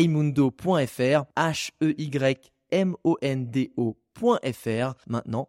heymundo.fr, H-E-Y-M-O-N-D-O.fr. Maintenant,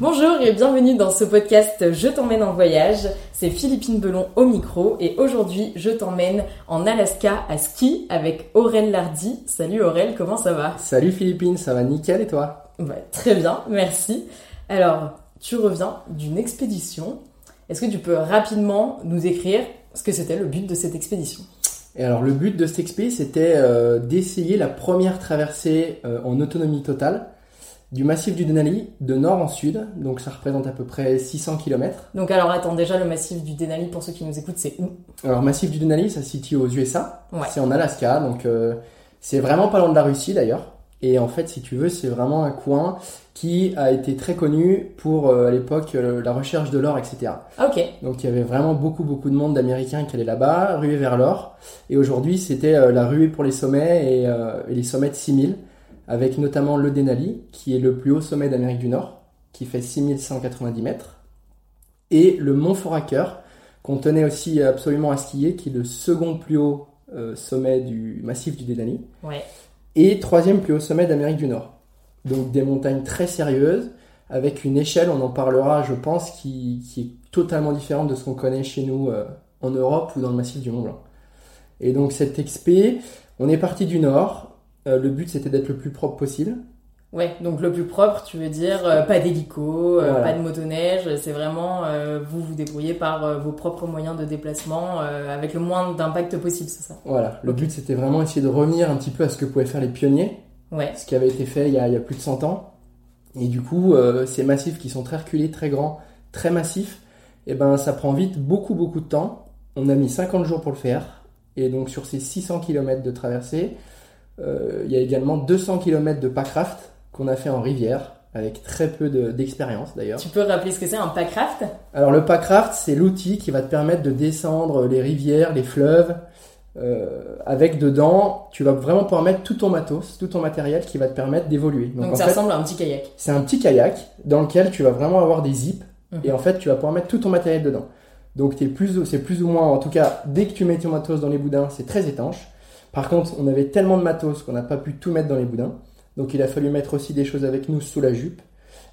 Bonjour et bienvenue dans ce podcast Je t'emmène en voyage. C'est Philippine Belon au micro et aujourd'hui je t'emmène en Alaska à ski avec Aurel Lardy. Salut Aurel, comment ça va? Salut Philippine, ça va nickel et toi? Très bien, merci. Alors, tu reviens d'une expédition. Est-ce que tu peux rapidement nous écrire ce que c'était le but de cette expédition? Et alors le but de cette expé, c'était euh, d'essayer la première traversée euh, en autonomie totale du massif du Denali de nord en sud, donc ça représente à peu près 600 km. Donc alors attends, déjà le massif du Denali, pour ceux qui nous écoutent, c'est où? Alors massif du Denali, ça se situe aux USA, c'est en Alaska, donc euh, c'est vraiment pas loin de la Russie d'ailleurs. Et en fait, si tu veux, c'est vraiment un coin qui a été très connu pour euh, à l'époque euh, la recherche de l'or, etc. Ok. Donc il y avait vraiment beaucoup beaucoup de monde d'Américains qui allaient là-bas, ruer vers l'or. Et aujourd'hui, c'était la ruée pour les sommets et, et les sommets de 6000 avec notamment le Denali, qui est le plus haut sommet d'Amérique du Nord, qui fait 6190 mètres, et le Mont Foraker, qu'on tenait aussi absolument à skier, qui est le second plus haut euh, sommet du massif du Denali, et troisième plus haut sommet d'Amérique du Nord. Donc des montagnes très sérieuses, avec une échelle, on en parlera, je pense, qui, est totalement différente de ce qu'on connaît chez nous euh, en Europe ou dans le massif du Mont Blanc. Et donc cette expé, on est parti du nord, euh, le but c'était d'être le plus propre possible. Ouais, donc le plus propre, tu veux dire euh, pas d'hélico, euh, pas de motoneige, c'est vraiment vous vous débrouillez par vos propres moyens de déplacement avec le moins d'impact possible, c'est ça? Voilà, le but c'était vraiment essayer de revenir un petit peu à ce que pouvaient faire les pionniers, ouais. ce qui avait été fait il y a, plus de 100 ans. Et du coup, ces massifs qui sont très reculés, très grands, très massifs, et eh ben ça prend vite beaucoup beaucoup de temps. On a mis 50 jours pour le faire, et donc sur ces 600 km de traversée, il y a également 200 km de packraft qu'on a fait en rivière avec très peu d'expérience d'ailleurs. Tu peux rappeler ce que c'est un packraft? Alors le packraft, c'est l'outil qui va te permettre de descendre les rivières, les fleuves. Euh, avec dedans, tu vas vraiment pouvoir mettre tout ton matos, tout ton matériel qui va te permettre d'évoluer. Donc, ça ressemble à un petit kayak. C'est un petit kayak dans lequel tu vas vraiment avoir des zips mhm. et en fait tu vas pouvoir mettre tout ton matériel dedans. Donc c'est plus, plus ou moins, en tout cas, dès que tu mets ton matos dans les boudins, c'est très étanche. Par contre, on avait tellement de matos qu'on n'a pas pu tout mettre dans les boudins. Donc il a fallu mettre aussi des choses avec nous sous la jupe.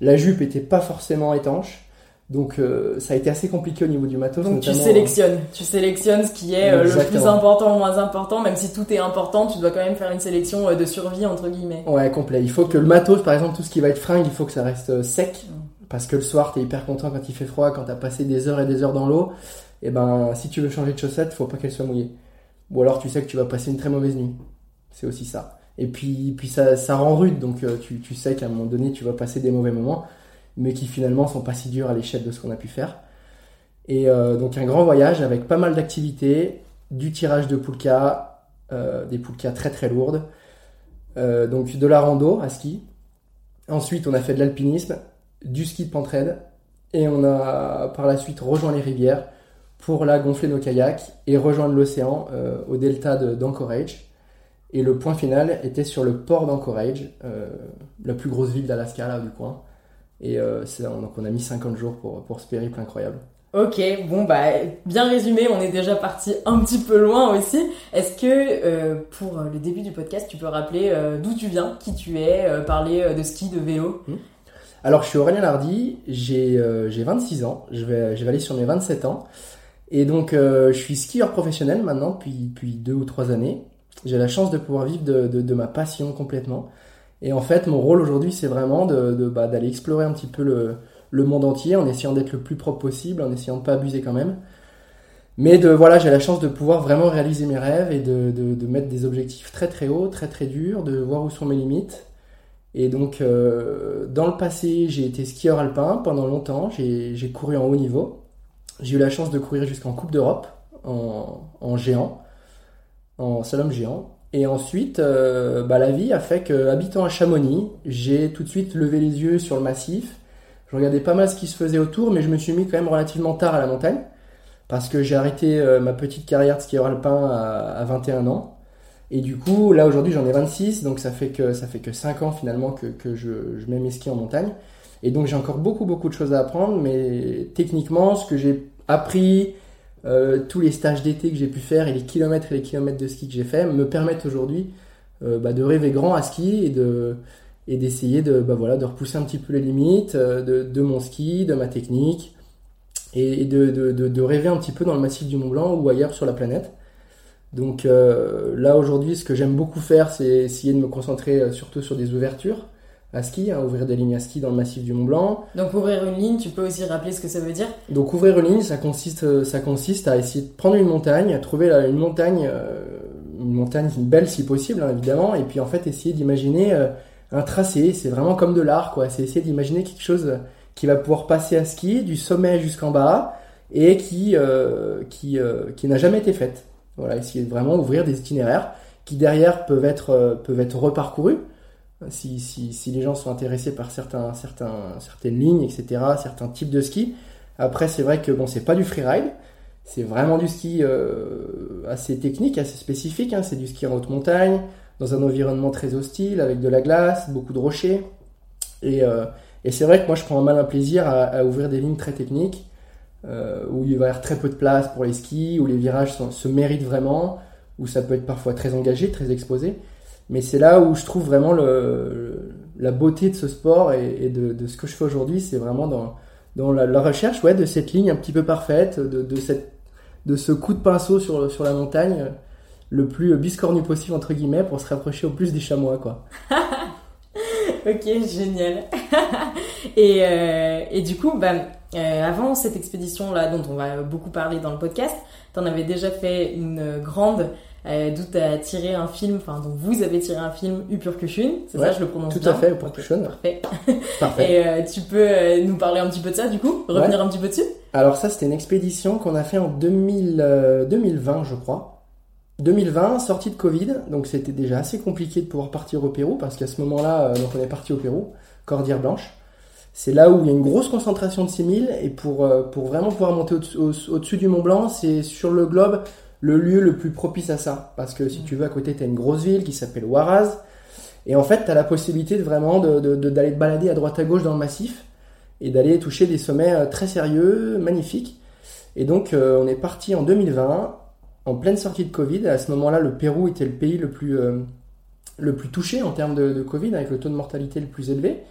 La jupe n'était pas forcément étanche. Donc euh, ça a été assez compliqué au niveau du matos. Donc tu sélectionnes, tu sélectionnes ce qui est euh, le plus important, le moins important, même si tout est important, tu dois quand même faire une sélection euh, de survie entre guillemets. Ouais, complet. Il faut que le matos, par exemple, tout ce qui va être fringue, il faut que ça reste sec, mm. parce que le soir tu es hyper content quand il fait froid, quand tu as passé des heures et des heures dans l'eau. Et eh ben si tu veux changer de chaussettes, faut pas qu'elles soient mouillées. Ou alors tu sais que tu vas passer une très mauvaise nuit. C'est aussi ça. Et puis, ça, ça rend rude, donc euh, tu, tu sais qu'à un moment donné, tu vas passer des mauvais moments, mais qui finalement sont pas si durs à l'échelle de ce qu'on a pu faire. Et euh, donc un grand voyage avec pas mal d'activités, du tirage de poulka, euh, des poulkas très très lourdes, donc de la rando à ski. Ensuite, on a fait de l'alpinisme, du ski de pentraide, et on a par la suite rejoint les rivières pour là gonfler nos kayaks et rejoindre l'océan euh, au delta d'Anchorage. Et le point final était sur le port d'Anchorage, la plus grosse ville d'Alaska là du coin. Et donc on a mis 50 jours pour, pour ce périple incroyable. Ok, bon bah bien résumé, on est déjà parti un petit peu loin aussi. Est-ce que euh, pour le début du podcast, tu peux rappeler euh, d'où tu viens, qui tu es, euh, parler de ski, de vélo? Hmm. Alors je suis Aurélien Lardy, j'ai 26 ans, je vais, je vais aller sur mes 27 ans. Et donc je suis skieur professionnel maintenant depuis, depuis deux ou trois années. J'ai la chance de pouvoir vivre de, de, ma passion complètement. Et en fait mon rôle aujourd'hui c'est vraiment d'aller de, bah, explorer un petit peu le le monde entier en essayant d'être le plus propre possible, en essayant de pas abuser quand même. Mais de voilà, j'ai la chance de pouvoir vraiment réaliser mes rêves et de, de, mettre des objectifs très très hauts, très très durs, de voir où sont mes limites. Et donc, euh, dans le passé, j'ai été skieur alpin pendant longtemps, j'ai couru en haut niveau. J'ai eu la chance de courir jusqu'en Coupe d'Europe en, géant, en slalom géant. Et ensuite, euh, bah, la vie a fait que, habitant à Chamonix, j'ai tout de suite levé les yeux sur le massif je regardais pas mal ce qui se faisait autour, mais je me suis mis quand même relativement tard à la montagne, parce que j'ai arrêté euh, ma petite carrière de skieur alpin à, 21 ans. Et du coup, là aujourd'hui j'en ai 26, donc ça fait que ça fait que 5 ans finalement que, que je, je, mets mes skis en montagne. Et donc j'ai encore beaucoup beaucoup de choses à apprendre, mais techniquement, ce que j'ai appris, euh, tous les stages d'été que j'ai pu faire et les kilomètres et les kilomètres de ski que j'ai fait me permettent aujourd'hui euh, bah, de rêver grand à ski et de et d'essayer de, bah de repousser un petit peu les limites euh, de, mon ski, de ma technique, et de, rêver un petit peu dans le massif du Mont Blanc ou ailleurs sur la planète. Donc là aujourd'hui, ce que j'aime beaucoup faire, c'est essayer de me concentrer surtout sur des ouvertures à ski, hein, ouvrir des lignes à ski dans le massif du Mont Blanc. Donc ouvrir une ligne, tu peux aussi rappeler ce que ça veut dire? Donc ouvrir une ligne, ça consiste, ça consiste à essayer de prendre une montagne, à trouver une montagne, une montagne belle si possible hein, évidemment, et puis en fait essayer d'imaginer un tracé, c'est vraiment comme de l'art, quoi. C'est essayer d'imaginer quelque chose qui va pouvoir passer à ski du sommet jusqu'en bas et qui, euh, qui, euh, qui n'a jamais été faite. Voilà, essayer de vraiment ouvrir des itinéraires qui derrière peuvent être, euh, peuvent être reparcourus si, les gens sont intéressés par certains, certaines lignes, etc., certains types de ski. Après, c'est vrai que bon, c'est pas du freeride, c'est vraiment du ski assez technique, assez spécifique. Hein. C'est du ski en haute montagne, dans un environnement très hostile, avec de la glace, beaucoup de rochers. Et, euh, c'est vrai que moi, je prends un malin plaisir à, à ouvrir des lignes très techniques, euh, où il va y avoir très peu de place pour les skis, où les virages se méritent vraiment, où ça peut être parfois très engagé, très exposé. Mais c'est là où je trouve vraiment la beauté de ce sport et, de, ce que je fais aujourd'hui, c'est vraiment dans, la, recherche ouais, de cette ligne un petit peu parfaite, de, ce coup de pinceau sur, la montagne le plus biscornu possible entre guillemets pour se rapprocher au plus des chamois quoi. ok génial. et, euh, et, du coup bah, euh, avant cette expédition là dont on va beaucoup parler dans le podcast, tu en avais déjà fait une grande euh, d'où tu as tiré un film, enfin dont vous avez tiré un film Upurkushun, c'est ça je le prononce tout bien à fait, Upurkushun. Parfait. Parfait. Et euh, tu peux euh, nous parler un petit peu de ça du coup, revenir un petit peu dessus? Alors ça c'était une expédition qu'on a fait en 2000, 2020 je crois. 2020, sortie de Covid, donc c'était déjà assez compliqué de pouvoir partir au Pérou parce qu'à ce moment-là, donc on est parti au Pérou, Cordillère Blanche. C'est là où il y a une grosse concentration de 6000 et pour, pour vraiment pouvoir monter au-dessus du Mont Blanc, c'est sur le globe le lieu le plus propice à ça. Parce que si tu veux, à côté, tu as une grosse ville qui s'appelle Huaraz. Et en fait, tu as la possibilité de vraiment d'aller de, de, te balader à droite à gauche dans le massif et d'aller toucher des sommets euh, très sérieux, magnifiques. Et donc, on est parti en 2020 en pleine sortie de Covid. À ce moment-là, le Pérou était le pays le plus, euh, le plus touché en termes de, Covid, avec le taux de mortalité le plus élevé.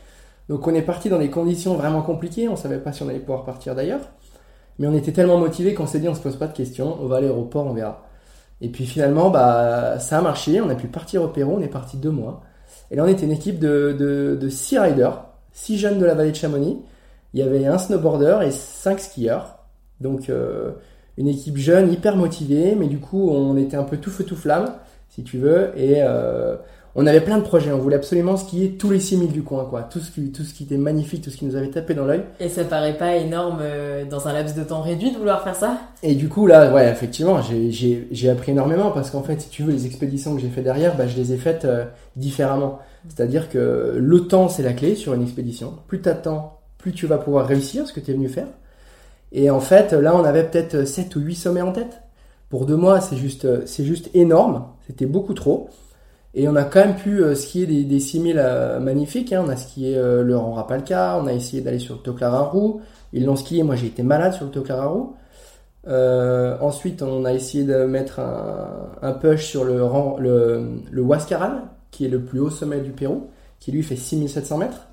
Donc on est parti dans des conditions vraiment compliquées, on ne savait pas si on allait pouvoir partir d'ailleurs. Mais on était tellement motivés qu'on s'est dit on se pose pas de questions, on va à l'aéroport, on verra. Et puis finalement, bah, ça a marché, on a pu partir au Pérou, on est parti deux mois. Et là on était une équipe de, de, six riders, six jeunes de la vallée de Chamonix. Il y avait un snowboarder et cinq skieurs. Donc euh, une équipe jeune, hyper motivée, mais du coup, on était un peu tout feu tout flamme, si tu veux, et euh, on avait plein de projets. On voulait absolument skier tous les 6000 du coin, quoi. Tout ce qui, tout ce qui était magnifique, tout ce qui nous avait tapé dans l'œil. Et ça paraît pas énorme euh, dans un laps de temps réduit de vouloir faire ça? Et du coup, là, ouais, effectivement, j'ai appris énormément parce qu'en fait, si tu veux, les expéditions que j'ai fait derrière, bah, je les ai faites euh, différemment. C'est-à-dire que le temps, c'est la clé sur une expédition. Plus tu temps, plus tu vas pouvoir réussir ce que tu es venu faire. Et en fait, là, on avait peut-être 7 ou 8 sommets en tête. Pour deux mois, c'est juste, c'est juste énorme. C'était beaucoup trop. Et on a quand même pu euh, skier des, des 6000 euh, magnifiques. Hein. On a skié euh, le rang Rapalka, on a essayé d'aller sur le Toclararu. Ils l'ont skié, moi j'ai été malade sur le Toclararu. Ensuite, on a essayé de mettre un, push sur le, le, Huascaral, qui est le plus haut sommet du Pérou, qui lui fait 6700 mètres.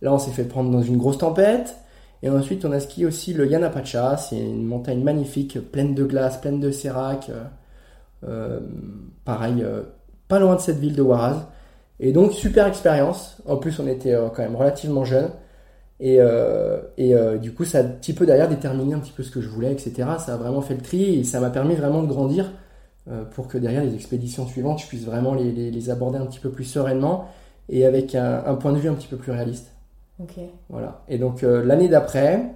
Là, on s'est fait prendre dans une grosse tempête. Et ensuite, on a skié aussi le Yanapacha. C'est une montagne magnifique, pleine de glace, pleine de sérac. Pareil, pas loin de cette ville de Huaraz. Et donc, super expérience. En plus, on était euh, quand même relativement jeunes. Et, euh, et euh, du coup, ça a un petit peu derrière déterminé un petit peu ce que je voulais, etc. Ça a vraiment fait le tri et ça m'a permis vraiment de grandir pour que derrière les expéditions suivantes, je puisse vraiment les, les, les aborder un petit peu plus sereinement et avec un, un, point de vue un petit peu plus réaliste. Ok. Voilà. Et donc l'année d'après,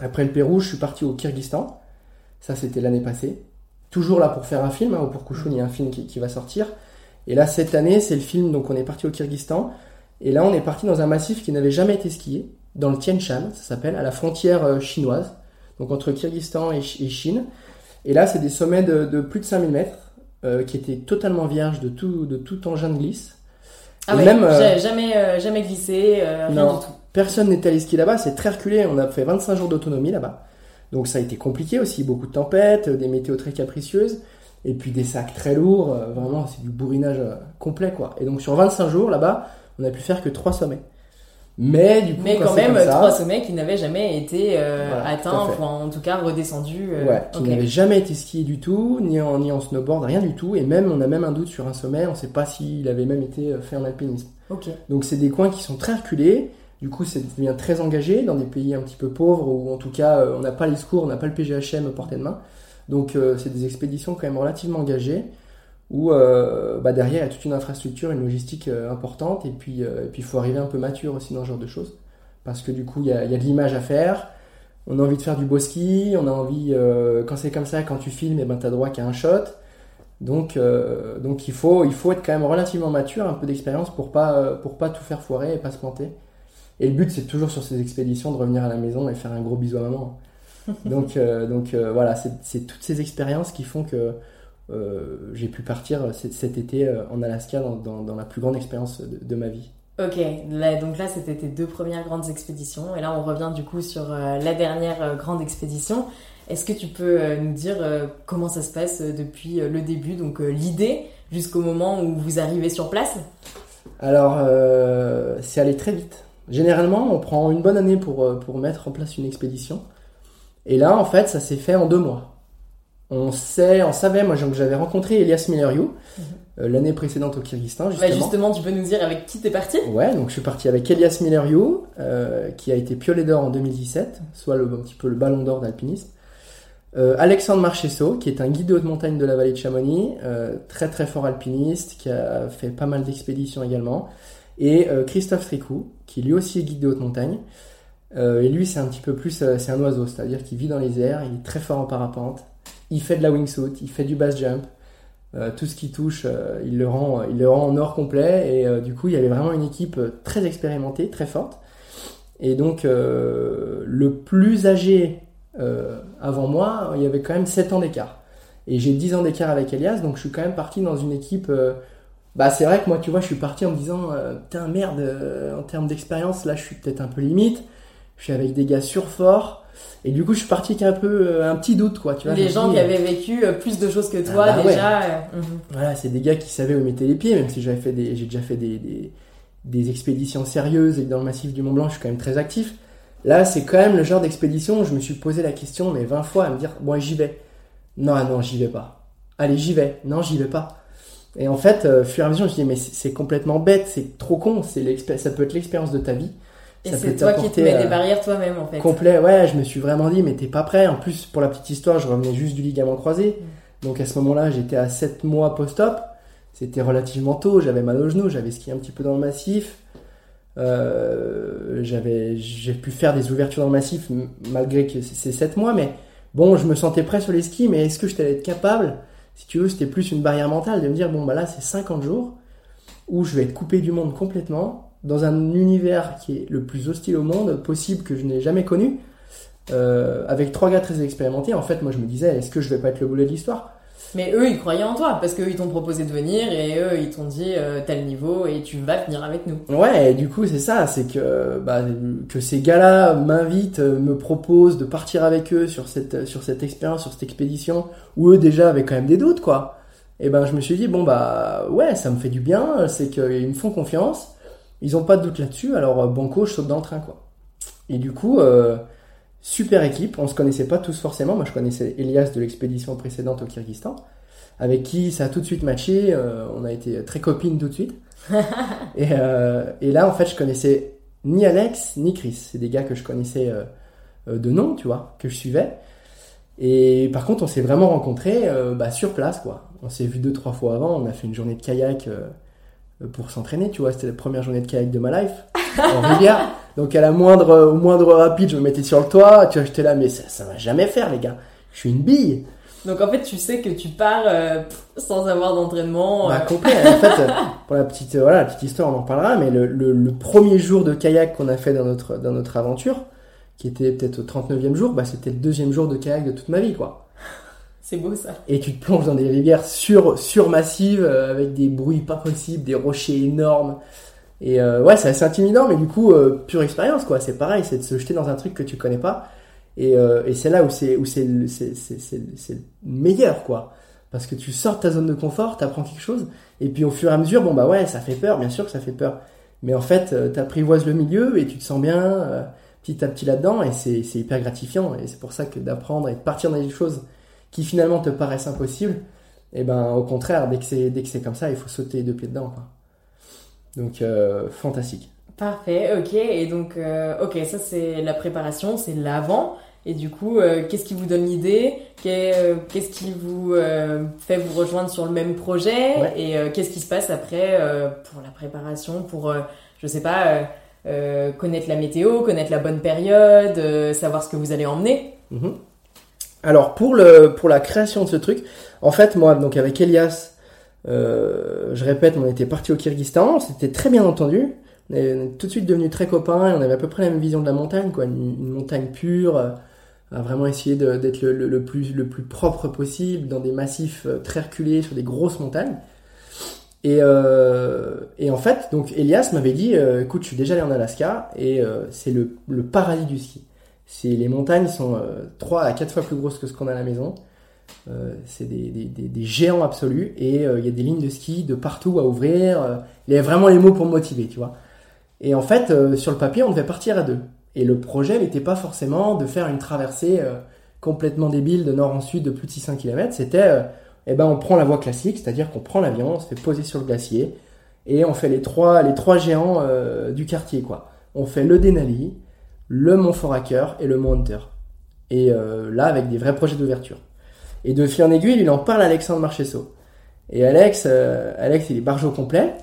après le Pérou, je suis parti au Kyrgyzstan. Ça, c'était l'année passée. Toujours là pour faire un film. Hein, au Pourkouchoun, il y a un film qui, qui va sortir. Et là, cette année, c'est le film. Donc, on est parti au Kyrgyzstan. Et là, on est parti dans un massif qui n'avait jamais été skié, dans le Tien Shan, ça s'appelle, à la frontière euh, chinoise, donc entre Kyrgyzstan et, et Chine. Et là, c'est des sommets de, de, plus de 5000 mètres, euh, qui étaient totalement vierges de tout, de tout engin de glisse. Ah ouais, même, euh, jamais, euh, jamais glissé, rien non, du tout. Personne n'est allé skier là-bas, c'est très reculé. On a fait 25 jours d'autonomie là-bas. Donc ça a été compliqué aussi, beaucoup de tempêtes, des météos très capricieuses, et puis des sacs très lourds, euh, vraiment c'est du bourrinage euh, complet quoi. Et donc sur 25 jours là-bas, on a pu faire que trois sommets. Mais du coup, Mais quand, quand même, ça, trois sommets qui n'avaient jamais été euh, Voilà, atteints, enfin en tout cas redescendus. euh, ouais, qui ok. n'avait jamais été skié du tout, ni en, ni en snowboard, rien du tout. Et même, on a même un doute sur un sommet, on ne sait pas s'il avait même été fait en alpinisme. Ok. Donc c'est des coins qui sont très reculés. Du coup, c'est devient très engagé dans des pays un petit peu pauvres où en tout cas on n'a pas les secours, on n'a pas le PGHM à portée de main. Donc euh, c'est des expéditions quand même relativement engagées où euh, bah, derrière il y a toute une infrastructure, une logistique euh, importante et puis euh, il faut arriver un peu mature aussi dans ce genre de choses parce que du coup il y a, de l'image à faire. On a envie de faire du beau ski, on a envie quand c'est comme ça, quand tu filmes, et ben t'as droit qu'à un shot. Donc, donc il faut, il faut être quand même relativement mature, un peu d'expérience pour pas, pour pas tout faire foirer et pas se planter. Et le but, c'est toujours sur ces expéditions de revenir à la maison et faire un gros bisou à maman. donc, euh, donc euh, voilà, c'est toutes ces expériences qui font que euh, j'ai pu partir cet, été en Alaska dans, dans, dans la plus grande expérience de, de ma vie. Ok, là, donc là c'était tes deux premières grandes expéditions et là on revient du coup sur euh, la dernière euh, grande expédition. Est-ce que tu peux euh, nous dire comment ça se passe depuis le début, donc l'idée jusqu'au moment où vous arrivez sur place? Alors, c'est allé très vite. Généralement, on prend une bonne année pour, pour mettre en place une expédition. Et là, en fait, ça s'est fait en deux mois. On sait, on savait, moi j'avais rencontré Elias Milleriou euh, l'année précédente au Kyrgyzstan, Bah, justement. Justement, tu peux nous dire avec qui t'es parti? Ouais, donc je suis parti avec Elias Milleriou, euh, qui a été piolet d'or en 2017, soit le, un petit peu le ballon d'or d'alpinisme. Euh, Alexandre Marchesso, qui est un guide de haute montagne de la vallée de Chamonix, très très fort alpiniste, qui a fait pas mal d'expéditions également. Et Christophe Tricou, qui lui aussi est guide de haute montagne. Euh, et lui, c'est un petit peu plus, euh, c'est un oiseau, c'est-à-dire qu'il vit dans les airs, il est très fort en parapente, il fait de la wingsuit, il fait du base jump, euh, tout ce qui touche, il, le rend, il le rend en or complet. Et du coup, il y avait vraiment une équipe très expérimentée, très forte. Et donc, le plus âgé avant moi, il y avait quand même 7 ans d'écart. Et j'ai 10 ans d'écart avec Elias, donc je suis quand même parti dans une équipe. bah, c'est vrai que moi, tu vois, je suis parti en me disant, putain, merde, en termes d'expérience, là, je suis peut-être un peu limite. Je suis avec des gars surforts. Et du coup, je suis parti avec un peu euh, un petit doute, quoi. Tu vois, Les gens qui avaient vécu euh, plus de choses que toi Ah bah déjà. euh, mhm. voilà, c'est des gars qui savaient où mettaient les pieds, même si j'avais fait des, j'ai déjà fait des, des, des expéditions sérieuses et que dans le massif du Mont Blanc, je suis quand même très actif. Là, c'est quand même le genre d'expédition où je me suis posé la question, mais 20 fois, à me dire, bon, j'y vais. Non, non, j'y vais pas. Allez, j'y vais. Non, j'y vais pas. Et en fait, euh, fur et à mesure, je me dis, mais c'est complètement bête, c'est trop con, ça peut être l'expérience de ta vie. Et c'est toi qui te mets euh, des barrières toi-même en fait. Complet, ouais, je me suis vraiment dit, mais t'es pas prêt. En plus, pour la petite histoire, je revenais juste du ligament croisé. Donc à ce moment-là, j'étais à 7 mois post-op. C'était relativement tôt, j'avais mal au genou, j'avais skié un petit peu dans le massif. Euh, j'avais, j'ai pu faire des ouvertures dans le massif malgré que c'est 7 mois, mais bon, je me sentais prêt sur les skis, mais est-ce que je t'allais être capable? Si tu veux, c'était plus une barrière mentale de me dire, bon, bah là, c'est 50 jours où je vais être coupé du monde complètement, dans un univers qui est le plus hostile au monde possible que je n'ai jamais connu, euh, avec trois gars très expérimentés. En fait, moi, je me disais, est-ce que je vais pas être le boulet de l'histoire? Mais eux, ils croyaient en toi parce qu'eux, ils t'ont proposé de venir et eux, ils t'ont dit euh, tel niveau et tu vas venir avec nous. Ouais, et du coup, c'est ça, c'est que bah, que ces gars-là m'invitent, euh, me proposent de partir avec eux sur cette sur cette expérience, sur cette expédition où eux déjà avaient quand même des doutes, quoi. Et ben, je me suis dit bon bah ouais, ça me fait du bien, c'est qu'ils me font confiance, ils ont pas de doute là-dessus, alors euh, banco, je saute dans le train, quoi. Et du coup. Euh, super équipe. On se connaissait pas tous forcément. Moi, je connaissais Elias de l'expédition précédente au Kyrgyzstan, avec qui ça a tout de suite matché. Euh, on a été très copines tout de suite. et, euh, et, là, en fait, je connaissais ni Alex ni Chris. C'est des gars que je connaissais de nom, tu vois, que je suivais. Et par contre, on s'est vraiment rencontrés bah, sur place, quoi. On s'est vu deux trois fois avant. On a fait une journée de kayak pour s'entraîner, tu vois. C'était la première journée de kayak de ma life en rivière. Donc à la moindre, au moindre rapide, je me mettais sur le toit. Tu vois, j'étais là, mais ça, ça va jamais faire, les gars. Je suis une bille. Donc en fait, tu sais que tu pars euh, sans avoir d'entraînement. Bah, euh. complet. en fait, pour la petite, voilà, la petite histoire, on en parlera. Mais le, le, premier jour de kayak qu'on a fait dans notre, dans notre aventure, qui était peut-être au 39e jour, bah, c'était le deuxième jour de kayak de toute ma vie, quoi. C'est beau ça. Et tu te plonges dans des rivières sur, surmassives, euh, avec des bruits pas possibles, des rochers énormes. Et euh, ouais, c'est assez intimidant, mais du coup, euh, pure expérience, quoi. C'est pareil, c'est de se jeter dans un truc que tu connais pas. Et, euh, et c'est là où c'est où c'est c'est meilleur, quoi. Parce que tu sors de ta zone de confort, t'apprends quelque chose, et puis au fur et à mesure, bon bah ouais, ça fait peur, bien sûr que ça fait peur. Mais en fait, t'apprivoises le milieu et tu te sens bien petit à petit là-dedans, et c'est hyper gratifiant. Et c'est pour ça que d'apprendre et de partir dans des choses qui finalement te paraissent impossibles, et eh ben au contraire, dès que c'est dès que c'est comme ça, il faut sauter deux pieds dedans, quoi. Donc, euh, fantastique. Parfait, ok. Et donc, euh, ok, ça c'est la préparation, c'est l'avant. Et du coup, euh, qu'est-ce qui vous donne l'idée? Qu'est-ce qui vous fait vous rejoindre sur le même projet? Et qu'est-ce qui se passe après pour la préparation Pour, je sais pas, connaître la météo, connaître la bonne période, savoir ce que vous allez emmener? Mhm. Alors, pour, le, pour la création de ce truc, en fait, moi, donc avec Elias, euh, je répète, on était parti au Kyrgyzstan, c'était très bien entendu. On est tout de suite devenus très copains et on avait à peu près la même vision de la montagne, quoi. Une, montagne pure, euh, à vraiment essayer d'être le, plus, le plus propre possible dans des massifs euh, très reculés sur des grosses montagnes. Et, euh, et en fait, donc Elias m'avait dit, écoute, je suis déjà allé en Alaska et c'est le, le, paradis du ski. Les montagnes sont trois à quatre fois plus grosses que ce qu'on a à la maison. Euh, c'est des, des, géants absolus et euh, il y a des lignes de ski de partout à ouvrir. Euh, il y a vraiment les mots pour motiver, tu vois. Et en fait, sur le papier, on devait partir à deux. Et le projet n'était pas forcément de faire une traversée complètement débile de nord en sud de plus de 600 km. C'était, eh ben, on prend la voie classique, c'est-à-dire qu'on prend l'avion, on se fait poser sur le glacier et on fait les trois, les trois géants du quartier, quoi. On fait le Denali, le Mont Foraker et le Mont Hunter. Et là, avec des vrais projets d'ouverture. Et de fil en aiguille, il en parle à Alexandre Marchesso. Et Alex, euh, Alex, il est barjo complet.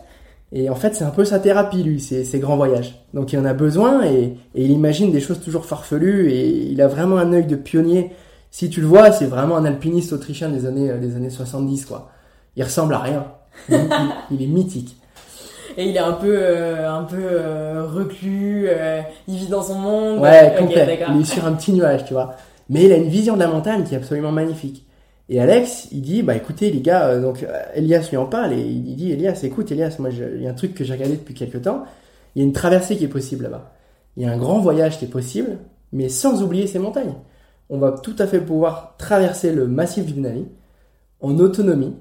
Et en fait, c'est un peu sa thérapie, lui, ses, grands voyages. Donc il en a besoin et, et, il imagine des choses toujours farfelues et il a vraiment un œil de pionnier. Si tu le vois, c'est vraiment un alpiniste autrichien des années, euh, des années 70, quoi. Il ressemble à rien. Il, est mythique. Et il est un peu, euh, un peu reclus, il vit dans son monde. Ouais, complet. il est sur un petit nuage, tu vois. Mais il a une vision de la montagne qui est absolument magnifique. Et Alex, il dit, bah écoutez les gars, euh, donc euh, Elias lui en parle et il dit, Elias, écoute Elias, moi il y a un truc que j'ai regardé depuis quelques temps, il y a une traversée qui est possible là-bas. Il y a un grand voyage qui est possible, mais sans oublier ces montagnes. On va tout à fait pouvoir traverser le massif du Denali en autonomie,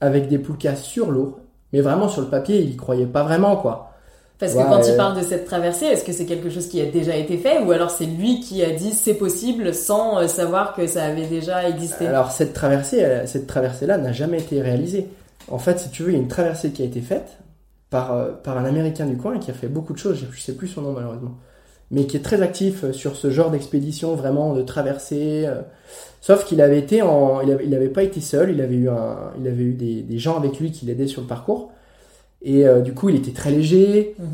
avec des poulkas sur lourd, mais vraiment sur le papier, il y croyait pas vraiment quoi. Parce que quand il parle de cette traversée, est-ce que c'est quelque chose qui a déjà été fait ou alors c'est lui qui a dit c'est possible sans euh, savoir que ça avait déjà existé? Alors cette traversée, cette traversée-là n'a jamais été réalisée. En fait, si tu veux, il y a une traversée qui a été faite par, euh, par un Américain du coin qui a fait beaucoup de choses, je sais plus son nom malheureusement, mais qui est très actif euh, sur ce genre d'expédition vraiment de traversée. Sauf qu'il avait été en, il avait, pas été seul, il avait eu un, il avait eu des, des gens avec lui qui l'aidaient sur le parcours. Et euh, du coup, il était très léger, mhm.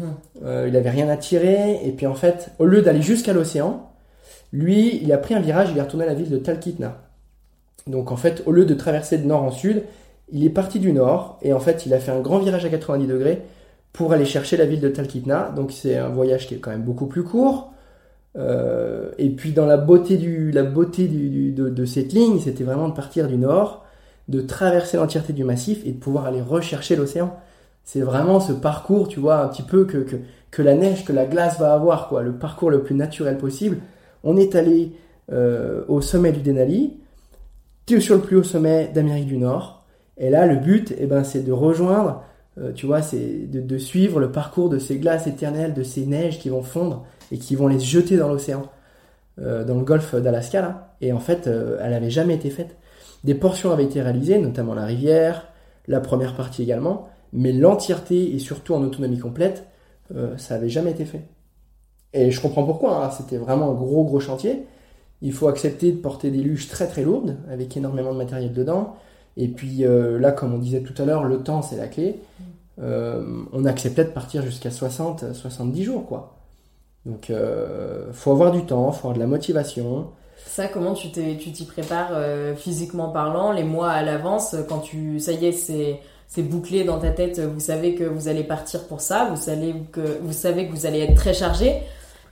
euh, il avait rien à tirer. Et puis en fait, au lieu d'aller jusqu'à l'océan, lui, il a pris un virage, il est retourné à la ville de Talkeetna. Donc en fait, au lieu de traverser de nord en sud, il est parti du nord et en fait, il a fait un grand virage à 90 degrés pour aller chercher la ville de Talkeetna. Donc c'est un voyage qui est quand même beaucoup plus court. Euh, et puis dans la beauté, du, la beauté du, de, de cette ligne, c'était vraiment de partir du nord, de traverser l'entièreté du massif et de pouvoir aller rechercher l'océan. C'est vraiment ce parcours, tu vois, un petit peu que, que, que, la neige, que la glace va avoir, quoi, le parcours le plus naturel possible. On est allé euh, au sommet du Denali, sur le plus haut sommet d'Amérique du Nord, et là, le but, eh ben, c'est de rejoindre, euh, tu vois, c'est de, suivre le parcours de ces glaces éternelles, de ces neiges qui vont fondre et qui vont les jeter dans l'océan, euh, dans le golfe d'Alaska, là. Et en fait, euh, elle n'avait jamais été faite. Des portions avaient été réalisées, notamment la rivière, la première partie également, mais l'entièreté et surtout en autonomie complète, ça n'avait jamais été fait. Et je comprends pourquoi, hein. c'était vraiment un gros gros chantier. Il faut accepter de porter des luges très très lourdes, avec énormément de matériel dedans. Et puis euh, là, comme on disait tout à l'heure, le temps c'est la clé. Euh, on acceptait de partir jusqu'à 60, 70 jours, quoi. Donc, euh, faut avoir du temps, faut avoir de la motivation. Ça, comment tu t'y prépares euh, physiquement parlant, les mois à l'avance, quand tu, ça y est, c'est c'est bouclé dans ta tête, vous savez que vous allez partir pour ça, vous savez que vous savez que vous allez être très chargé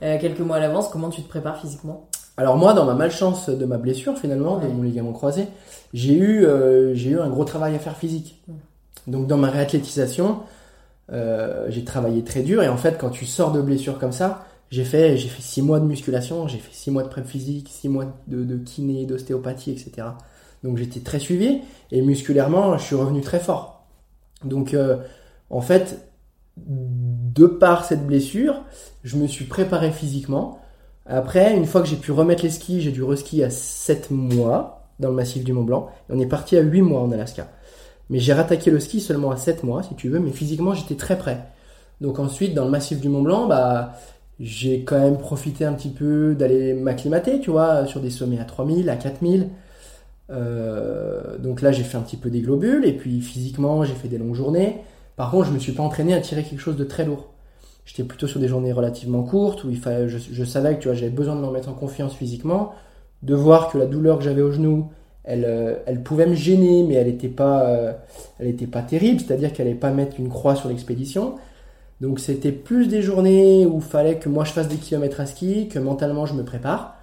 quelques mois à l'avance. Comment tu te prépares physiquement? Alors moi, dans ma malchance de ma blessure finalement, de mon ligament croisé, j'ai eu euh, j'ai eu un gros travail à faire physique. Mmh. Donc dans ma réathlétisation, euh, j'ai travaillé très dur et en fait, quand tu sors de blessure comme ça, j'ai fait j'ai fait six mois de musculation, j'ai fait six mois de prep physique, six mois de, de kiné, d'ostéopathie, etc. Donc j'étais très suivi et musculairement, je suis revenu très fort. Donc, euh, en fait, de par cette blessure, je me suis préparé physiquement. Après, une fois que j'ai pu remettre les skis, j'ai dû reskier à 7 mois dans le massif du Mont Blanc. Et on est parti à 8 mois en Alaska. Mais j'ai rattaqué le ski seulement à 7 mois, si tu veux, mais physiquement, j'étais très prêt. Donc ensuite, dans le massif du Mont Blanc, bah, j'ai quand même profité un petit peu d'aller m'acclimater, tu vois, sur des sommets à 3000, à 4000. Euh, donc là, j'ai fait un petit peu des globules, et puis physiquement, j'ai fait des longues journées. Par contre, je me suis pas entraîné à tirer quelque chose de très lourd. J'étais plutôt sur des journées relativement courtes où il fallait, je, savais que tu vois, j'avais besoin de me remettre en confiance physiquement, de voir que la douleur que j'avais au genou, elle, euh, elle pouvait me gêner, mais elle n'était pas, euh, elle était pas terrible, c'est-à-dire qu'elle n'allait pas mettre une croix sur l'expédition. Donc c'était plus des journées où il fallait que moi je fasse des kilomètres à ski, que mentalement je me prépare.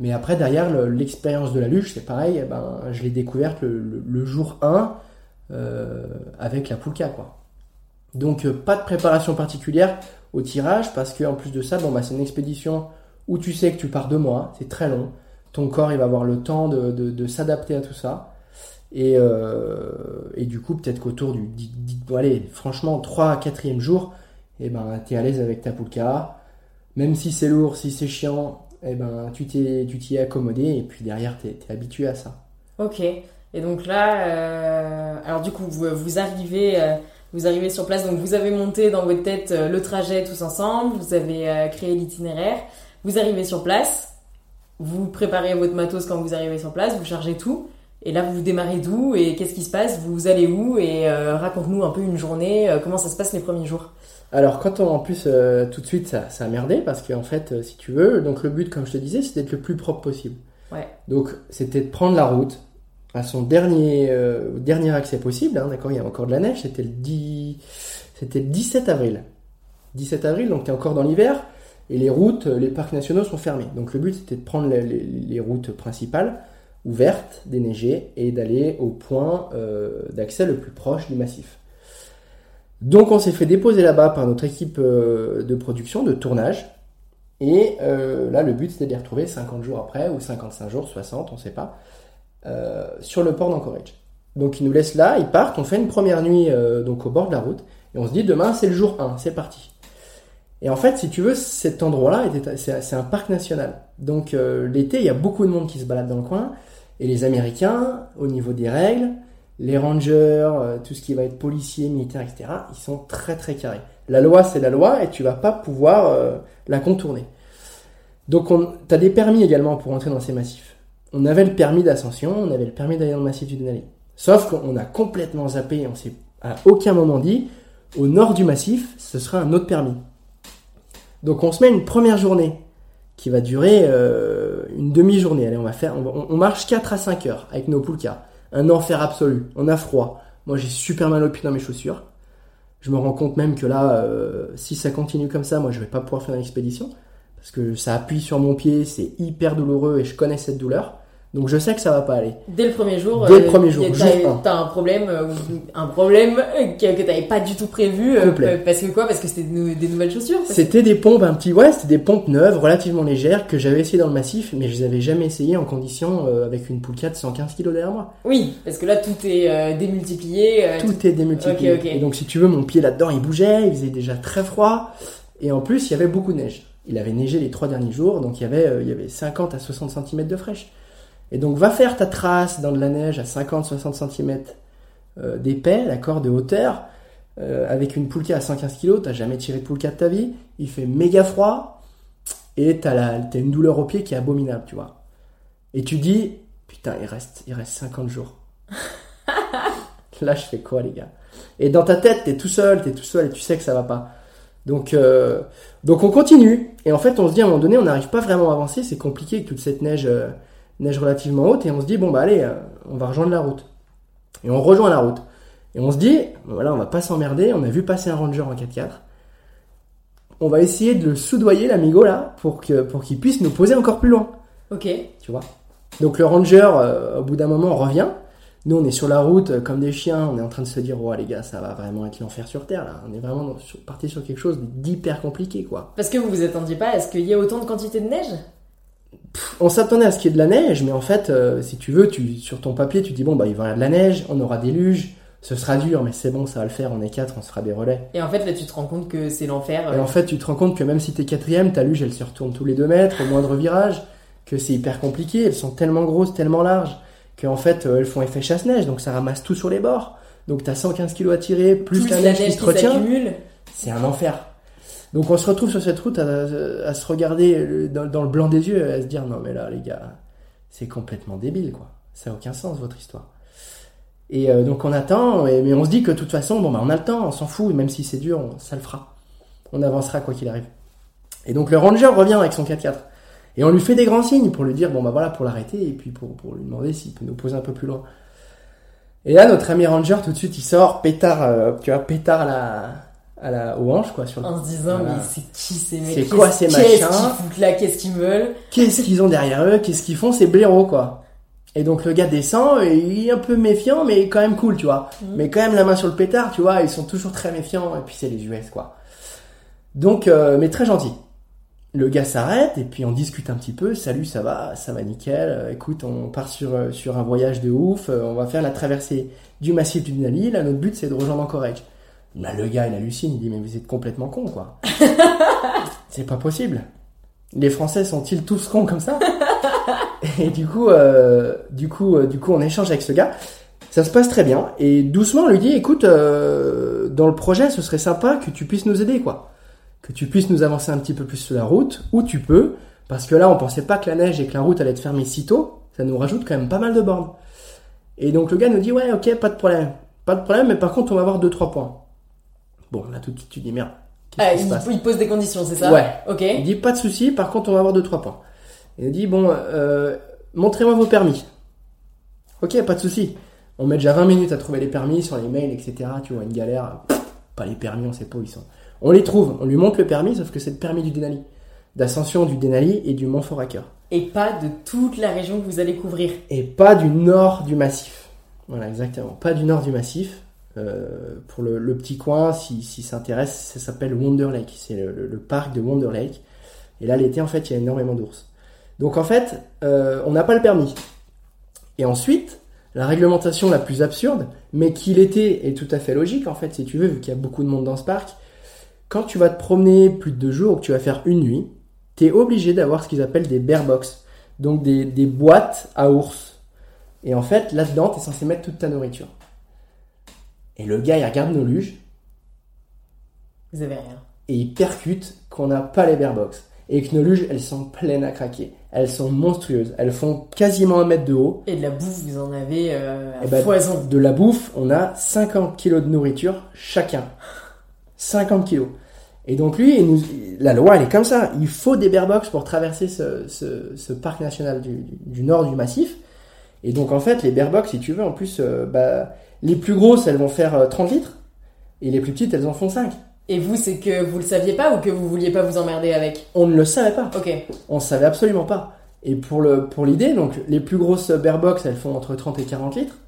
Mais après, derrière, l'expérience de la luge, c'est pareil, eh ben, je l'ai découverte le, le, jour 1 euh, avec la Poulka. Quoi. Donc, euh, pas de préparation particulière au tirage, parce qu'en plus de ça, bon, bah, c'est une expédition où tu sais que tu pars deux mois, c'est très long. Ton corps, il va avoir le temps de, de, de s'adapter à tout ça. Et, euh, et du coup, peut-être qu'autour du, bon, allez, franchement, 3 à 4 jour, eh ben, tu es à l'aise avec ta Poulka. Même si c'est lourd, si c'est chiant, eh ben, tu t'es, tu t'y es accommodé et puis derrière, tu es, habitué à ça. Ok. Et donc là, euh, alors du coup, vous, vous arrivez, euh, vous arrivez sur place. Donc vous avez monté dans votre tête euh, le trajet tous ensemble. Vous avez créé l'itinéraire. Vous arrivez sur place. Vous préparez votre matos quand vous arrivez sur place. Vous chargez tout. Et là, vous démarrez d'où et qu'est-ce qui se passe Vous allez où Et raconte-nous un peu une journée. comment ça se passe les premiers jours alors quand on en plus euh, tout de suite ça, ça a merdé parce qu'en fait euh, si tu veux donc le but comme je te disais c'était d'être le plus propre possible. Ouais. Donc c'était de prendre la route à son dernier euh, dernier accès possible hein, d'accord il y a encore de la neige c'était le 10 c'était le 17 avril 17 avril donc tu es encore dans l'hiver et les routes les parcs nationaux sont fermés donc le but c'était de prendre les, routes principales ouvertes déneigées et d'aller au point d'accès le plus proche du massif. Donc on s'est fait déposer là-bas par notre équipe euh, de production, de tournage. Et euh, là, le but, c'était de les retrouver 50 jours après, ou 55 jours, 60, on ne sait pas, euh, sur le port d'Anchorage. Donc ils nous laissent là, ils partent, on fait une première nuit donc au bord de la route, et on se dit demain c'est le jour 1, c'est parti. Et en fait, si tu veux, cet endroit-là, c'est un parc national. Donc l'été, il y a beaucoup de monde qui se balade dans le coin, et les Américains, au niveau des règles, les rangers, euh, tout ce qui va être policier, militaire, etc., ils sont très très carrés. La loi, c'est la loi et tu vas pas pouvoir euh, la contourner. Donc, tu as des permis également pour entrer dans ces massifs. On avait le permis d'ascension, on avait le permis d'aller dans le massif du Denali. Sauf qu'on a complètement zappé, on s'est à aucun moment dit, au nord du massif, ce sera un autre permis. Donc, on se met une première journée qui va durer euh, une demi-journée. Allez, on va on, marche 4 à 5 heures avec nos poulkas un enfer absolu. On a froid. Moi, j'ai super mal au pied dans mes chaussures. Je me rends compte même que là, euh, si ça continue comme ça, moi, je vais pas pouvoir faire une expédition parce que ça appuie sur mon pied, c'est hyper douloureux et je connais cette douleur. Donc je sais que ça va pas aller. Dès le premier jour, Dès le premier jour, t'as- un. problème, euh, un problème euh, que, que t'avais pas du tout prévu. euh, parce que quoi? Parce que c'était des, nou- des nouvelles chaussures. C'était des pompes un petit, ouais, c'était des pompes neuves, relativement légères, que j'avais essayé dans le massif, mais je les avais jamais essayé en condition euh, avec une poulka de 115 kg derrière moi. Oui, parce que là tout est euh, démultiplié. euh, Tout est démultiplié. Ok, ok. Et donc, si tu veux, mon pied là-dedans, il bougeait, il faisait déjà très froid. Et en plus, il y avait beaucoup de neige. Il avait neigé les trois derniers jours, donc il y avait, euh, il y avait 50 à 60 cm de fraîche. Et donc, va faire ta trace dans de la neige à 50-60 cm euh, d'épais, d'accord, de hauteur, euh, avec une poulka à 115 kg. T'as jamais tiré de poulka de ta vie. Il fait méga froid. Et t'as une douleur au pied qui est abominable, tu vois. Et tu dis, putain, il reste, il reste 50 jours. Là, je fais quoi, les gars? Et dans ta tête, t'es tout seul, t'es tout seul et tu sais que ça va pas. Donc, euh, donc on continue. Et en fait, on se dit à un moment donné, on n'arrive pas vraiment à avancer. C'est compliqué avec toute cette neige, euh, neige relativement haute. Et on se dit, bon, bah allez, euh, on va rejoindre la route. Et on rejoint la route. Et on se dit, voilà, on va pas s'emmerder. On a vu passer un ranger en 4x4. On va essayer de le soudoyer, l'amigo, là, pour que, pour qu'il puisse nous poser encore plus loin Ok. tu vois? Donc le ranger, euh, au bout d'un moment, revient. Nous, on est sur la route euh, comme des chiens. On est en train de se dire, oh les gars, ça va vraiment être l'enfer sur terre là. On est vraiment dans- sur- parti sur quelque chose d'hyper compliqué, quoi. Parce que vous vous attendiez pas à ce qu'il y ait autant de quantité de neige? On s'attendait à ce qu'il y ait de la neige, mais en fait, euh, si tu veux, tu sur ton papier, tu dis bon bah il va y avoir de la neige, on aura des luges, ce sera dur, mais c'est bon, ça va le faire. On est quatre, on se fera des relais. Et en fait là tu te rends compte que c'est l'enfer. Et euh, en fait, tu te rends compte que même si t'es quatrième, ta luge, elle se retourne tous les deux mètres au moindre virage, que c'est hyper compliqué. Elles sont tellement grosses, tellement larges, qu'en fait, euh, elles font effet chasse-neige, donc ça ramasse tout sur les bords. Donc t'as 115 kilos à tirer, plus toute la neige qui se retient. s'accumule. C'est un enfer. Donc on se retrouve sur cette route à, se regarder euh, dans, le blanc des yeux, à se dire non mais là les gars, c'est complètement débile quoi. Ça n'a aucun sens votre histoire. Et euh, donc on attend, mais on se dit que de toute façon, bon bah on a le temps, on s'en fout, même si c'est dur, on- ça le fera. On avancera quoi qu'il arrive. Et donc le ranger revient avec son 4x4. Et on lui fait des grands signes pour lui dire, bon bah voilà, pour l'arrêter, et puis pour, lui demander s'il peut nous poser un peu plus loin. Et là, notre ami ranger, tout de suite, il sort, pétard, euh, tu vois, pétard la, à la, aux hanches, quoi, sur le En se disant Voilà. mais c'est qui ces mecs? C'est quoi ces Qu'est-ce machins? qu'ils foutent là? Qu'est-ce qu'ils veulent? Qu'est-ce qu'ils ont derrière eux? Qu'est-ce qu'ils font? Ces blaireaux quoi Et donc le gars descend et il est un peu méfiant mais quand même cool tu vois. Mhm. Mais quand même la main sur le pétard tu vois, ils sont toujours très méfiants et puis c'est les US quoi. Donc euh, mais très gentil. Le gars s'arrête et puis on discute un petit peu. Salut, ça va, ça va nickel. Euh, écoute, on part sur euh, sur un voyage de ouf. Euh, on va faire la traversée du massif du Denali. Là, notre but c'est de rejoindre Anchorage. Là, le gars il hallucine. Il dit mais vous êtes complètement con quoi. c'est pas possible. Les Français sont-ils tous cons comme ça? Et du coup, euh, du coup, euh, du coup, on échange avec ce gars. Ça se passe très bien. Et doucement, on lui dit, écoute, euh, dans le projet, ce serait sympa que tu puisses nous aider, quoi. Que tu puisses nous avancer un petit peu plus sur la route, où tu peux, parce que là, on pensait pas que la neige et que la route allait être fermée si tôt. Ça nous rajoute quand même pas mal de bornes. Et donc le gars nous dit, ouais, ok, pas de problème, pas de problème, mais par contre, on va avoir deux trois points. Bon, là tout de suite, tu dis merde. Qu'est-ce Ah, qui se il, passe il pose des conditions, c'est ça Ouais. Ok. il dit pas de souci, par contre on va avoir deux trois points. Il dit bon, euh, montrez-moi vos permis. Ok, pas de souci. On met déjà 20 minutes à trouver les permis sur les mails, etc. Tu vois une galère. Pff, pas les permis, on sait pas où ils sont. On les trouve, on lui montre le permis, sauf que c'est le permis du Denali, d'ascension du Denali et du Mont Foraker, Et pas de toute la région que vous allez couvrir. et pas du nord du massif. Voilà, exactement, pas du nord du massif. Euh, pour le, le petit coin, si, si ça intéresse, ça s'appelle Wonder Lake. C'est le, le- parc de Wonder Lake. Et là, l'été, en fait, il y a énormément d'ours. Donc, en fait, euh, on n'a pas le permis. Et ensuite, la réglementation la plus absurde, mais qui l'été est tout à fait logique, en fait, si tu veux, vu qu'il y a beaucoup de monde dans ce parc, quand tu vas te promener plus de deux jours ou que tu vas faire une nuit, tu es obligé d'avoir ce qu'ils appellent des bear box. Donc, des, des boîtes à ours. Et en fait, là-dedans, tu es censé mettre toute ta nourriture. Et le gars, il regarde nos luges Vous avez rien. et il percute qu'on n'a pas les bear box. Et que nos luges, elles sont pleines à craquer. Elles sont monstrueuses. Elles font quasiment un mètre de haut. Et de la bouffe, vous en avez euh, à foison. De la bouffe, on a 50 kilos de nourriture chacun. 50 kilos. Et donc lui, il nous, la loi, elle est comme ça. Il faut des bear box pour traverser ce, ce, ce parc national du, du nord du massif. Et donc en fait, les bear box, si tu veux, en plus, euh, bah, les plus grosses, elles vont faire euh, 30 litres. Et les plus petites, elles en font 5. Et vous, c'est que vous le saviez pas ou que vous vouliez pas vous emmerder avec? On ne le savait pas. Ok. On savait absolument pas. Et pour le pour l'idée, donc les plus grosses bear box, elles font entre 30 et 40 litres.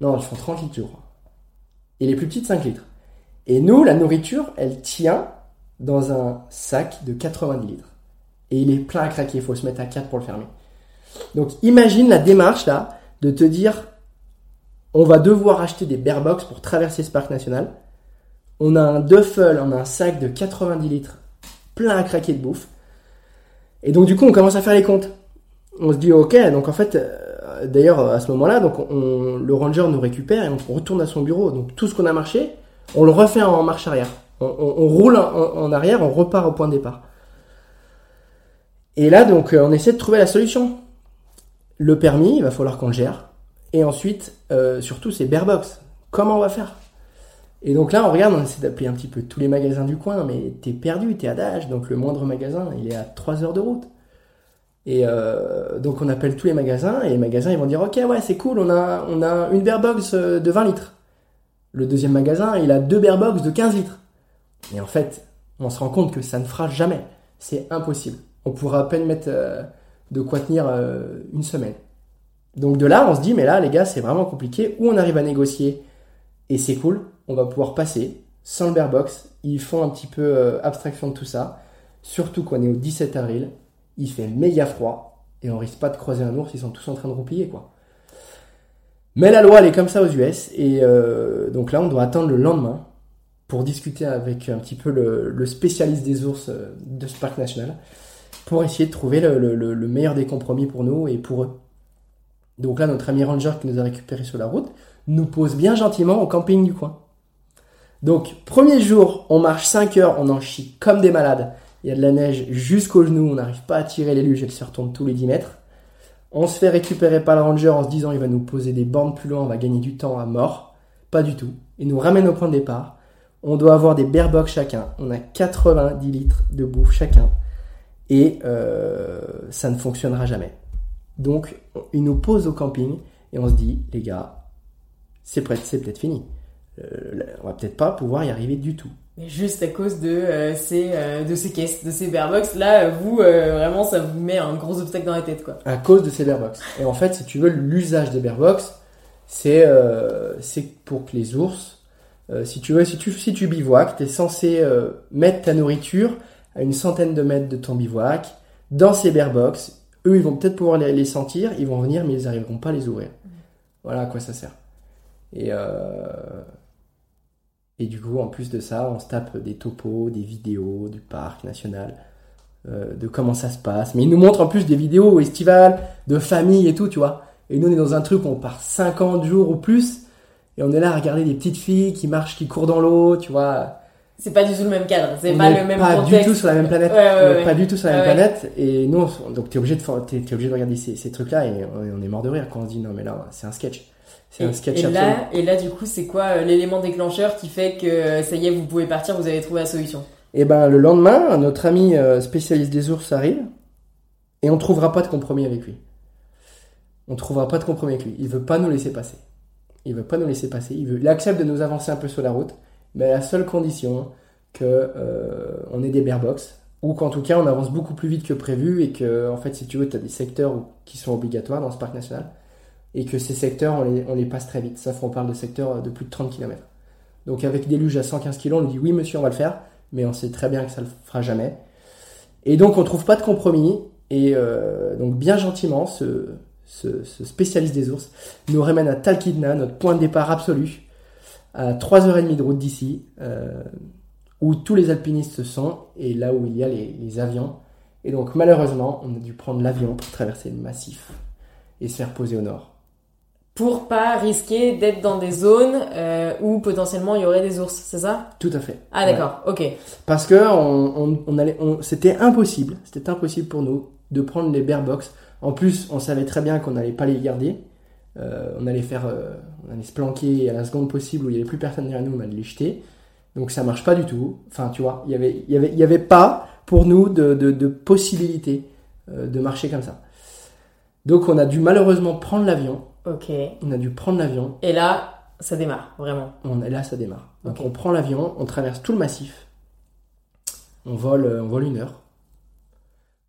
Non, elles font 30 litres, je crois. Et les plus petites, 5 litres. Et nous, la nourriture, elle tient dans un sac de 90 litres. Et il est plein à craquer, il faut se mettre à 4 pour le fermer. Donc imagine la démarche là, de te dire, on va devoir acheter des bear box pour traverser ce parc national. On a un duffel, on a un sac de 90 litres plein à craquer de bouffe. Et donc du coup, on commence à faire les comptes. On se dit, ok, donc en fait, euh, d'ailleurs à ce moment-là, le ranger nous récupère et on retourne à son bureau. Donc tout ce qu'on a marché, on le refait en marche arrière. On, roule en, arrière, on repart au point de départ. Et là, donc, euh, on essaie de trouver la solution. Le permis, il va falloir qu'on le gère. Et ensuite, euh, surtout, c'est Barebox. Comment on va faire? Et donc là, on regarde, on essaie d'appeler un petit peu tous les magasins du coin, mais t'es perdu, t'es à Dage, donc le moindre magasin, il est à 3 heures de route. Et euh, donc on appelle tous les magasins, et les magasins, ils vont dire, ok, ouais, c'est cool, on a, on a une Barebox de 20 litres. Le deuxième magasin, il a deux Barebox de 15 litres. Et en fait, on se rend compte que ça ne fera jamais. C'est impossible. On pourra à peine mettre euh, de quoi tenir euh, une semaine. Donc de là, on se dit, mais là, les gars, c'est vraiment compliqué. Ou on arrive à négocier et c'est cool, on va pouvoir passer sans le bear box. Ils font un petit peu euh, abstraction de tout ça. Surtout qu'on est au 17 avril, il fait méga froid et on risque pas de croiser un ours, ils sont tous en train de roupiller quoi. Mais la loi, elle est comme ça aux US et donc là, on doit attendre le lendemain pour discuter avec un petit peu le, spécialiste des ours euh, de ce parc national, pour essayer de trouver le, meilleur des compromis pour nous et pour eux. Donc là, notre ami ranger qui nous a récupéré sur la route nous pose bien gentiment au camping du coin. Donc, premier jour, on marche 5 heures, on en chie comme des malades. Il y a de la neige jusqu'aux genoux, on n'arrive pas à tirer les luges, elle se retourne tous les 10 mètres. On se fait récupérer par le ranger en se disant il va nous poser des bandes plus loin, on va gagner du temps à mort. Pas du tout. Il nous ramène au point de départ. On doit avoir des bear chacun. On a 90 litres de bouffe chacun. Et euh, ça ne fonctionnera jamais. Donc, il nous pose au camping et on se dit, les gars, c'est peut-être fini. Euh, on va peut-être pas pouvoir y arriver du tout. Mais juste à cause de euh, ces de ces caisses, de ces bearbox, là, vous vraiment, ça vous met un gros obstacle dans la tête, quoi. À cause de ces bearbox. Et en fait, si tu veux, l'usage des bearbox, c'est c'est pour que les ours euh, si tu veux, si tu, si tu bivouacs, tu es censé euh, mettre ta nourriture à une centaine de mètres de ton bivouac, dans ces bear box. Eux, ils vont peut-être pouvoir les, sentir, ils vont venir, mais ils n'arriveront pas à les ouvrir. Voilà à quoi ça sert. Et, euh, et du coup, en plus de ça, on se tape des topos, des vidéos du parc national, de comment ça se passe. Mais ils nous montrent en plus des vidéos estivales, de famille et tout, tu vois. Et nous, on est dans un truc où on part 50 jours ou plus et on est là à regarder des petites filles qui marchent, qui courent dans l'eau, tu vois. C'est pas du tout le même cadre, c'est pas le même pas du tout sur la même planète. Pas du tout sur la même planète. Et nous, donc t'es obligé de, t'es, obligé de regarder ces, ces trucs-là et on est mort de rire quand on se dit non mais là, c'est un sketch. C'est un sketch et là, et là, du coup, c'est quoi euh, l'élément déclencheur qui fait que euh, ça y est, vous pouvez partir, vous avez trouvé la solution? Et eh ben, le lendemain, notre ami euh, spécialiste des ours arrive et on trouvera pas de compromis avec lui. On trouvera pas de compromis avec lui. Il veut pas nous laisser passer. Il veut pas nous laisser passer. Il, veut, il accepte de nous avancer un peu sur la route, mais à la seule condition que euh, on ait des box ou qu'en tout cas on avance beaucoup plus vite que prévu et que en fait si tu veux tu as des secteurs qui sont obligatoires dans ce parc national et que ces secteurs on les, passe très vite. Ça on parle de secteurs de plus de 30 km. Donc avec des luges à 115 kg, on nous dit oui monsieur on va le faire, mais on sait très bien que ça le fera jamais. Et donc on trouve pas de compromis et euh, donc bien gentiment ce, ce, spécialiste des ours, nous ramène à Talkeetna, notre point de départ absolu, à 3h30 de route d'ici, euh, où tous les alpinistes sont, et là où il y a les, avions. Et donc malheureusement, on a dû prendre l'avion pour traverser le massif et se faire poser au nord. Pour pas risquer d'être dans des zones euh, où potentiellement il y aurait des ours, c'est ça? Tout à fait. Ah d'accord, ok. Parce que on, allait, c'était impossible, c'était impossible pour nous de prendre les bear box en plus, on savait très bien qu'on n'allait pas les garder. Euh, on allait faire, euh, on allait se planquer à la seconde possible où il n'y avait plus personne derrière nous, on allait les jeter. Donc ça marche pas du tout. Enfin, tu vois, il y avait, y avait, y avait pas pour nous de, de, possibilité euh, de marcher comme ça. Donc on a dû malheureusement prendre l'avion. Ok. On a dû prendre l'avion. Et là, ça démarre vraiment. On, et là, ça démarre. Donc on prend l'avion, on traverse tout le massif. On vole, on vole une heure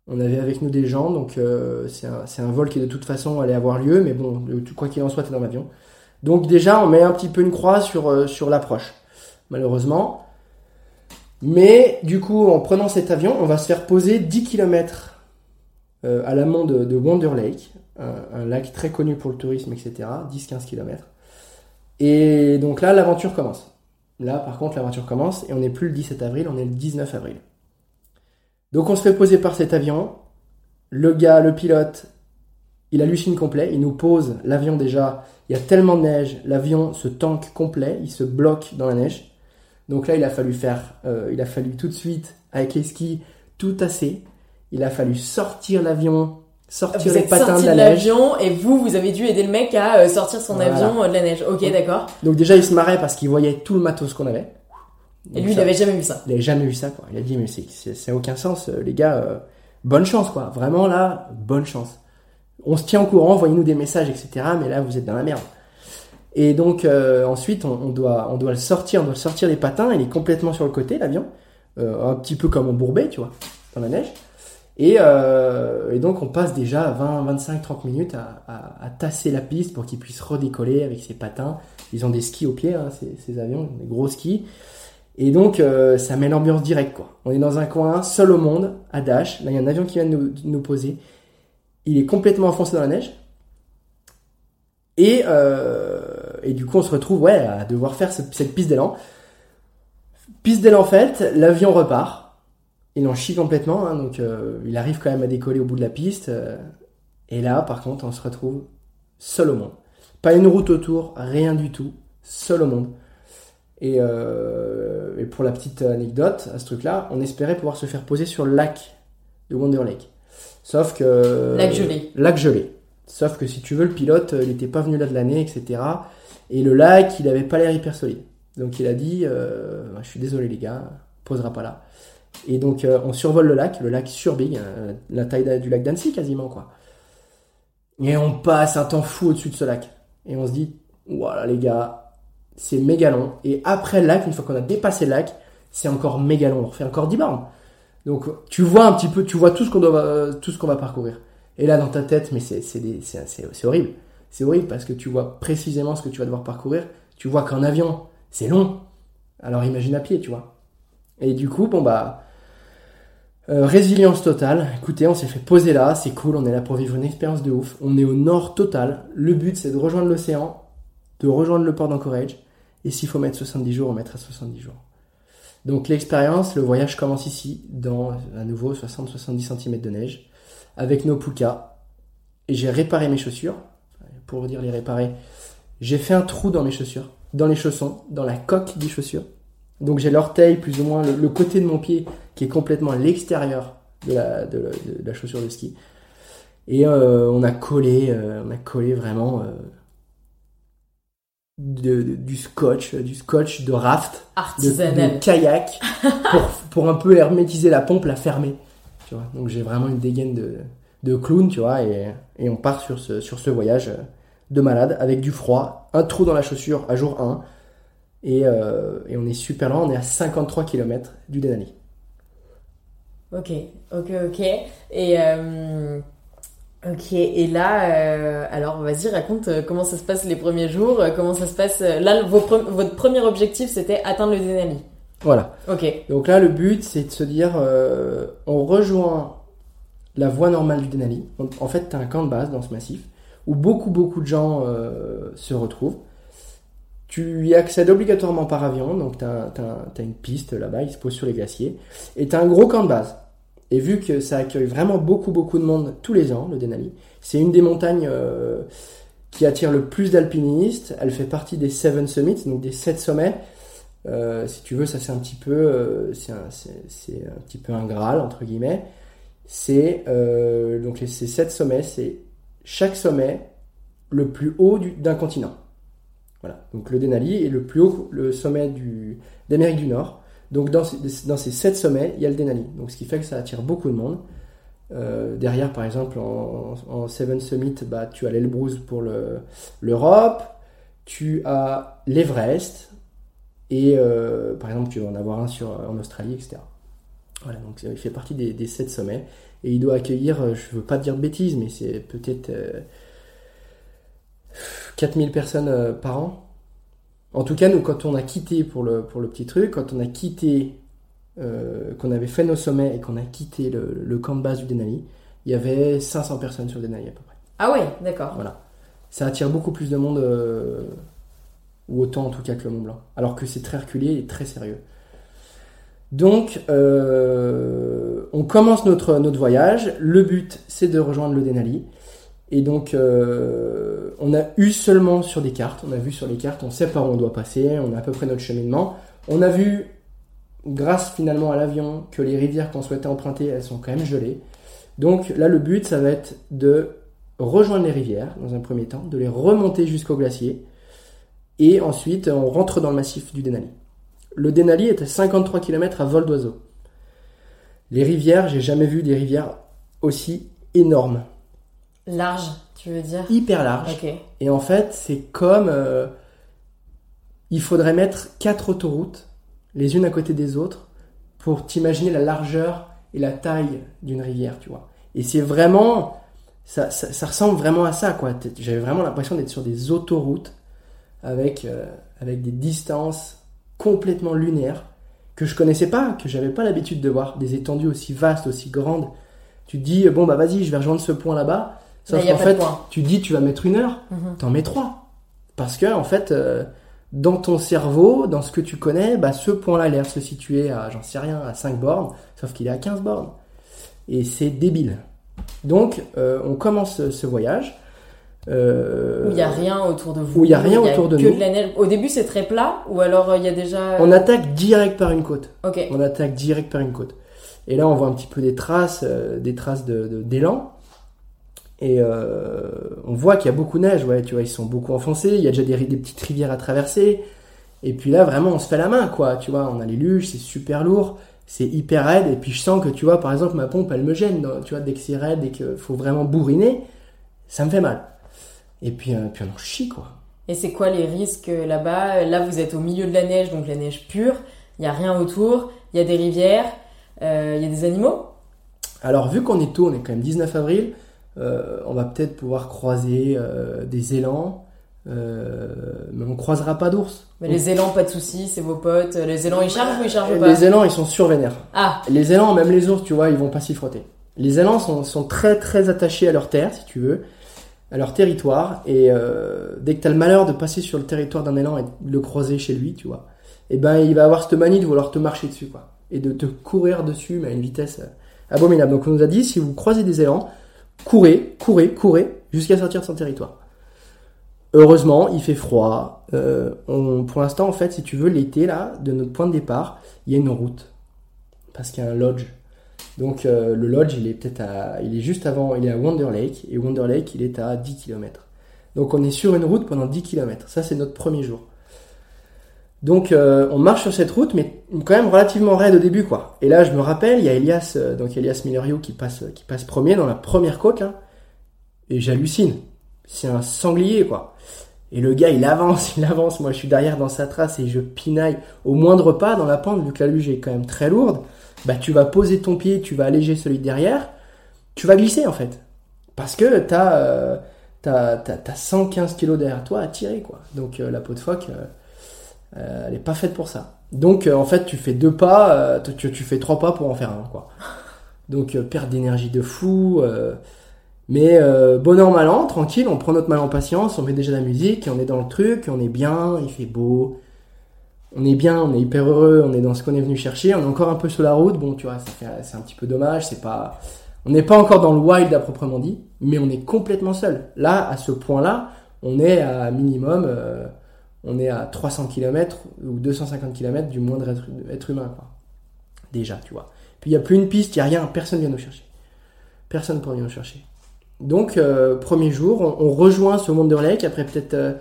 On avait avec nous des gens, donc c'est un, un, vol qui de toute façon allait avoir lieu, mais bon, quoi qu'il en soit, t'es dans l'avion. Donc déjà, on met un petit peu une croix sur, sur l'approche, malheureusement. Mais du coup, en prenant cet avion, on va se faire poser 10 km à l'amont de, Wonder Lake, un, lac très connu pour le tourisme, etc. 10-15 km. Et donc là, l'aventure commence. Là, par contre, l'aventure commence et on n'est plus le 17 avril, on est le 19 avril. Donc on se fait poser par cet avion. Le gars, le pilote, il hallucine complet. Il nous pose l'avion déjà. Il y a tellement de neige, l'avion se tanque complet, il se bloque dans la neige. Donc là, il a fallu faire, euh, il a fallu tout de suite, avec les skis, tout tasser. Il a fallu sortir l'avion sortir les patins de la l'avion et vous vous avez dû aider le mec à euh, sortir son avion euh, de la neige. OK, d'accord. Donc déjà il se marrait parce qu'il voyait tout le matos qu'on avait. Et lui il avait jamais vu ça. Il avait jamais vu ça quoi. Il a dit mais c'est ça aucun sens euh, les gars bonne chance quoi. Vraiment là bonne chance. On se tient au courant, envoyez-nous des messages etc. mais là vous êtes dans la merde. Et donc ensuite on, doit on doit le sortir, on doit le sortir des patins, il est complètement sur le côté l'avion. un petit peu comme en bourbé, tu vois, dans la neige. Euh, et, donc on passe déjà 20, 25, 30 minutes à, tasser la piste pour qu'il puisse redécoller avec ses patins. Ils ont des skis au pied, hein, ces, avions, des gros skis. Et donc euh, ça met l'ambiance directe quoi. On est dans un coin seul au monde, à Dash. Là il y a un avion qui vient nous, poser. Il est complètement enfoncé dans la neige. Et, euh, du coup on se retrouve à devoir faire cette piste d'élan. Piste d'élan faite, l'avion repart il en chie complètement, hein, donc euh, il arrive quand même à décoller au bout de la piste. Et là, par contre, on se retrouve seul au monde. Pas une route autour, rien du tout, seul au monde. Et, euh, pour la petite anecdote à ce truc-là, on espérait pouvoir se faire poser sur le lac de Wonder Lake. Sauf que. Lac gelé. Lac gelé. Sauf que si tu veux, le pilote, il n'était pas venu là de l'année, etc. Et le lac, il avait pas l'air hyper solide. Donc il a dit Je suis désolé, les gars, posera pas là. Et donc euh, on survole le lac, le lac sur Big, euh, la taille du lac d'Annecy quasiment quoi. Et on passe un temps fou au-dessus de ce lac. Et on se dit, voilà les gars, c'est méga long. Et après le lac, une fois qu'on a dépassé le lac, c'est encore méga long. On refait encore 10 bornes. Donc tu vois un petit peu, tu vois tout ce qu'on euh, va parcourir. Et là dans ta tête, mais c'est c'est horrible. C'est horrible parce que tu vois précisément ce que tu vas devoir parcourir. Tu vois qu'en avion, c'est long. Alors imagine à pied, tu vois. Et du coup, bon bah, euh, résilience totale. Écoutez, on s'est fait poser là, c'est cool, on est là pour vivre une expérience de ouf. On est au nord total. Le but, c'est de rejoindre l'océan, de rejoindre le port d'Anchorage. Et s'il faut mettre 70 jours, on mettra 70 jours. Donc l'expérience, le voyage commence ici, dans à nouveau 60-70 cm de neige, avec nos pukas. Et j'ai réparé mes chaussures. Pour vous dire les réparer, j'ai fait un trou dans mes chaussures, dans les chaussons, dans la coque des chaussures. Donc j'ai l'orteil, plus ou moins le, côté de mon pied qui est complètement à l'extérieur de la, de, la, chaussure de ski. Et euh, on a collé, euh, on a collé vraiment euh, du scotch, du scotch de raft, de, kayak, pour, pour, un peu hermétiser la pompe, la fermer. Tu vois Donc j'ai vraiment une dégaine de, de clown, tu vois, et, et on part sur ce, sur ce voyage de malade avec du froid, un trou dans la chaussure à jour 1 euh, et, on est super loin, on est à 53 km du Denali. Ok, ok, ok. Et, euh, ok, et là, euh, alors vas-y, raconte comment ça se passe les premiers jours, comment ça se passe. Là, votre premier objectif, c'était atteindre le Denali. Voilà. Ok. Donc là, le but, c'est de se dire, on rejoint la voie normale du Denali. En fait, tu as un camp de base dans ce massif où beaucoup, beaucoup de gens se retrouvent. Tu y accèdes obligatoirement par avion, donc tu as, une piste là-bas, il se pose sur les glaciers, et tu as un gros camp de base. Et vu que ça accueille vraiment beaucoup beaucoup de monde tous les ans, le Denali, c'est une des montagnes euh, qui attire le plus d'alpinistes, elle fait partie des Seven Summits, donc des sept sommets. Euh, si tu veux, ça c'est un petit peu, euh, c'est un, un, petit peu un graal entre guillemets. C'est donc ces sept sommets, c'est chaque sommet le plus haut d'un continent. Voilà. Donc le Denali est le plus haut, le sommet du, d'Amérique du Nord. Donc dans, dans ces sept sommets, il y a le Denali. Donc ce qui fait que ça attire beaucoup de monde. Euh, derrière, par exemple, en, Seven Summit, bah, tu as l'Elbrus pour le, l'Europe, tu as l'Everest, et euh, par exemple, tu vas en avoir un sur, en Australie, etc. Voilà, donc il fait partie des, des 7 sommets. Et il doit accueillir, je veux pas dire de bêtises, mais c'est peut-être 4000 personnes par an. En tout cas, nous, quand on a quitté pour le, pour le petit truc, quand on a quitté, euh, qu'on avait fait nos sommets et qu'on a quitté le, camp de base du Denali, il y avait 500 personnes sur le Denali à peu près. Ah ouais, d'accord. Voilà. Ça attire beaucoup plus de monde, euh, ou autant en tout cas que le Mont Blanc. Alors que c'est très reculé et très sérieux. Donc, euh, on commence notre, notre voyage. Le but, c'est de rejoindre le Denali. Et donc, euh, on a eu seulement sur des cartes, on a vu sur les cartes, on sait par où on doit passer, on a à peu près notre cheminement. On a vu, grâce finalement à l'avion, que les rivières qu'on souhaitait emprunter, elles sont quand même gelées. Donc là, le but, ça va être de rejoindre les rivières, dans un premier temps, de les remonter jusqu'au glacier, et ensuite, on rentre dans le massif du Denali. Le Denali est à 53 km à vol d'oiseau. Les rivières, j'ai jamais vu des rivières aussi énormes. Large, tu veux dire? Hyper large. Et en fait, c'est comme. Euh, il faudrait mettre quatre autoroutes, les unes à côté des autres, pour t'imaginer la largeur et la taille d'une rivière, tu vois. Et c'est vraiment. Ça, ça, ressemble vraiment à ça, quoi. J'avais vraiment l'impression d'être sur des autoroutes avec, euh, avec des distances complètement lunaires que je connaissais pas, que j'avais pas l'habitude de voir, des étendues aussi vastes, aussi grandes. Tu te dis, bon, bah vas-y, je vais rejoindre ce point là-bas Sauf qu'en fait, tu dis tu vas mettre une heure, mhm. t'en mets trois. Parce que, en fait, euh, dans ton cerveau, dans ce que tu connais, bah, ce point-là a l'air se situer à, j'en sais rien, à 5 bornes, sauf qu'il est à 15 bornes. Et c'est débile. Donc, euh, on commence ce voyage. Euh, où il n'y a rien autour de vous. Où il n'y a rien autour de nous. De la neige. Au début, c'est très plat, ou alors il y a déjà. On attaque direct par une côte. Ok. On attaque direct par une côte. Et là, on voit un petit peu des traces, des traces de, d'élan. Et euh, on voit qu'il y a beaucoup de neige, ouais, tu vois, ils sont beaucoup enfoncés, il y a déjà des, des, petites rivières à traverser. Et puis là, vraiment, on se fait la main, quoi, tu vois, on a les luges, c'est super lourd, c'est hyper raide, et puis je sens que, tu vois, par exemple, ma pompe, elle me gêne, tu vois, dès que c'est raide, dès qu'il faut vraiment bourriner, ça me fait mal. Et puis, euh, puis on en chie, quoi. Et c'est quoi les risques là-bas? Là, vous êtes au milieu de la neige, donc la neige pure, il n'y a rien autour, il y a des rivières, euh, il y a des animaux? Alors, vu qu'on est tôt, on est quand même 19 avril, euh, on va peut-être pouvoir croiser euh, des élans, euh, mais on croisera pas d'ours. Mais les élans, pas de soucis, c'est vos potes. Les élans, ils chargent ou ils chargent pas? Les élans, ils sont survénères. Ah. Les élans, même les ours, tu vois, ils vont pas s'y frotter. Les élans sont, très très attachés à leur terre, si tu veux, à leur territoire. Et dès que tu as le malheur de passer sur le territoire d'un élan et de le croiser chez lui, tu vois, et eh ben il va avoir cette manie de vouloir te marcher dessus, quoi, et de te courir dessus, mais à une vitesse abominable. Donc on nous a dit, si vous croisez des élans, courez, courez, courez, jusqu'à sortir de son territoire. Heureusement, il fait froid. Euh, pour l'instant, en fait, si tu veux, l'été, là, de notre point de départ, il y a une route. Parce qu'il y a un lodge. Donc, euh, le lodge, il est peut-être à. Il est juste avant. Il est à Wonder Lake. Et Wonder Lake, il est à 10 km. Donc, on est sur une route pendant 10 km. Ça, c'est notre premier jour. Donc euh, on marche sur cette route, mais quand même relativement raide au début, quoi. Et là, je me rappelle, il y a Elias, euh, donc Elias Millerio qui passe, qui passe premier dans la première côte là, et j'hallucine. C'est un sanglier, quoi. Et le gars, il avance, il avance. Moi, je suis derrière dans sa trace et je pinaille au moindre pas dans la pente, vu que la luge est quand même très lourde. Bah, tu vas poser ton pied, tu vas alléger celui de derrière, tu vas glisser en fait, parce que t'as euh, t'as, 115 kg derrière toi à tirer, quoi. Donc la peau de phoque euh, elle est pas faite pour ça. Donc euh, en fait, tu fais deux pas, euh, tu, tu, fais trois pas pour en faire un, quoi. Donc perte d'énergie de fou. mais bon an, mal an, tranquille, on prend notre mal en patience, on met déjà la musique, on est dans le truc, on est bien, il fait beau. On est bien, on est hyper heureux, on est dans ce qu'on est venu chercher, on est encore un peu sur la route, bon tu vois, c'est un petit peu dommage, c'est pas... On n'est pas encore dans le wild à proprement dit, mais on est complètement seul. Là, à ce point-là, on est à minimum on est à 300 km ou 250 km du moindre être, humain, quoi. Déjà, tu vois. Puis il n'y a plus une piste, il n'y a rien, personne vient nous chercher. Personne pour venir nous chercher. Donc, euh, premier jour, on, rejoint ce Wonder Lake, après peut-être, euh,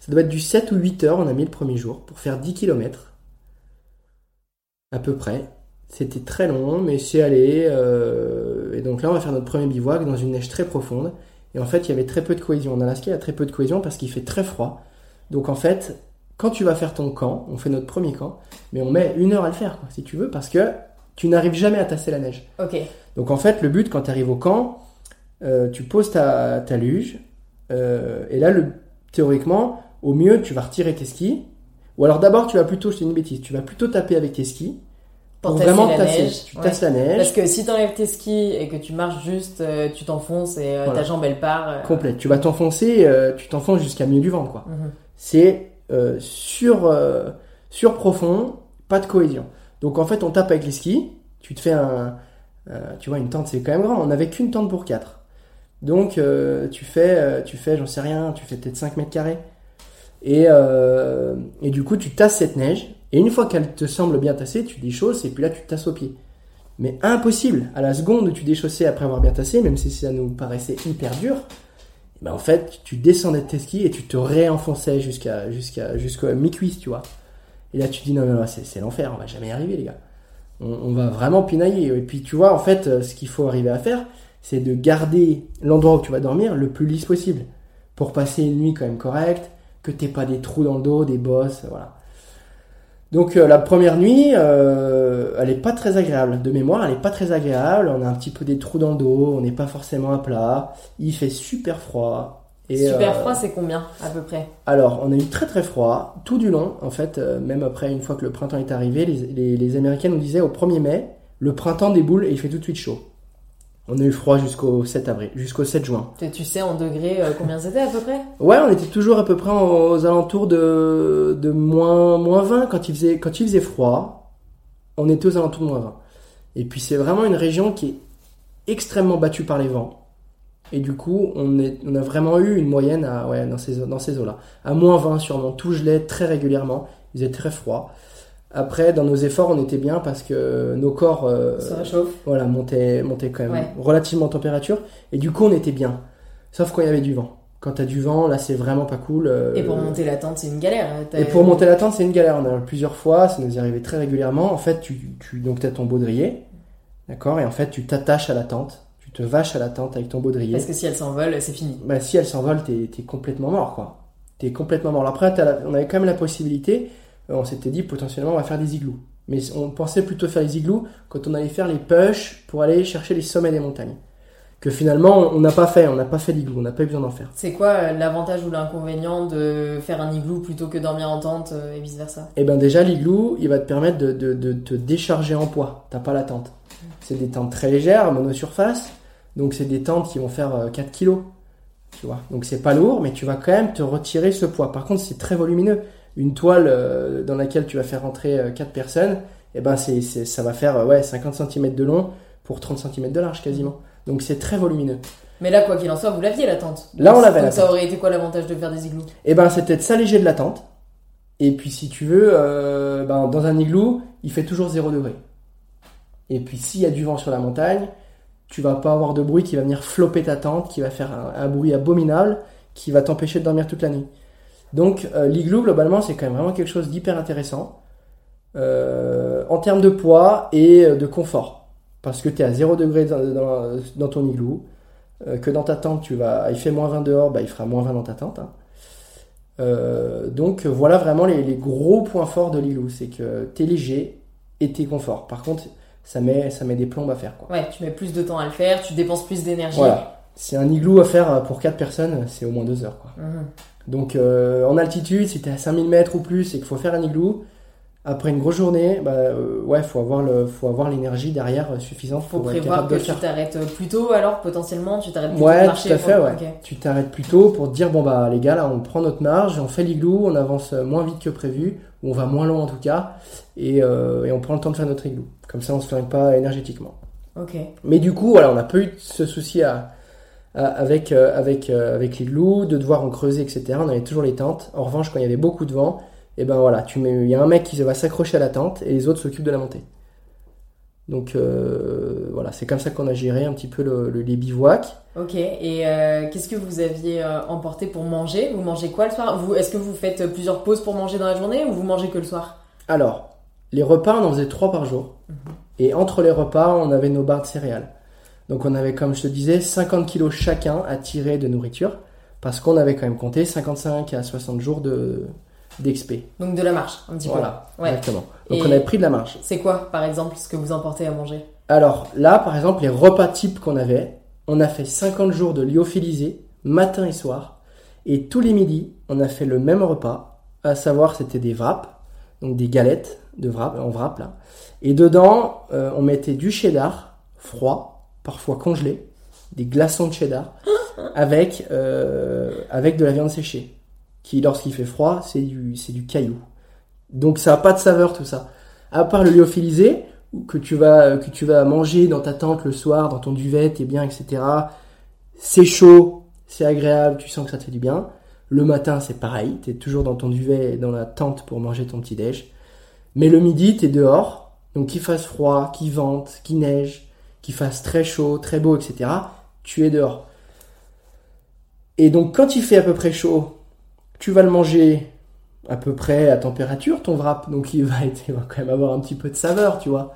ça doit être du 7 ou 8 heures, on a mis le premier jour, pour faire 10 km. À peu près. C'était très long, mais c'est allé. Euh, et donc là, on va faire notre premier bivouac dans une neige très profonde. Et en fait, il y avait très peu de cohésion. En Alaska, il y a très peu de cohésion parce qu'il fait très froid. Donc en fait, quand tu vas faire ton camp, on fait notre premier camp, mais on met une heure à le faire, si tu veux, parce que tu n'arrives jamais à tasser la neige. Ok. Donc en fait, le but quand tu arrives au camp, euh, tu poses ta, ta luge, euh, et là, le, théoriquement, au mieux, tu vas retirer tes skis, ou alors d'abord, tu vas plutôt, je dis une bêtise, tu vas plutôt taper avec tes skis, Pour pour tasser vraiment la tasser. neige. Tu Ouais. tasses la neige, Parce que si t'enlèves tes skis et que tu marches juste, euh, tu t'enfonces et euh, Voilà. ta jambe elle part. euh, complète. Tu vas t'enfoncer, tu t'enfonces jusqu'à milieu du ventre, quoi. mhm. C'est euh, sur, euh, sur profond, pas de cohésion. Donc en fait, on tape avec les skis, tu te fais un. euh, tu vois, une tente, c'est quand même grand. On n'avait qu'une tente pour quatre. Donc tu fais, tu fais, j'en sais rien, tu fais peut-être 5 mètres carrés. Et, et du coup, tu tasses cette neige. Et une fois qu'elle te semble bien tassée, tu déchausses et puis là, tu tasses au pied. Mais impossible, à la seconde où tu déchaussais après avoir bien tassé, même si ça nous paraissait hyper dur, ben en fait, tu descendais de tes skis et tu te réenfonçais jusqu'à jusqu'à jusqu'à mi-cuisse, tu vois. Et là, tu dis non, non, c'est l'enfer, on va jamais y arriver, les gars. On, on va vraiment pinailler. Et puis, tu vois, en fait, euh, ce qu'il faut arriver à faire, c'est de garder l'endroit où tu vas dormir le plus lisse possible pour passer une nuit quand même correcte, que t'aies pas des trous dans le dos, des bosses, voilà. Donc euh, la première nuit, euh, elle est pas très agréable. De mémoire, elle est pas très agréable. On a un petit peu des trous dans le dos, on n'est pas forcément à plat. Il fait super froid. Et, Super euh, froid, c'est combien à peu près? Alors, on a eu très très froid tout du long. En fait, même après, une fois que le printemps est arrivé, les, les, les Américains nous disaient au 1er mai, le printemps déboule et il fait tout de suite chaud. On a eu froid jusqu'au 7 avril, jusqu'au 7 juin. Tu- Tu sais en degrés euh, combien c'était à peu près? Ouais, on était toujours à peu près aux alentours de, de moins, moins 20 quand il, faisait, quand il faisait froid. On était aux alentours de moins 20. Et puis c'est vraiment une région qui est extrêmement battue par les vents. Et du coup, on, est, on a vraiment eu une moyenne à, ouais, dans ces, dans ces eaux-là. À moins 20 sûrement. Tout gelait très régulièrement. Il faisait très froid. Après, dans nos efforts, on était bien parce que nos corps euh, Ça réchauffe voilà, montaient, montaient quand même Ouais. relativement en température. Et du coup, on était bien. Sauf quand il y avait du vent. Quand t'as du vent, là, c'est vraiment pas cool. euh, Et pour monter la tente, c'est une galère. T'as- et pour monter la tente, c'est une galère. On a plusieurs fois, ça nous est arrivé très régulièrement. En fait, tu, tu donc as ton baudrier, d'accord, et en fait, tu t'attaches à la tente, tu te vaches à la tente avec ton baudrier. Parce que si elle s'envole, c'est fini. Bah, si elle s'envole, t'es es complètement mort, quoi. T'es complètement mort. Après, t'as la- on avait quand même la possibilité. Euh, On s'était dit potentiellement, on va faire des igloos. Mais on pensait plutôt faire les igloos quand on allait faire les push pour aller chercher les sommets des montagnes. Que finalement, on n'a pas fait. On n'a pas fait d'igloo. On n'a pas eu besoin d'en faire. C'est quoi euh, l'avantage ou l'inconvénient de faire un igloo plutôt que dormir en tente euh, et vice versa Et ben déjà l'igloo, il va te permettre de, de, de te décharger en poids. T'as pas la tente. C'est des tentes très légères, monosurface. Donc c'est des tentes qui vont faire euh, 4 kilos. Tu vois. Donc c'est pas lourd, mais tu vas quand même te retirer ce poids. Par contre, c'est très volumineux. Une toile euh, dans laquelle tu vas faire rentrer 4 personnes, et ben c'est, ça va faire euh, ouais, 50 cm de long pour 30 cm de large quasiment. Donc c'est très volumineux. Mais là, quoi qu'il en soit, vous l'aviez la tente. Là, on l'avait, Donc la ça aurait été quoi l'avantage de faire des igloos? Et ben c'était de s'alléger de la tente. Et puis si tu veux, euh, ben, dans un igloo, il fait toujours 0 degré. Et puis s'il y a du vent sur la montagne, tu vas pas avoir de bruit qui va venir flopper ta tente, qui va faire un, un bruit abominable, qui va t'empêcher de dormir toute la nuit. Donc euh, l'igloo globalement c'est quand même vraiment quelque chose d'hyper intéressant euh, en termes de poids et euh, de confort. Parce que tu es à 0 degré dans, dans- dans ton igloo, euh, que dans ta tente tu vas, il fait moins 20 dehors, bah, il fera moins 20 dans ta tente. hein. Donc voilà vraiment les, les gros points forts de l'igloo, c'est que t'es léger et t'es confort. Par contre, ça met, ça met des plombes à faire. Quoi. Ouais, tu mets plus de temps à le faire, tu dépenses plus d'énergie. Voilà. C'est un igloo à faire pour 4 personnes, c'est au moins 2 heures. Quoi. Mhm. Donc euh, en altitude, si t'es à 5000 mètres ou plus et qu'il faut faire un igloo, après une grosse journée, bah euh, ouais, faut avoir le, faut avoir l'énergie derrière euh, suffisante Faut pour prévoir de que tu t'arrêtes plus tôt alors potentiellement, tu t'arrêtes plus tôt Ouais, marcher. tout à fait, pour- ouais. Tu t'arrêtes plus tôt pour te dire bon bah les gars là on prend notre marge, on fait l'igloo, on avance moins vite que prévu, ou on va moins loin en tout cas, et, euh, et on prend le temps de faire notre igloo. Comme ça on se flingue pas énergétiquement. Ok. Mais du coup voilà on n'a pas eu ce souci à, à- avec euh, avec euh, avec l'igloo de devoir en creuser etc. On avait toujours les tentes. En revanche quand il y avait beaucoup de vent, et ben voilà tu mets il y a un mec qui va s'accrocher à la tente et les autres s'occupent de la montée. Donc euh, voilà c'est comme ça qu'on a géré un petit peu le- le- les bivouacs. Ok. Et euh, qu'est-ce que vous aviez euh, emporté pour manger? Vous mangez quoi le soir? Vous, Est-ce que vous faites plusieurs pauses pour manger dans la journée ou vous mangez que le soir? Alors, les repas, on en faisait trois par jour. Et entre les repas, on avait nos barres de céréales. Donc on avait, comme je te disais, 50 kilos chacun à tirer de nourriture. Parce qu'on avait quand même compté 55 à 60 jours de, d'XP. Donc de la marche, un petit Voilà, peu. Ouais. exactement. Donc Et- on avait pris de la marche. C'est quoi, par exemple, ce que vous emportez à manger? Alors là, par exemple, les repas types qu'on avait, on a fait 50 jours de lyophilisé, matin et soir. Et tous les midis, on a fait le même repas, à savoir c'était des wraps, donc des galettes de wrap, en wrap là. Et dedans, euh, on mettait du cheddar froid, parfois congelé, des glaçons de cheddar, avec, euh, avec de la viande séchée, qui lorsqu'il fait froid, c'est du, c'est du caillou. Donc ça n'a pas de saveur tout ça. À part le lyophilisé, que tu vas que tu vas manger dans ta tente le soir, dans ton duvet, t'es bien, etc. C'est chaud, c'est agréable, tu sens que ça te fait du bien. Le matin, c'est pareil, t'es toujours dans ton duvet, et dans la tente pour manger ton petit déj. Mais le midi, t'es dehors, donc qu'il fasse froid, qu'il vente, qu'il neige, qu'il fasse très chaud, très beau, etc. Tu es dehors. Et donc quand il fait à peu près chaud, tu vas le manger à peu près à température ton wrap, donc il va, quand même avoir un petit peu de saveur, tu vois.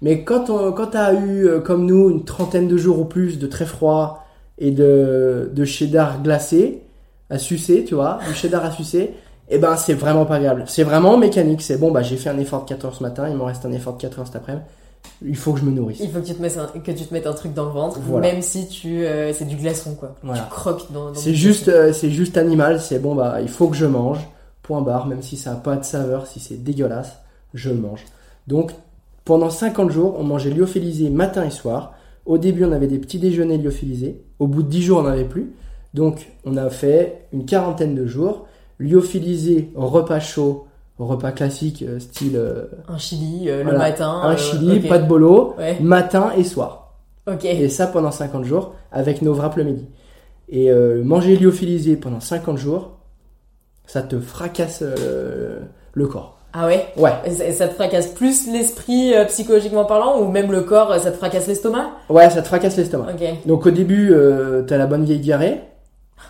Mais quand on, quand eu, euh, comme nous, une trentaine de jours ou plus de très froid et de, de cheddar glacé à sucer, tu vois, du cheddar à sucer, eh ben c'est vraiment pas agréable. C'est vraiment mécanique. C'est bon, bah j'ai fait un effort de 4 heures ce matin, il m'en reste un effort de 4 heures cet après-midi. Il faut que je me nourrisse. Il faut que tu te mettes un, que tu te mettes un truc dans le ventre, Voilà. même si tu euh, c'est du glaçon quoi. Voilà. Tu croques dans. dans C'est juste, euh, c'est juste animal. C'est bon, bah il faut que je mange. Point barre. Même si ça a pas de saveur, si c'est dégueulasse, je le mange. Donc pendant 50 jours, on mangeait lyophilisé matin et soir. Au début, on avait des petits déjeuners lyophilisés. Au bout de 10 jours, on n'en avait plus. Donc on a fait une quarantaine de jours. Lyophilisé, repas chaud, repas classique, euh, style euh, Un chili euh, le matin. un euh, chili, pas de bolo, Ouais. matin et soir. Ok. Et ça pendant 50 jours, avec nos wraps le midi. Et euh, manger lyophilisé pendant 50 jours, ça te fracasse euh, le corps. Ah ouais? Ouais, Et ça, ça te fracasse plus l'esprit psychologiquement parlant ou même le corps, ça te fracasse l'estomac? Ouais, ça te fracasse l'estomac. Ok. Donc au début, euh, t'as la bonne vieille diarrhée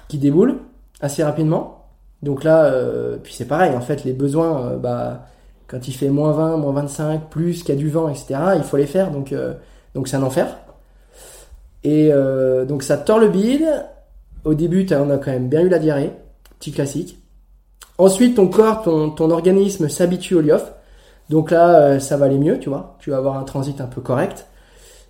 qui déboule assez rapidement. Donc là, euh, puis c'est pareil, en fait, les besoins, euh, bah, quand il fait moins 20, moins 25, plus qu'il y a du vent, etc., il faut les faire, donc euh, donc c'est un enfer. Et euh, donc ça tord le bide. Au début, on a quand même bien eu la diarrhée, petit classique. Ensuite, ton corps, ton, ton organisme s'habitue au lyof. Donc là, ça va aller mieux, tu vois. Tu vas avoir un transit un peu correct.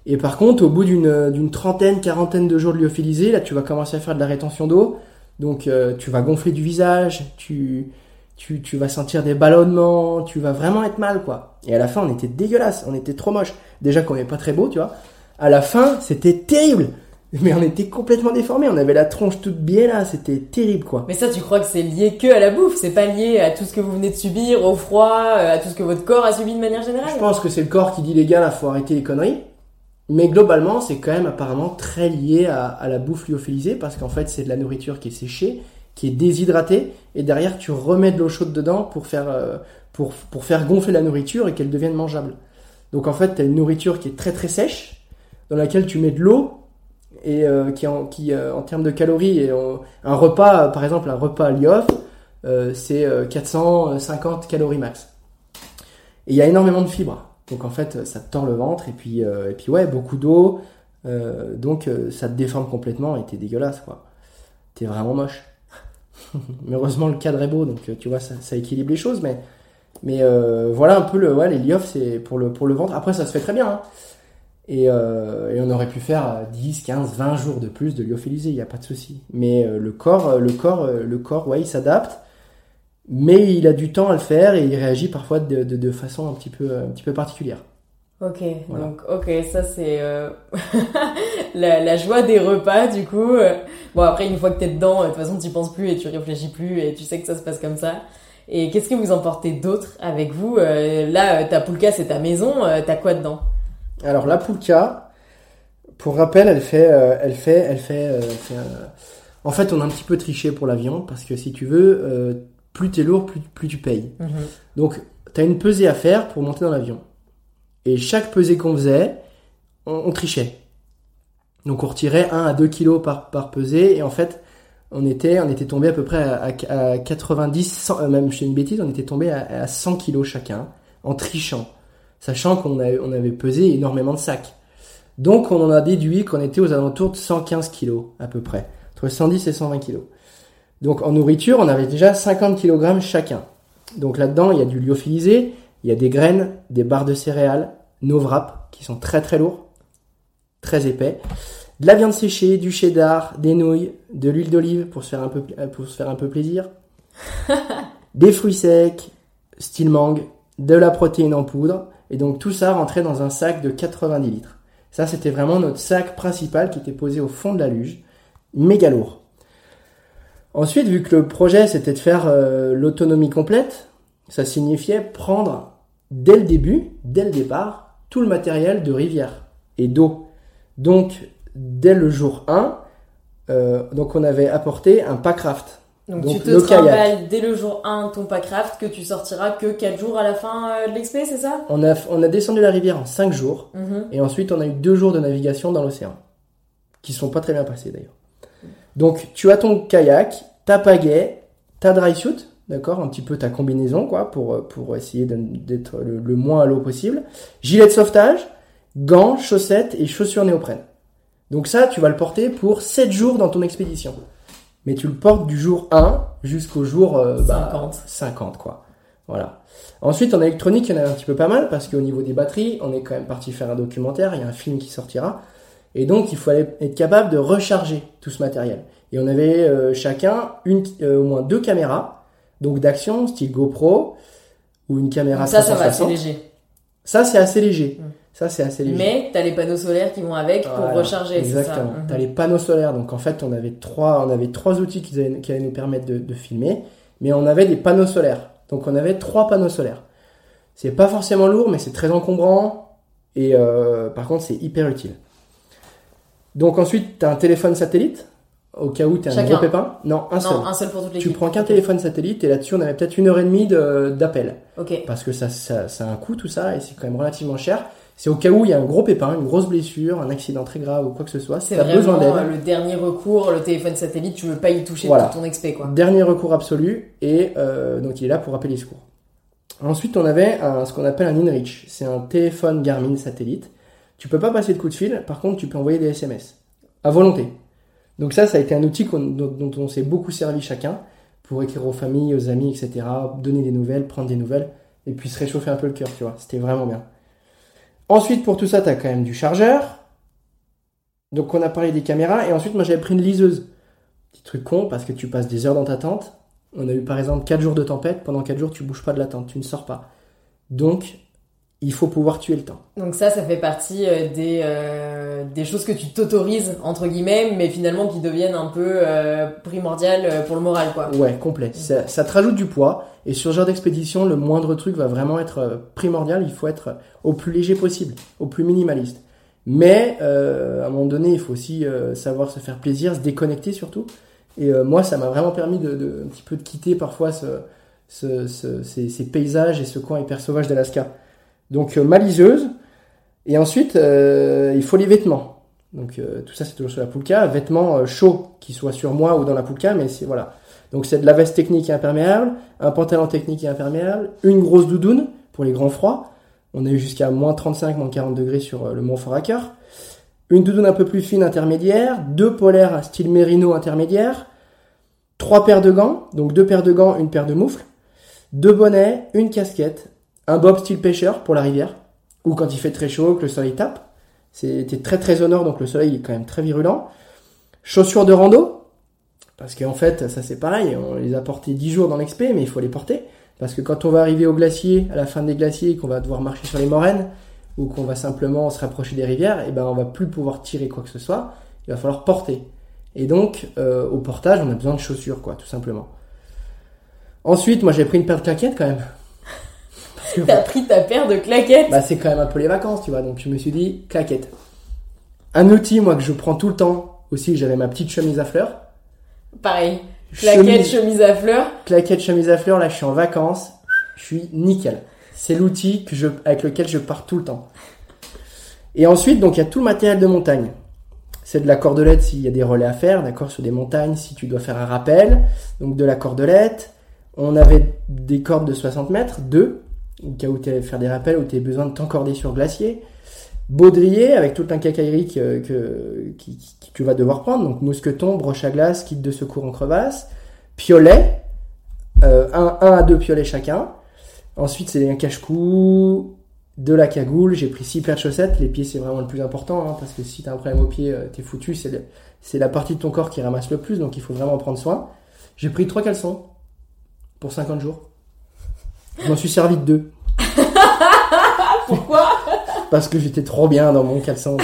Et par contre, au bout d'une d'une trentaine, quarantaine de jours de lyophilisé, là, tu vas commencer à faire de la rétention d'eau. Donc, euh, tu vas gonfler du visage, tu, tu, tu vas sentir des ballonnements, tu vas vraiment être mal, quoi. Et à la fin, on était dégueulasse, on était trop moche. Déjà qu'on n'est pas très beau, tu vois. À la fin, c'était terrible. Mais on était complètement déformés, on avait la tronche toute biais là, c'était terrible, quoi. Mais ça, tu crois que c'est lié que à la bouffe C'est pas lié à tout ce que vous venez de subir, au froid, euh, à tout ce que votre corps a subi de manière générale Je pense que c'est le corps qui dit les gars, là, faut arrêter les conneries. Mais globalement, c'est quand même apparemment très lié à, à la bouffe lyophilisée parce qu'en fait, c'est de la nourriture qui est séchée, qui est déshydratée, et derrière, tu remets de l'eau chaude dedans pour faire, euh, pour, pour faire gonfler la nourriture et qu'elle devienne mangeable. Donc en fait, tu as une nourriture qui est très très sèche, dans laquelle tu mets de l'eau, et euh, qui, en, qui euh, en termes de calories, et un repas, par exemple, un repas euh, c'est euh, 450 calories max. Et il y a énormément de fibres. Donc en fait, ça te tord le ventre et puis, euh, et puis ouais, beaucoup d'eau. euh, donc euh, ça te déforme complètement et t'es dégueulasse quoi. T'es vraiment moche. mais heureusement le cadre est beau donc tu vois ça, équilibre les choses. Mais, mais voilà un peu le ouais les liofs c'est pour le, pour le ventre. Après ça se fait très bien. hein. Et, on aurait pu faire euh, 10, 15, 20 jours de plus de lyophilisé, il n'y a pas de souci. Mais le corps, le corps, le corps, ouais, il s'adapte mais il a du temps à le faire et il réagit parfois de, de, de façon un petit peu, un petit peu particulière. Ok, Voilà. donc ok, ça c'est euh, la, la joie des repas du coup. Euh, Bon après une fois que t'es dedans, euh, de toute façon tu penses plus et tu réfléchis plus et tu sais que ça se passe comme ça. Et qu'est-ce que vous emportez d'autre avec vous? Euh, Là, ta poulka c'est ta maison, t'as quoi dedans? Alors la Pulka, pour rappel, elle fait, elle fait, elle fait, euh, elle fait, euh, en fait, on a un petit peu triché pour l'avion parce que si tu veux, euh, plus t'es lourd, plus, plus tu payes. Donc, t'as une pesée à faire pour monter dans l'avion. Et chaque pesée qu'on faisait, on, on trichait. Donc, on retirait 1 à 2 kilos par, par pesée. Et en fait, on était, on était tombé à peu près à, à- à 90, 100, euh, même je fais une bêtise, on était tombé à, à 100 kilos chacun, en trichant. Sachant qu'on avait, on avait pesé énormément de sacs. Donc, on en a déduit qu'on était aux alentours de 115 kilos, à peu près. Entre 110 et 120 kilos. Donc, en nourriture, on avait déjà 50 kg chacun. Donc là-dedans, il y a du lyophilisé, il y a des graines, des barres de céréales, nos wraps qui sont très très lourds, très épais, de la viande séchée, du cheddar, des nouilles, de l'huile d'olive pour se faire un peu pour se faire un peu plaisir, des fruits secs, style mangue, de la protéine en poudre, et donc tout ça rentrait dans un sac de 90 litres. Ça, c'était vraiment notre sac principal qui était posé au fond de la luge, méga lourd. Ensuite, vu que le projet c'était de faire euh, l'autonomie complète, ça signifiait prendre dès le début, dès le départ, tout le matériel de rivière et d'eau. Donc, dès le jour 1, euh, donc on avait apporté un packraft. Donc, tu te dès le jour 1 ton packraft que tu sortiras que 4 jours à la fin euh, de l'expé, c'est ça? On a, on a descendu la rivière en 5 jours mhm. et ensuite on a eu 2 jours de navigation dans l'océan qui sont pas très bien passés d'ailleurs. Donc tu as ton kayak, ta pagaie, ta dry suit, d'accord, un petit peu ta combinaison quoi pour pour essayer d'être le, le, moins à l'eau possible, gilet de sauvetage, gants, chaussettes et chaussures néoprène. Donc ça, tu vas le porter pour 7 jours dans ton expédition. Mais tu le portes du jour 1 jusqu'au jour 50. Bah, 50 quoi. Voilà. Ensuite, en électronique, il y en a un petit peu pas mal parce qu'au niveau des batteries, on est quand même parti faire un documentaire, il y a un film qui sortira. Et donc, il fallait être capable de recharger tout ce matériel. Et on avait euh, chacun une, euh, au moins deux caméras, donc d'action, style GoPro, ou une caméra ça, ça va, c'est léger. Ça, c'est assez léger. Mm. Ça, c'est assez léger. Mais tu as les panneaux solaires qui vont avec pour recharger. Exactement. Tu as les panneaux solaires. Donc, en fait, on avait trois, on avait trois outils qui allaient, qui allaient nous permettre de, de, filmer. Mais on avait des panneaux solaires. Donc, on avait trois panneaux solaires. C'est pas forcément lourd, mais c'est très encombrant. Et euh, par contre, c'est hyper utile. Donc, ensuite, tu as un téléphone satellite. Au cas où tu as un gros pépin. Non, un seul. un seul pour toutes les Tu prends qu'un téléphone satellite et là-dessus, on avait peut-être une heure et demie d'appel. Ok. Parce que ça, ça, ça a un coût, tout ça, et c'est quand même relativement cher. C'est au cas où il y a un gros pépin, une grosse blessure, un accident très grave ou quoi que ce soit. C'est vraiment besoin d'aide. le dernier recours, le téléphone satellite, tu veux pas y toucher voilà. ton expé quoi. Dernier recours absolu et euh, donc il est là pour appeler les secours. Ensuite, on avait un, ce qu'on appelle un InReach. C'est un téléphone Garmin satellite. Tu peux pas passer de coup de fil, par contre, tu peux envoyer des SMS à volonté. Donc ça, ça a été un outil dont, on s'est beaucoup servi chacun pour écrire aux familles, aux amis, etc., donner des nouvelles, prendre des nouvelles, et puis se réchauffer un peu le cœur, tu vois. C'était vraiment bien. Ensuite, pour tout ça, tu as quand même du chargeur. Donc, on a parlé des caméras. Et ensuite, moi, j'avais pris une liseuse. Petit truc con, parce que tu passes des heures dans ta tente. On a eu, par exemple, 4 jours de tempête. Pendant 4 jours, tu bouges pas de la tente. Tu ne sors pas. Donc, il faut pouvoir tuer le temps. Donc ça, ça fait partie euh, des, euh, des choses que tu t'autorises, entre guillemets, mais finalement qui deviennent un peu euh, primordiales pour le moral, quoi. Ouais, complet. Ça, ça, te rajoute du poids, et sur ce genre d'expédition, le moindre truc va vraiment être primordial, il faut être au plus léger possible, au plus minimaliste. Mais à un moment donné, il faut aussi savoir se faire plaisir, se déconnecter surtout. Et moi, ça m'a vraiment permis de, de, un petit peu de quitter parfois ce, ce, ce, ces, ces, paysages et ce coin hyper sauvage d'Alaska. Donc euh, maliseuse. Et ensuite, euh, il faut les vêtements. Donc euh, tout ça c'est toujours sur la poulka. Vêtements chauds qui soient sur moi ou dans la poulka, mais c'est voilà. Donc c'est de la veste technique et imperméable, un pantalon technique et imperméable, une grosse doudoune pour les grands froids. On a eu jusqu'à moins 35, moins 40 degrés sur le mont Foraker. Une doudoune un peu plus fine intermédiaire, deux polaires style mérino intermédiaire, trois paires de gants, donc deux paires de gants, une paire de moufles, deux bonnets, une casquette, un bob style pêcheur pour la rivière, ou quand il fait très chaud, que le soleil tape. C'était très très au donc le soleil est quand même très virulent. Chaussures de rando, parce qu'en fait, ça c'est pareil, on les a portés 10 jours dans l'expé, mais il faut les porter. Parce que quand on va arriver au glacier, à la fin des glaciers, qu'on va devoir marcher sur les moraines, ou qu'on va simplement se rapprocher des rivières, et eh ben on va plus pouvoir tirer quoi que ce soit, il va falloir porter. Et donc, euh, au portage, on a besoin de chaussures, quoi, tout simplement. Ensuite, moi j'ai pris une paire de claquettes quand même, T'as pris ta paire de claquettes Bah c'est quand même un peu les vacances, tu vois. Donc je me suis dit claquettes. Un outil moi que je prends tout le temps aussi, j'avais ma petite chemise à fleurs. Pareil. Claquette, chemise, à fleurs. Claquette, chemise à fleurs. Là, je suis en vacances. Je suis nickel. C'est l'outil que je, avec lequel je pars tout le temps. Et ensuite, donc, il y a tout le matériel de montagne. C'est de la cordelette s'il y a des relais à faire, d'accord, sur des montagnes, si tu dois faire un rappel. Donc, de la cordelette. On avait des cordes de 60 mètres, deux au cas où tu faire des rappels, où tu besoin de t'encorder sur glacier. Baudrier, avec tout un cacaillerie que, que, tu vas devoir prendre, donc mousqueton, broche à glace, kit de secours en crevasse. Piolet, euh, un, un à deux piolets chacun. Ensuite, c'est un cache-cou, de la cagoule. J'ai pris six paires de chaussettes. Les pieds, c'est vraiment le plus important, hein, parce que si t'as un problème au pied, euh, t'es foutu. C'est la partie de ton corps qui ramasse le plus, donc il faut vraiment en prendre soin. J'ai pris trois caleçons pour 50 jours. Je m'en suis servi de deux. Pourquoi? Parce que j'étais trop bien dans mon caleçon.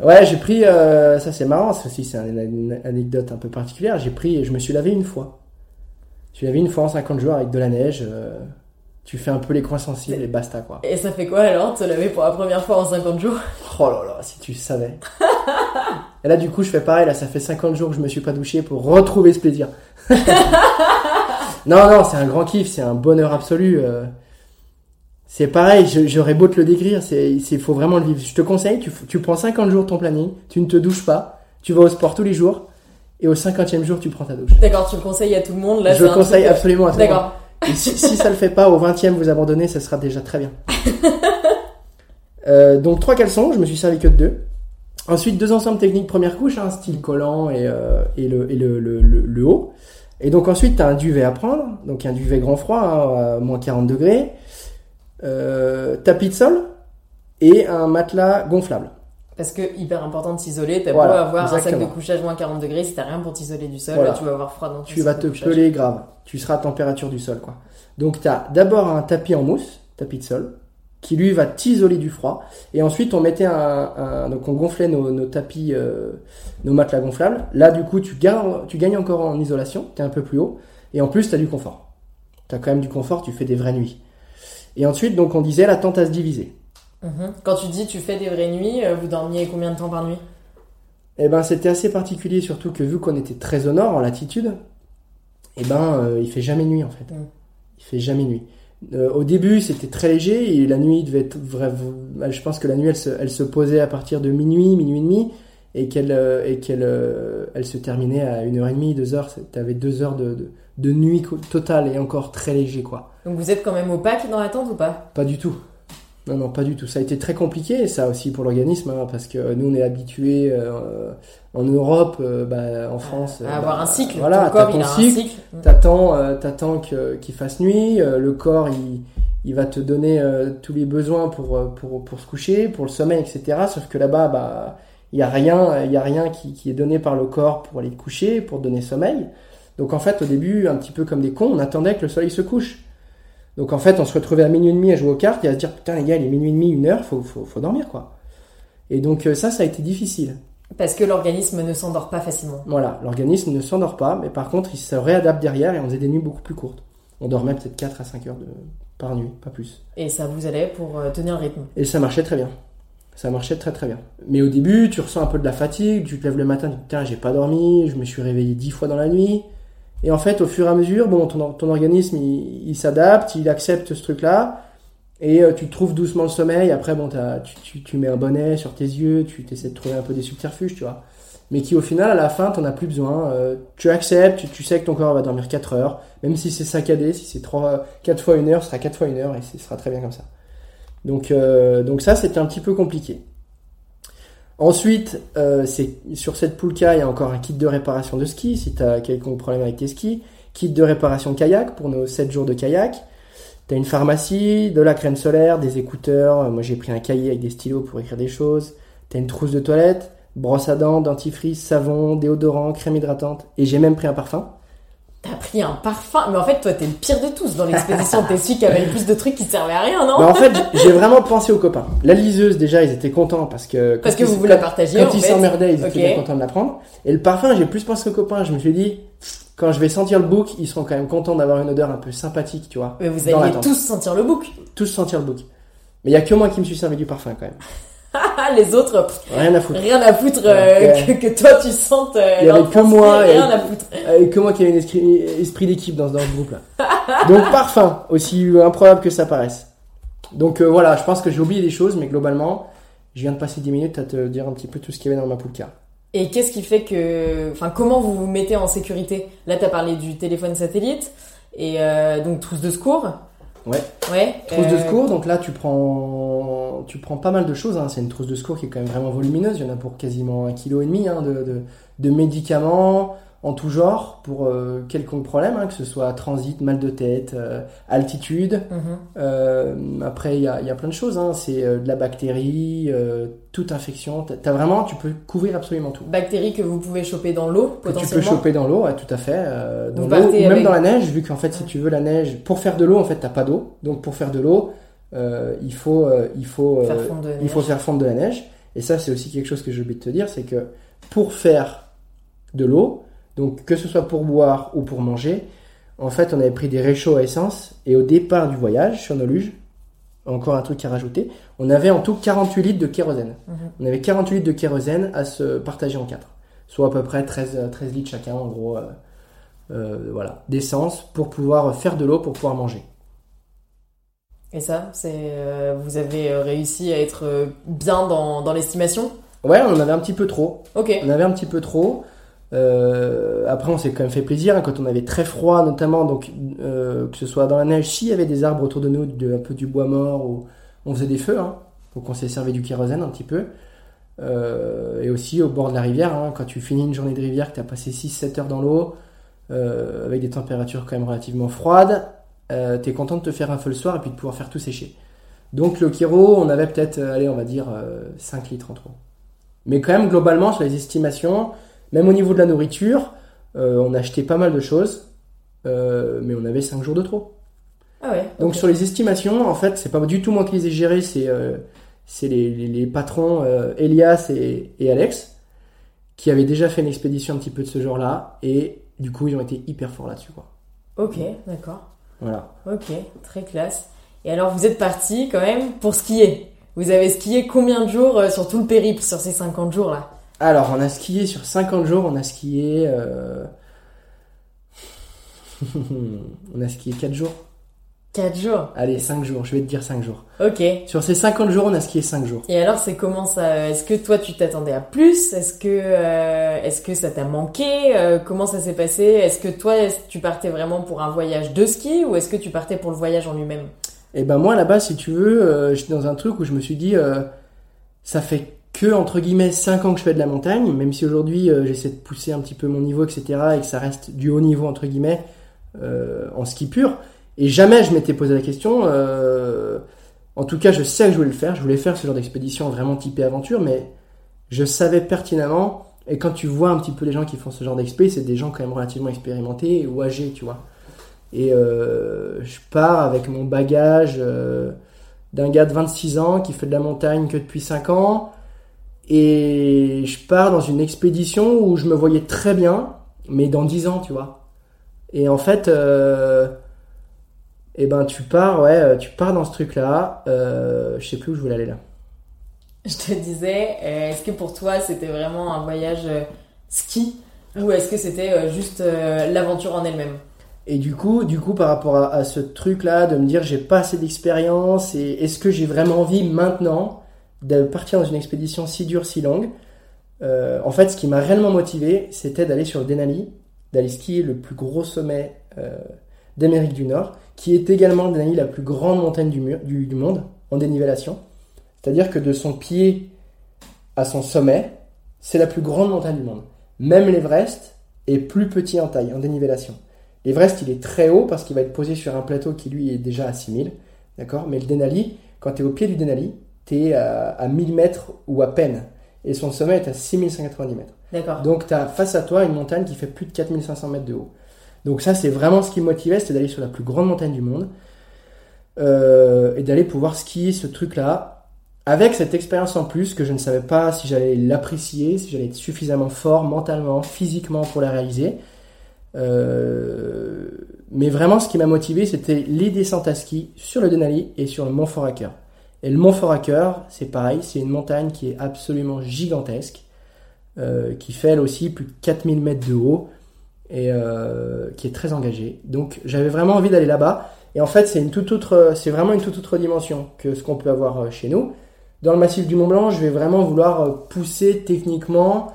Ouais, j'ai pris, euh, ça c'est marrant, ça aussi c'est une, anecdote un peu particulière. J'ai pris, je me suis lavé une fois. Je me suis lavé une fois en 50 jours avec de la neige. euh, tu fais un peu les coins sensibles et basta quoi. Et ça fait quoi alors te laver pour la première fois en 50 jours? Oh là là, si tu savais. et là du coup je fais pareil, là ça fait 50 jours que je me suis pas douché pour retrouver ce plaisir. non, non, c'est un grand kiff, c'est un bonheur absolu. euh. C'est pareil, j'aurais beau te le décrire, c'est, il faut vraiment le vivre. Je te conseille, tu, tu prends 50 jours ton planning, tu ne te douches pas, tu vas au sport tous les jours, et au 50e jour tu prends ta douche. D'accord, tu le conseilles à tout le monde là je un conseille truc- absolument à tout le monde. D'accord. Si, si ça le fait pas, au 20e vous abandonnez, ça sera déjà très bien. Euh, donc trois caleçons, je me suis servi que de deux. Ensuite deux ensembles techniques première couche, hein, style collant et, euh, et, le, et le, le, le- le haut. Et donc ensuite tu as un duvet à prendre, donc un duvet grand froid, hein, à moins 40 degrés, euh, tapis de sol et un matelas gonflable. Parce que hyper important de s'isoler, t'as Voilà, beau avoir un sac de couchage moins 40 degrés, si t'as rien pour t'isoler du sol, Voilà. tu vas avoir froid dans ton tu vas te couchage. peler grave. Tu seras à température du sol, quoi. Donc, tu as d'abord un tapis en mousse, tapis de sol, qui lui va t'isoler du froid. Et ensuite, on mettait un, un- donc on gonflait nos, nos tapis, euh, nos matelas gonflables. Là, du coup, tu gagnes, tu gagnes encore en isolation, tu es un peu plus haut. Et en plus, tu as du confort. Tu as quand même du confort, tu fais des vraies nuits. Et ensuite, donc, on disait la tente à se diviser. Mhm. Quand tu dis tu fais des vraies nuits, euh, vous dormiez combien de temps par nuit? Eh ben, c'était assez particulier, surtout que vu qu'on était très au nord, en latitude, eh ben, euh, il fait jamais nuit en fait. Mm. Il fait jamais nuit. Euh, au début, c'était très léger et la nuit devait être vrai. vrai- Je pense que la nuit, elle se, elle se posait à partir de minuit, minuit et demi, et qu'elle euh, et qu'elle euh, elle se terminait à une heure et demie, deux heures. T'avais deux heures de, de, de nuit totale et encore très léger quoi. Donc vous êtes quand même opaque dans la tente ou pas? Pas du tout. Non, non, pas du tout. Ça a été très compliqué, ça aussi pour l'organisme, hein, parce que nous, on est habitués euh, en Europe, euh, bah, en France. À euh, avoir bah, un cycle, Voilà, ton corps il a cycle, un cycle. Mhm. t'attends, euh, t'attends que- qu'il fasse nuit, euh, le corps, il, il va te donner euh, tous les besoins pour, euh, pour, pour se coucher, pour le sommeil, etc. Sauf que là-bas, bah, il y a rien, il y a rien qui, qui est donné par le corps pour aller te coucher, pour te donner sommeil. Donc en fait, au début, un petit peu comme des cons, on attendait que le soleil se couche. Donc en fait, on se retrouvait à minuit et demi à jouer aux cartes et à se dire putain les gars, il est minuit et demi, une heure, faut, faut, faut dormir quoi. Et donc euh, ça, ça a été difficile. Parce que l'organisme ne s'endort pas facilement. Voilà, l'organisme ne s'endort pas, mais par contre, il se réadapte derrière et on faisait des nuits beaucoup plus courtes. On dormait peut-être 4 à 5 heures de... par nuit, pas plus. Et ça vous allait pour euh, tenir le rythme. Et ça marchait très bien. Ça marchait très très bien. Mais au début, tu ressens un peu de la fatigue, tu te lèves le matin, tu te dis putain, j'ai pas dormi, je me suis réveillé 10 fois dans la nuit. Et en fait, au fur et à mesure, bon, ton, ton organisme, il, il s'adapte, il accepte ce truc-là, et euh, tu trouves doucement le sommeil. Après, bon, t'as- tu, tu, tu mets un bonnet sur tes yeux, tu essaies de trouver un peu des subterfuges, tu vois. Mais qui, au final, à la fin, t'en as plus besoin. Euh, tu acceptes, tu, sais que ton corps va dormir 4 heures, même si c'est saccadé, si c'est 3, 4 fois une heure, ce sera 4 fois une heure, et ce sera très bien comme ça. Donc, euh, donc ça, c'était un petit peu compliqué. Ensuite, euh, sur cette poulka, il y a encore un kit de réparation de ski, si tu as quelconque problème avec tes skis. Kit de réparation kayak pour nos 7 jours de kayak. Tu as une pharmacie, de la crème solaire, des écouteurs. Moi, j'ai pris un cahier avec des stylos pour écrire des choses. Tu as une trousse de toilette, brosse à dents, dentifrice, savon, déodorant, crème hydratante. Et j'ai même pris un parfum. T'as pris un parfum, mais en fait toi t'es le pire de tous dans l'expédition. T'es celui qui avait le plus de trucs qui servaient à rien, non? Mais en fait, j'ai vraiment pensé aux copains. La liseuse, déjà, ils étaient contents parce que... Parce quand que vous vous la partagez Quand en ils s'emmerdaient, ils étaient bien contents de la prendre. Et le parfum, j'ai plus pensé aux copains. Je me suis dit, quand je vais sentir le bouc, ils seront quand même contents d'avoir une odeur un peu sympathique, tu vois. Mais vous tente. tous sentir le bouc. Tous sentir le bouc. Mais il y a que moi qui me suis servi du parfum quand même. Les autres, Rien à foutre. rien à foutre euh, Ouais. que, que toi tu sentes. euh, Il avait que moi transfert, et- Rien à foutre. Euh, que moi qui avais un esprit, d'équipe dans, dans ce groupe-là. Donc parfum, aussi improbable que ça paraisse. Donc euh, voilà, je pense que j'ai oublié des choses, mais globalement, je viens de passer 10 minutes à te dire un petit peu tout ce qu'il y avait dans ma poulka. Et qu'est-ce qui fait que, enfin, comment vous vous mettez en sécurité? Là, t'as parlé du téléphone satellite et euh, donc trousse de secours. Ouais. Ouais. Trousse de euh, secours, donc là tu prends, tu prends pas mal de choses. hein. C'est une trousse de secours qui est quand même vraiment volumineuse. Il y en a pour quasiment un kilo et demi hein, de, de, de médicaments. En tout genre pour euh, quelconque problème, hein, que ce soit transit, mal de tête, euh, altitude. Mhm. Euh, après, il y a, il y a plein de choses. Hein. C'est de la bactérie, toute infection. T'as- vraiment, tu peux couvrir absolument tout. Bactéries que vous pouvez choper dans l'eau, Que tu peux potentiellement. choper dans l'eau, ouais, tout à fait. dans l'eau, même avec- dans la neige, vu qu'en fait, si tu veux la neige, pour faire de l'eau, en fait, t'as pas d'eau. Donc pour faire de l'eau, il faut, il faut, Faire il faut faire fondre de la neige. Et ça, c'est aussi quelque chose que j'ai oublié de te dire, c'est que pour faire de l'eau, donc que ce soit pour boire ou pour manger, en fait, on avait pris des réchauds à essence et au départ du voyage sur nos luges, encore un truc à rajouter, on avait en tout 48 litres de kérosène. Mhm. On avait 48 litres de kérosène à se partager en quatre, soit à peu près 13, euh, 13 litres chacun, en gros, euh, euh, voilà, d'essence pour pouvoir faire de l'eau pour pouvoir manger. Et ça, c'est euh, vous avez réussi à être bien dans, dans l'estimation? Ouais, on en avait un petit peu trop. Ok. On avait un petit peu trop. Euh, après, on s'est quand même fait plaisir hein, quand on avait très froid, notamment, donc euh, que ce soit dans la neige, s'il y avait des arbres autour de nous, de, un peu du bois mort, ou on faisait des feux, hein, donc on s'est servi du kérosène un petit peu. Euh, et aussi au bord de la rivière, hein, quand tu finis une journée de rivière, que tu as passé 6-7 heures dans l'eau, avec des températures quand même relativement froides, tu es content de te faire un feu le soir et puis de pouvoir faire tout sécher. Donc le kéro, on avait peut-être, allez, on va dire euh, 5 litres en trop. Mais quand même, globalement, sur les estimations, même au niveau de la nourriture, euh, on achetait pas mal de choses, euh, mais on avait 5 jours de trop. Ah ouais. Donc sur les estimations, en fait, c'est pas du tout moi qui les ai gérées, c'est euh, les, les, les patrons Elias et, et Alex qui avaient déjà fait une expédition un petit peu de ce genre-là, et du coup, ils ont été hyper forts là-dessus. quoi. Ok, d'accord. Voilà. Ok, très classe. Et alors, vous êtes parti quand même pour skier. Vous avez skié combien de jours sur tout le périple, sur ces 50 jours là Alors, on a skié sur 50 jours, on a skié... euh, on a skié 4 jours. 4 jours. Allez, 5 jours, je vais te dire 5 jours. Ok. Sur ces 50 jours, on a skié 5 jours. Et alors, c'est comment ça Est-ce que toi, tu t'attendais à plus? Est-ce que, euh, est-ce que ça t'a manqué? Euh, Comment ça s'est passé? Est-ce que toi, tu partais vraiment pour un voyage de ski ou est-ce que tu partais pour le voyage en lui-même? Et ben moi là-bas, si tu veux, j'étais dans un truc où je me suis dit, ça fait que entre guillemets 5 ans que je fais de la montagne, même si aujourd'hui euh, j'essaie de pousser un petit peu mon niveau, etc., et que ça reste du haut niveau entre guillemets euh, en ski pur. Et jamais je m'étais posé la question. euh, en tout cas, je sais que je voulais le faire. Je voulais faire ce genre d'expédition vraiment typée aventure, mais je savais pertinemment. Et quand tu vois un petit peu les gens qui font ce genre d'expé, c'est des gens quand même relativement expérimentés ou âgés, tu vois. Et je pars avec mon bagage d'un gars de 26 ans qui fait de la montagne que depuis 5 ans. Et je pars dans une expédition où je me voyais très bien, mais dans 10 ans, tu vois. Et en fait, euh, eh ben tu pars, ouais, euh, tu pars dans ce truc-là. Euh, je sais plus où je voulais aller là. Je te disais, euh, est-ce que pour toi, c'était vraiment un voyage ski ou est-ce que c'était juste l'aventure en elle-même? Et du coup, du coup, par rapport à, à ce truc-là, de me dire j'ai pas assez d'expérience et est-ce que j'ai vraiment envie maintenant? De partir dans une expédition si dure, si longue Euh, En fait, ce qui m'a réellement motivé, c'était d'aller sur le Denali, d'aller skier le plus gros sommet euh, d'Amérique du Nord, qui est également Denali la plus grande montagne du, monde en dénivellation. C'est-à-dire que de son pied à son sommet, c'est la plus grande montagne du monde. Même l'Everest est plus petit en taille, en dénivellation. L'Everest, il est très haut parce qu'il va être posé sur un plateau qui lui est déjà à 6000. D'accord? Mais le Denali, quand tu es au pied du Denali, tu es à, à 1000 mètres ou à peine. Et son sommet est à 6190 mètres. D'accord. Donc tu as face à toi une montagne qui fait plus de 4500 mètres de haut. Donc ça, c'est vraiment ce qui me motivait, c'était d'aller sur la plus grande montagne du monde. euh, et d'aller pouvoir skier ce truc-là avec cette expérience en plus que je ne savais pas si j'allais l'apprécier, si j'allais être suffisamment fort mentalement, physiquement pour la réaliser. Euh, mais vraiment, ce qui m'a motivé, c'était les descentes à ski sur le Denali et sur le Mont Foraker. Et le Mont Foraker, c'est pareil, c'est une montagne qui est absolument gigantesque, euh, qui fait elle aussi plus de 4000 mètres de haut et euh, qui est très engagée. Donc j'avais vraiment envie d'aller là-bas. Et en fait, c'est une toute autre, vraiment une toute autre dimension que ce qu'on peut avoir euh, chez nous. Dans le massif du Mont Blanc, je vais vraiment vouloir pousser techniquement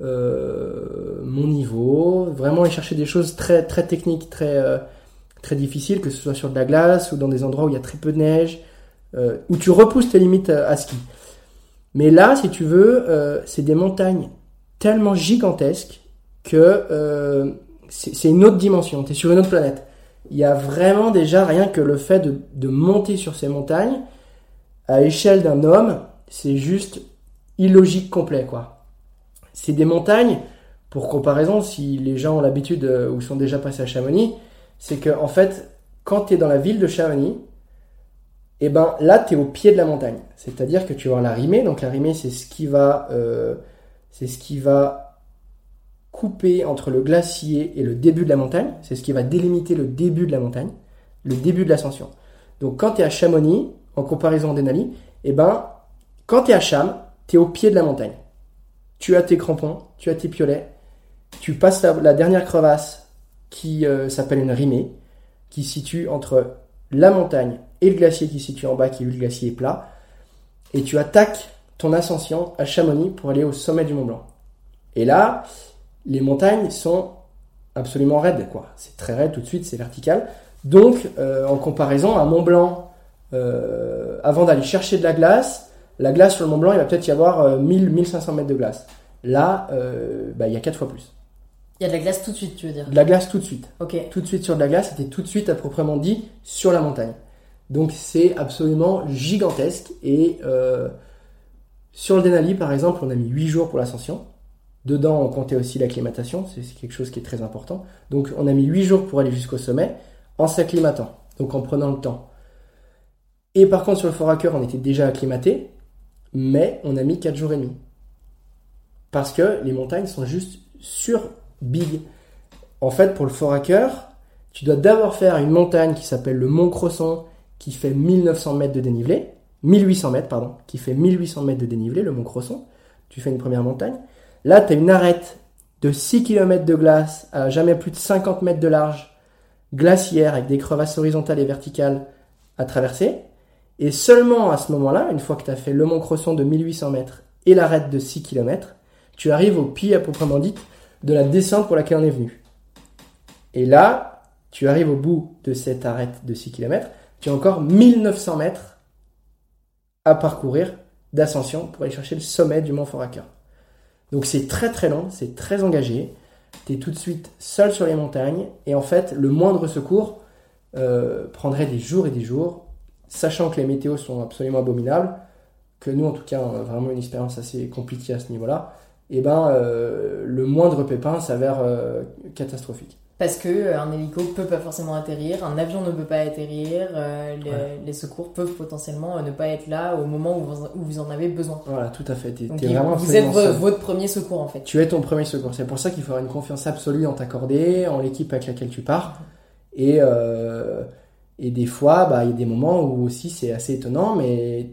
mon niveau, vraiment aller chercher des choses très techniques, très très difficiles, que ce soit sur de la glace ou dans des endroits où il y a très peu de neige, euh, où tu repousses tes limites à, à ski. Mais là, si tu veux, euh, c'est des montagnes tellement gigantesques que euh, c'est une autre dimension, tu es sur une autre planète. Il y a vraiment déjà rien que le fait de, de monter sur ces montagnes, à échelle d'un homme, c'est juste illogique complet, quoi. C'est des montagnes, pour comparaison, si les gens ont l'habitude euh, ou sont déjà passés à Chamonix, c'est que, en fait, quand tu es dans la ville de Chamonix, et eh ben là, tu es au pied de la montagne. C'est-à-dire que tu vas la rimée. Donc la rimée, c'est ce qui va, euh, c'est ce qui couper entre le glacier et le début de la montagne. C'est ce qui va délimiter le début de la montagne, le début de l'ascension. Donc quand tu es à Chamonix, en comparaison Denali, eh ben quand tu es à Cham, tu es au pied de la montagne. Tu as tes crampons, tu as tes piolets, tu passes la, dernière crevasse qui euh, s'appelle une rimée, qui situe entre la montagne et le glacier qui se situe en bas, qui est le glacier plat, et tu attaques ton ascension à Chamonix pour aller au sommet du Mont Blanc. Et là, les montagnes sont absolument raides, quoi. C'est très raide tout de suite, c'est vertical. Donc, euh, en comparaison, à Mont Blanc, euh, avant d'aller chercher de la glace, la glace sur le Mont Blanc, il va peut-être y avoir 1000-1500 euh, mètres de glace. Là, bah, il y a 4 fois plus. Il y a de la glace tout de suite, tu veux dire? De la glace tout de suite. Ok. Tout de suite sur de la glace, c'était tout de suite à proprement dit sur la montagne. Donc c'est absolument gigantesque. Et euh, sur le Denali, par exemple, on a mis 8 jours pour l'ascension. Dedans, on comptait aussi l'acclimatation, c'est quelque chose qui est très important. Donc on a mis 8 jours pour aller jusqu'au sommet en s'acclimatant, donc en prenant le temps. Et par contre, sur le Fort on était déjà acclimaté, mais on a mis 4 jours et demi. Parce que les montagnes sont juste sur big. En fait, pour le Fort tu dois d'abord faire une montagne qui s'appelle le Mont Crosson, qui fait 1900 mètres de dénivelé, 1800 mètres, pardon, qui fait 1800 mètres de dénivelé, le Mont Crosson. Tu fais une première montagne. Là, tu as une arête de 6 km de glace à jamais plus de 50 mètres de large, glaciaire avec des crevasses horizontales et verticales à traverser. Et seulement à ce moment-là, une fois que tu as fait le Mont Crosson de 1800 mètres et l'arête de 6 km, tu arrives au pied à proprement dit de la descente pour laquelle on est venu. Et là, tu arrives au bout de cette arête de 6 km, tu as encore 1900 mètres à parcourir d'ascension pour aller chercher le sommet du mont Foraker. Donc c'est très très long, c'est très engagé. Tu es tout de suite seul sur les montagnes et en fait le moindre secours euh, prendrait des jours et des jours, sachant que les météos sont absolument abominables, que nous en tout cas vraiment une expérience assez compliquée à ce niveau-là et eh ben, euh, le moindre pépin s'avère euh, catastrophique. Parce que euh, un hélico peut pas forcément atterrir, un avion ne peut pas atterrir, les, secours peuvent potentiellement ne pas être là au moment où vous, en avez besoin. Voilà, tout à fait. vous êtes votre premier secours en fait. Tu es ton premier secours. C'est pour ça qu'il faut avoir une confiance absolue en t'accorder, en l'équipe avec laquelle tu pars. Et, et des fois, bah, il y a des moments où aussi c'est assez étonnant, mais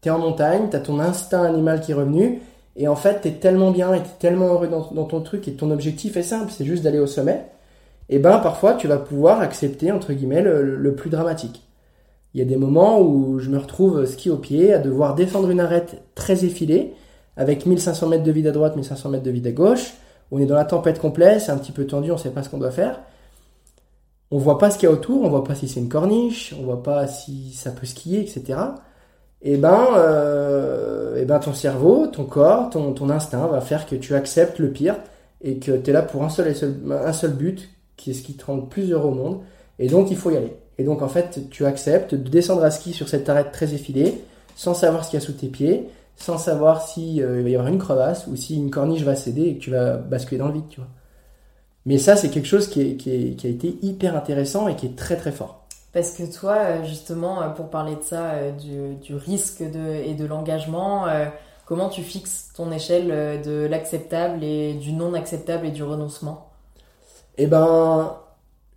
tu es en montagne, tu as ton instinct animal qui est revenu et en fait, tu es tellement bien et tu es tellement heureux dans, ton truc et ton objectif est simple, c'est juste d'aller au sommet. Et ben parfois, tu vas pouvoir accepter, entre guillemets, le, plus dramatique. Il y a des moments où je me retrouve ski au pied, à devoir défendre une arête très effilée, avec 1500 mètres de vide à droite, 1500 mètres de vide à gauche. On est dans la tempête complète, c'est un petit peu tendu, on sait pas ce qu'on doit faire. On voit pas ce qu'il y a autour, on voit pas si c'est une corniche, on voit pas si ça peut skier, etc et eh ben, euh, et eh ben ton cerveau, ton corps, ton, ton instinct va faire que tu acceptes le pire et que tu es là pour un seul, un seul but, qui est ce qui te rend plus heureux au monde. Et donc il faut y aller. Et donc en fait, tu acceptes de descendre à ski sur cette arête très effilée, sans savoir ce qu'il y a sous tes pieds, sans savoir si euh, va y avoir une crevasse ou si une corniche va céder et que tu vas basculer dans le vide, tu vois. Mais ça, c'est quelque chose qui, a été hyper intéressant et qui est très très fort. Parce que toi, euh, justement, euh, pour parler de ça, du, risque et de l'engagement, comment tu fixes ton échelle de l'acceptable et du non acceptable et du renoncement? Eh ben,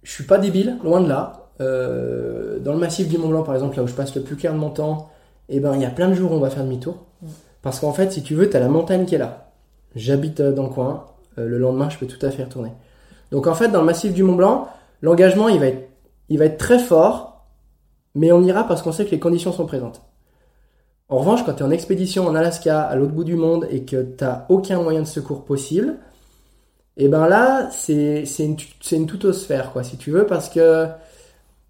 je suis pas débile, loin de là. dans le massif du Mont Blanc, par exemple, là où je passe le plus clair de mon temps, eh ben, il y a plein de jours où on va faire demi-tour. Mm. Parce qu'en fait, si tu veux, tu as la montagne qui est là. J'habite dans le coin. le lendemain, je peux tout à fait retourner. Donc en fait, dans le massif du Mont Blanc, l'engagement, il va être il va être très fort, mais on ira parce qu'on sait que les conditions sont présentes. En revanche, quand tu es en expédition en Alaska, à l'autre bout du monde, et que tu aucun moyen de secours possible, et ben là, c'est une, une tutosphère, quoi, si tu veux, parce que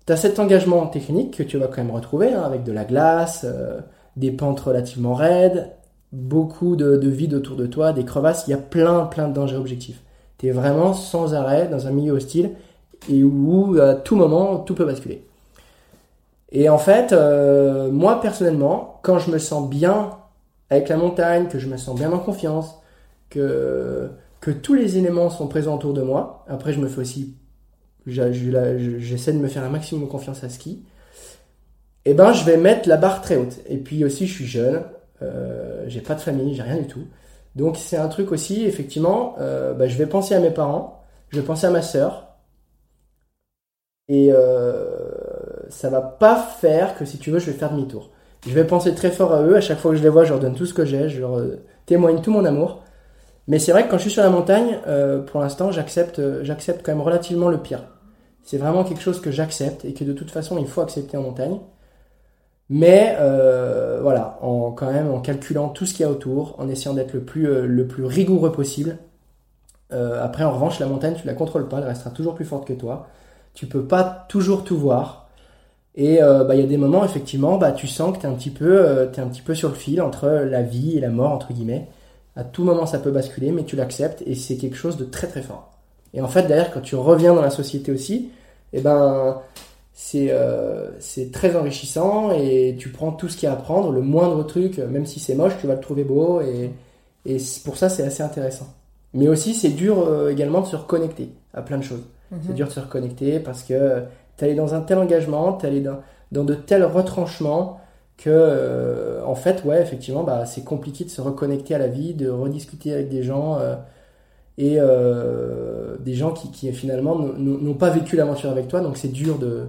tu as cet engagement technique que tu vas quand même retrouver, hein, avec de la glace, euh, des pentes relativement raides, beaucoup de, de vide autour de toi, des crevasses, il y a plein, plein de dangers objectifs. Tu es vraiment sans arrêt dans un milieu hostile et où à tout moment tout peut basculer. Et en fait, euh, moi personnellement, quand je me sens bien avec la montagne, que je me sens bien en confiance, que, que tous les éléments sont présents autour de moi, après je me fais aussi, j'essaie de me faire un maximum de confiance à ski, et eh ben je vais mettre la barre très haute. Et puis aussi je suis jeune, euh, j'ai pas de famille, j'ai rien du tout. Donc c'est un truc aussi, effectivement, euh, bah, je vais penser à mes parents, je vais penser à ma sœur, et euh, ça va pas faire que si tu veux, je vais faire demi-tour. Je vais penser très fort à eux. À chaque fois que je les vois, je leur donne tout ce que j'ai. Je leur euh, témoigne tout mon amour. Mais c'est vrai que quand je suis sur la montagne, euh, pour l'instant, j'accepte, euh, j'accepte quand même relativement le pire. C'est vraiment quelque chose que j'accepte et que de toute façon, il faut accepter en montagne. Mais voilà, en quand même en calculant tout ce qu'il y a autour, en essayant d'être le plus, rigoureux possible. après, en revanche, la montagne, tu la contrôles pas, elle restera toujours plus forte que toi. Tu peux pas toujours tout voir. Et euh, bah, il y a des moments, effectivement, bah, tu sens que tu es, un petit peu, euh, es un petit peu sur le fil entre la vie et la mort, entre guillemets. À tout moment, ça peut basculer, mais tu l'acceptes et c'est quelque chose de très très fort. Et en fait, d'ailleurs, quand tu reviens dans la société aussi, eh ben, c'est euh, très enrichissant et tu prends tout ce qu'il y a à prendre, le moindre truc, même si c'est moche, tu vas le trouver beau et, et pour ça, c'est assez intéressant. Mais aussi, c'est dur également de se reconnecter à plein de choses. Mhm. C'est dur de se reconnecter parce que tu dans un tel engagement, tu allé dans, dans, de tels retranchements que, euh, en fait, ouais, effectivement, bah, c'est compliqué de se reconnecter à la vie, de rediscuter avec des gens euh, et euh, des gens qui, finalement n'ont pas vécu l'aventure avec toi, donc c'est dur de,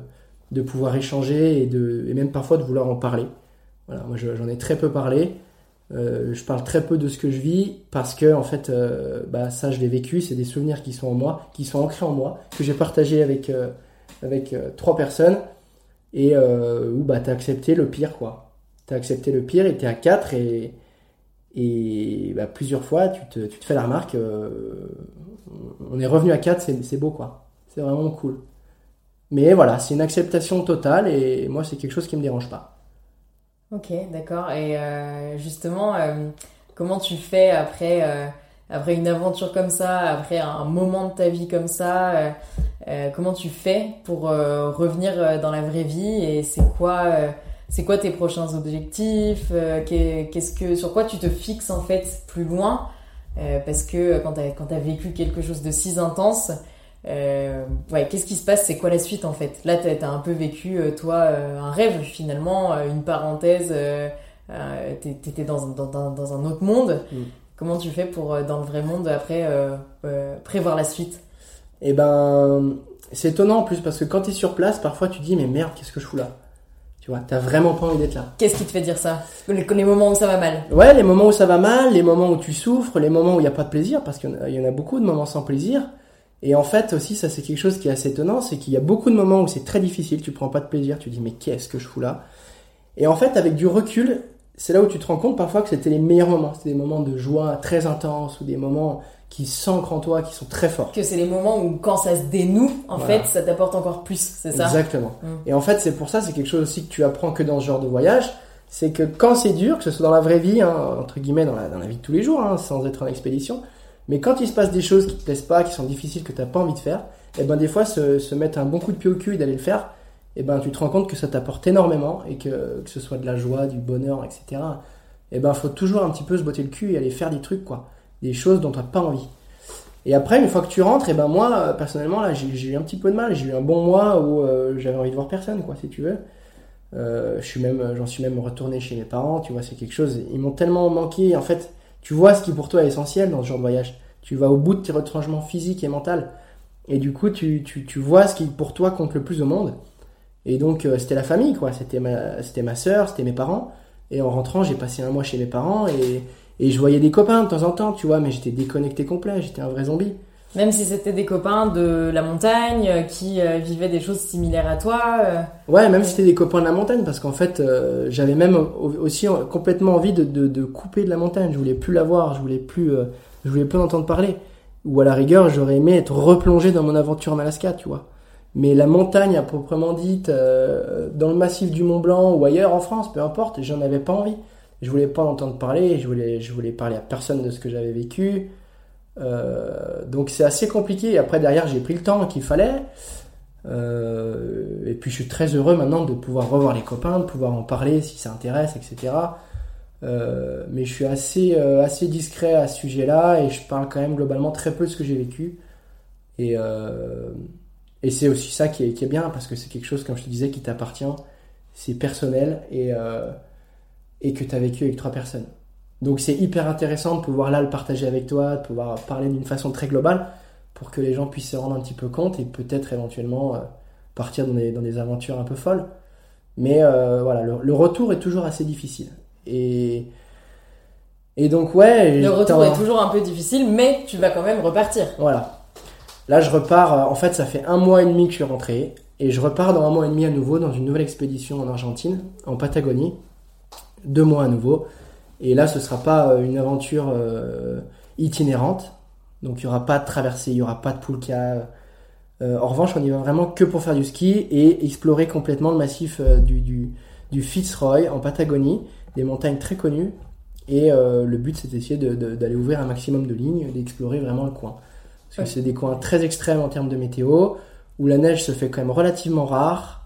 de pouvoir échanger et, de, et même parfois de vouloir en parler. Voilà, moi j'en ai très peu parlé. je parle très peu de ce que je vis parce que en fait, bah, ça je l'ai vécu, c'est des souvenirs qui sont en moi, qui sont ancrés en moi, que j'ai partagé avec avec trois personnes et euh, où bah, tu as accepté le pire, quoi. Tu as accepté le pire et tu es à quatre et, et bah, plusieurs fois tu te, tu te, fais la remarque euh, on est revenu à 4, c'est beau, quoi. C'est vraiment cool. Mais voilà, c'est une acceptation totale et moi, c'est quelque chose qui me dérange pas. Ok, d'accord. Et justement, comment tu fais après après une aventure comme ça, après un moment de ta vie comme ça, euh, euh, comment tu fais pour euh, revenir dans la vraie vie et c'est quoi, c'est quoi tes prochains objectifs, qu'est-ce que, sur quoi tu te fixes en fait plus loin, parce que quand t'as quand as vécu quelque chose de si intense, ouais, qu'est-ce qui se passe, c'est quoi la suite en fait? Là, t'as as un peu vécu toi un rêve finalement, une parenthèse. t'étais dans, dans, dans, un autre monde. Mm. Comment tu fais pour, euh, dans le vrai monde, après, euh, euh, prévoir la suite? Eh ben, c'est étonnant en plus, parce que quand tu es sur place, parfois tu dis, mais merde, qu'est-ce que je fous là? Tu vois, t'as vraiment pas envie d'être là. Qu'est-ce qui te fait dire ça? Les, moments où ça va mal? Ouais, les moments où ça va mal, les moments où tu souffres, les moments où il n'y a pas de plaisir, parce qu'il y en a beaucoup de moments sans plaisir. Et en fait, aussi, ça c'est quelque chose qui est assez étonnant, c'est qu'il y a beaucoup de moments où c'est très difficile, tu prends pas de plaisir, tu dis, mais qu'est-ce que je fous là? Et en fait, avec du recul, c'est là où tu te rends compte parfois que c'était les meilleurs moments. C'était des moments de joie très intenses ou des moments qui s'ancrent en toi, qui sont très forts. Que c'est les moments où quand ça se dénoue, en fait, ça t'apporte encore plus, c'est ça? Exactement. Mm. Et en fait, c'est pour ça, c'est quelque chose aussi que tu apprends que dans ce genre de voyage, c'est que quand c'est dur, que ce soit dans la vraie vie, hein, entre guillemets, dans la, dans la, vie de tous les jours, hein, sans être en expédition, mais quand il se passe des choses qui te plaisent pas, qui sont difficiles, que tu n'as pas envie de faire, et eh ben des fois se, se mettre un bon coup de pied au cul et d'aller le faire, eh ben tu te rends compte que ça t'apporte énormément et que, que ce soit de la joie, du bonheur, etc et eh ben faut toujours un petit peu se botter le cul et aller faire des trucs quoi, des choses dont tu n'as pas envie. Et après une fois que tu rentres, et eh ben moi euh, personnellement là j'ai eu un petit peu de mal, j'ai eu un bon mois où euh, j'avais envie de voir personne quoi si tu veux. Euh, je suis même j'en suis même retourné chez mes parents, tu vois c'est quelque chose ils m'ont tellement manqué en fait tu vois ce qui pour toi est essentiel dans ce genre de voyage. Tu vas au bout de tes retranchements physiques et mentaux. Et du coup, tu, tu, tu, vois ce qui pour toi compte le plus au monde. Et donc, c'était la famille, quoi. C'était ma, c'était ma soeur, c'était mes parents. Et en rentrant, j'ai passé un mois chez mes parents et, et je voyais des copains de temps en temps, tu vois, mais j'étais déconnecté complet, j'étais un vrai zombie. Même si c'était des copains de la montagne euh, qui euh, vivaient des choses similaires à toi. Euh. Ouais, même si c'était des copains de la montagne, parce qu'en fait, j'avais même aussi complètement envie de, de, de, couper de la montagne. Je voulais plus la voir, je voulais plus, je voulais plus entendre parler. Ou à la rigueur, j'aurais aimé être replongé dans mon aventure en Alaska, tu vois. Mais la montagne à proprement dite, euh, dans le massif du Mont Blanc ou ailleurs en France, peu importe, j'en avais pas envie. Je voulais pas entendre parler, je voulais, je voulais parler à personne de ce que j'avais vécu. donc c'est assez compliqué. Après derrière j'ai pris le temps qu'il fallait. et puis je suis très heureux maintenant de pouvoir revoir les copains, de pouvoir en parler si ça intéresse, etc. mais je suis assez, assez discret à ce sujet-là et je parle quand même globalement très peu de ce que j'ai vécu. Et, et c'est aussi ça qui est, qui est bien parce que c'est quelque chose, comme je te disais, qui t'appartient, c'est personnel et, euh, et que tu as vécu avec trois personnes. Donc c'est hyper intéressant de pouvoir là le partager avec toi, de pouvoir parler d'une façon très globale pour que les gens puissent se rendre un petit peu compte et peut-être éventuellement euh, partir dans des, dans des, aventures un peu folles. Mais euh, voilà, le, le, retour est toujours assez difficile. Et, et donc ouais... Le retour est toujours un peu difficile, mais tu vas quand même repartir. Voilà. Là, je repars, euh, en fait, ça fait un mois et demi que je suis rentré, et je repars dans un mois et demi à nouveau dans une nouvelle expédition en Argentine, en Patagonie, deux mois à nouveau. Et là, ce sera pas euh, une aventure euh, itinérante, donc il y aura pas de traversée, il y aura pas de poulka. en revanche, on y va vraiment que pour faire du ski et explorer complètement le massif du, Fitzroy en Patagonie, des montagnes très connues. Et le but, c'est d'essayer d'aller ouvrir un maximum de lignes, d'explorer vraiment le coin. Parce que c'est des coins très extrêmes en termes de météo, où la neige se fait quand même relativement rare,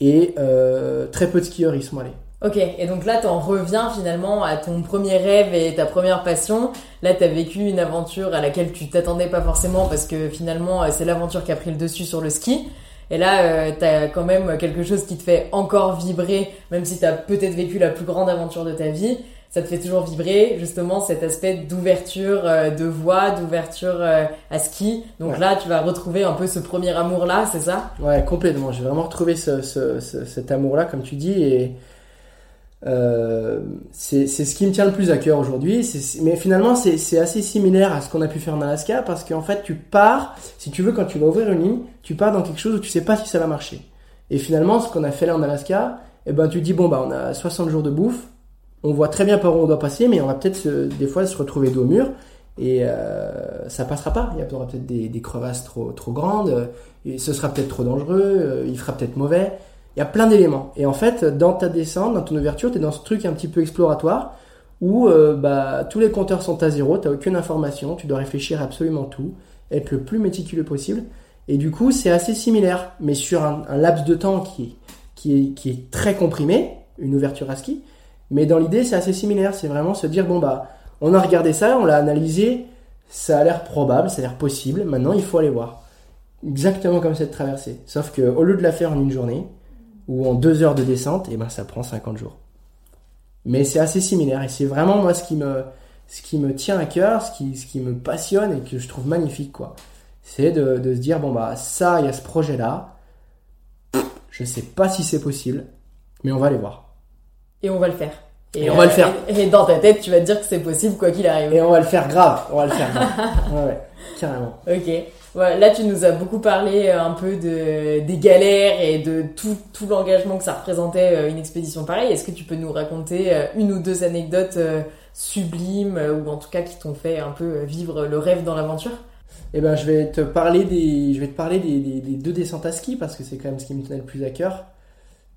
et euh, très peu de skieurs y sont allés. Ok, et donc là, tu en reviens finalement à ton premier rêve et ta première passion. Là, tu as vécu une aventure à laquelle tu t'attendais pas forcément parce que finalement, euh, c'est l'aventure qui a pris le dessus sur le ski. Et là, euh, tu as quand même quelque chose qui te fait encore vibrer, même si tu as peut-être vécu la plus grande aventure de ta vie ça te fait toujours vibrer justement cet aspect d'ouverture euh, de voix, d'ouverture euh, à ski. Donc là, tu vas retrouver un peu ce premier amour-là, c'est ça? Ouais, complètement. J'ai vraiment retrouvé ce, ce, cet amour-là, comme tu dis, et euh, c'est ce qui me tient le plus à cœur aujourd'hui. Mais finalement, c'est assez similaire à ce qu'on a pu faire en Alaska, parce qu'en fait, tu pars, si tu veux, quand tu vas ouvrir une ligne, tu pars dans quelque chose où tu sais pas si ça va marcher. Et finalement, ce qu'on a fait là en Alaska, eh ben, tu dis, bon, bah, on a 60 jours de bouffe, on voit très bien par où on doit passer, mais on va peut-être des fois se retrouver dos au mur et euh, ça passera pas. Il y aura peut-être des, crevasses trop, trop grandes, euh, et ce sera peut-être trop dangereux, euh, il fera peut-être mauvais. Il y a plein d'éléments. Et en fait, dans ta descente, dans ton ouverture, tu es dans ce truc un petit peu exploratoire où bah, tous les compteurs sont à zéro, tu aucune information, tu dois réfléchir à absolument tout, être le plus méticuleux possible. Et du coup, c'est assez similaire, mais sur un, laps de temps qui qui est, qui est très comprimé, une ouverture à ski, mais dans l'idée, c'est assez similaire. C'est vraiment se dire, bon, bah, on a regardé ça, on l'a analysé, ça a l'air probable, ça a l'air possible, maintenant il faut aller voir. Exactement comme cette traversée. Sauf que au lieu de la faire en une journée, ou en deux heures de descente, et eh ben ça prend 50 jours. Mais c'est assez similaire, et c'est vraiment moi ce qui me, ce qui me tient à cœur, ce qui, ce qui me passionne et que je trouve magnifique, quoi. C'est de, de se dire, bon bah, ça, il y a ce projet-là, je sais pas si c'est possible, mais on va aller voir et on va le faire. Et, on va le faire. Et, dans ta tête, tu vas te dire que c'est possible quoi qu'il arrive. Et on va le faire grave. On va le faire grave. ouais, ouais, carrément. Ok. là, tu nous as beaucoup parlé euh, un peu de, des galères et de tout, tout l'engagement que ça représentait euh, une expédition pareille. Est-ce que tu peux nous raconter euh, une ou deux anecdotes sublimes ou en tout cas qui t'ont fait un peu vivre le rêve dans l'aventure? Eh ben, je vais te parler des, je vais te parler des, des, des deux descentes à ski parce que c'est quand même ce qui me tenait le plus à cœur.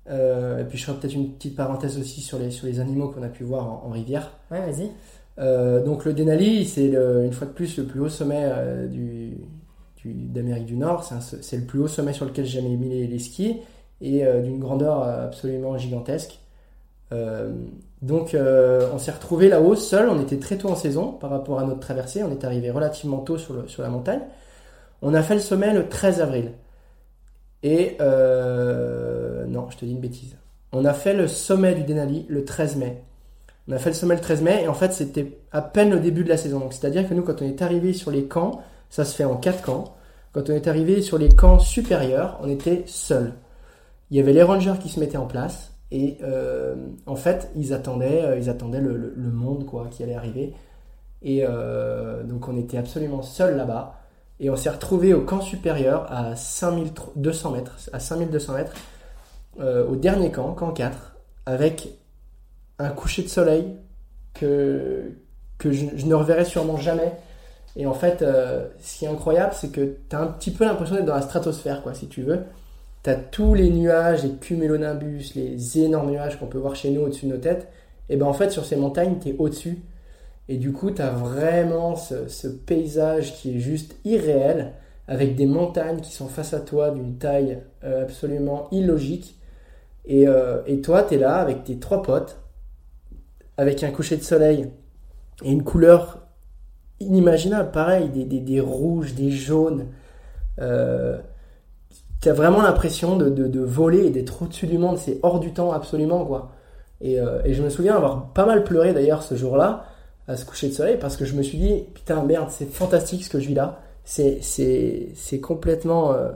Euh, et puis je ferai peut-être une petite parenthèse aussi sur les, sur les animaux qu'on a pu voir en, rivière. Ouais, vas-y. Euh, donc le Denali, c'est une fois de plus le plus haut sommet euh, du, d'Amérique du Nord. C'est le plus haut sommet sur lequel j'ai jamais mis les, skis et d'une grandeur absolument gigantesque. donc on s'est retrouvé là-haut seul. On était très tôt en saison par rapport à notre traversée. On est arrivé relativement tôt sur, le, sur la montagne. On a fait le sommet le 13 avril. Et non, je te dis une bêtise. On a fait le sommet du Denali le 13 mai. On a fait le sommet le 13 mai et en fait c'était à peine le début de la saison. c'est-à-dire que nous quand on est arrivé sur les camps, ça se fait en quatre camps. Quand on est arrivé sur les camps supérieurs, on était seul. Il y avait les rangers qui se mettaient en place et euh, en fait ils attendaient, euh, ils attendaient le, monde quoi qui allait arriver. Et euh, donc on était absolument seul là-bas et on s'est retrouvé au camp supérieur à 5200 mètres, à 5200 mètres euh, au dernier camp, camp 4, avec un coucher de soleil que, que je, ne reverrai sûrement jamais. Et en fait, euh, ce qui est incroyable, c'est que tu as un petit peu l'impression d'être dans la stratosphère, quoi, si tu veux. Tu as tous les nuages, les cumulonimbus, les énormes nuages qu'on peut voir chez nous au-dessus de nos têtes. Et ben en fait, sur ces montagnes, tu es au-dessus. Et du coup, tu as vraiment ce, paysage qui est juste irréel, avec des montagnes qui sont face à toi d'une taille euh, absolument illogique. Et, euh, et toi, tu es là avec tes trois potes, avec un coucher de soleil et une couleur inimaginable, pareil, des, des, rouges, des jaunes. Euh, tu as vraiment l'impression de, de, voler et d'être au-dessus du monde. C'est hors du temps, absolument, quoi. Et, euh, et, je me souviens avoir pas mal pleuré d'ailleurs ce jour-là, à ce coucher de soleil, parce que je me suis dit, putain, merde, c'est fantastique ce que je vis là. C'est, c'est, c'est complètement euh,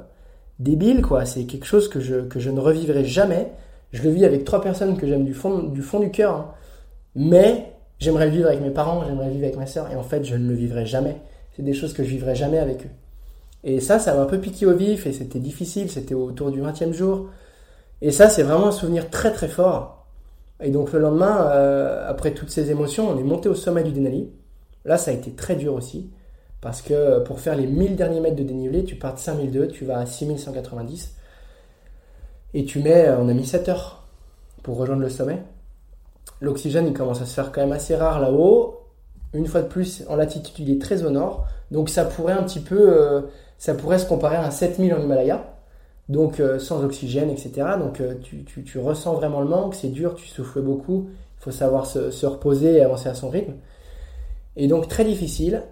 débile, quoi. C'est quelque chose que je, que je ne revivrai jamais. Je le vis avec trois personnes que j'aime du fond du, fond du cœur. Hein. Mais j'aimerais le vivre avec mes parents, j'aimerais le vivre avec ma soeur, et en fait, je ne le vivrai jamais. C'est des choses que je vivrai jamais avec eux. Et ça, ça m'a un peu piqué au vif, et c'était difficile, c'était autour du 20e jour. Et ça, c'est vraiment un souvenir très très fort. Et donc le lendemain, euh, après toutes ces émotions, on est monté au sommet du Denali. Là, ça a été très dur aussi, parce que pour faire les 1000 derniers mètres de dénivelé, tu pars de 5002, tu vas à 6190, et tu mets, on a mis 7 heures pour rejoindre le sommet l'oxygène il commence à se faire quand même assez rare là-haut. Une fois de plus, en latitude, il est très au nord. Donc ça pourrait un petit peu, euh, ça pourrait se comparer à un 7000 en Himalaya. Donc euh, sans oxygène, etc. Donc euh, tu, ressens vraiment le manque, c'est dur, tu souffles beaucoup. Il faut savoir se, se, reposer et avancer à son rythme. Et donc très difficile.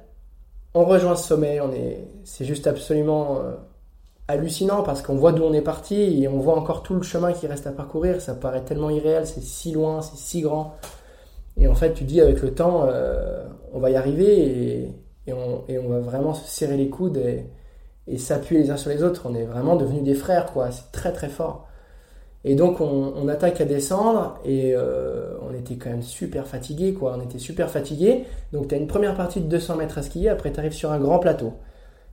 On rejoint ce sommet, on est, c'est juste absolument hallucinant parce qu'on voit d'où on est parti et on voit encore tout le chemin qui reste à parcourir. Ça paraît tellement irréel, c'est si loin, c'est si grand. Et en fait, tu dis avec le temps, euh, on va y arriver et, on, va vraiment se serrer les coudes et, s'appuyer les uns sur les autres. On est vraiment devenus des frères, quoi. C'est très très fort. Et donc on, attaque à descendre et euh, on était quand même super fatigué, quoi. On était super fatigué. Donc tu as une première partie de 200 mètres à skier, après tu arrives sur un grand plateau.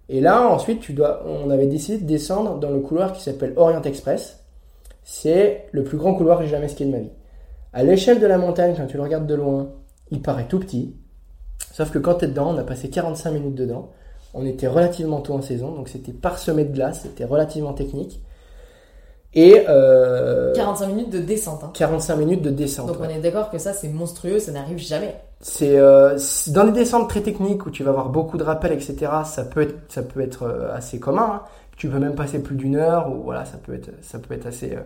Et là, ensuite, tu dois, on avait décidé de descendre dans le couloir qui s'appelle Orient Express. C'est le plus grand couloir que j'ai jamais skié de ma vie. À l'échelle de la montagne, quand tu le regardes de loin, il paraît tout petit. Sauf que quand tu es dedans, on a passé 45 minutes dedans. On était relativement tôt en saison, donc c'était parsemé de glace, c'était relativement technique. Et 45 euh, minutes de descente. 45 hein. minutes de descente. Donc on est d'accord que ça c'est monstrueux, ça n'arrive jamais. Euh, c'est dans les descentes très techniques où tu vas avoir beaucoup de rappels, etc. Ça peut être, ça peut être euh, assez commun. Hein. Tu peux même passer plus d'une heure ou voilà, ça peut être, ça peut être assez,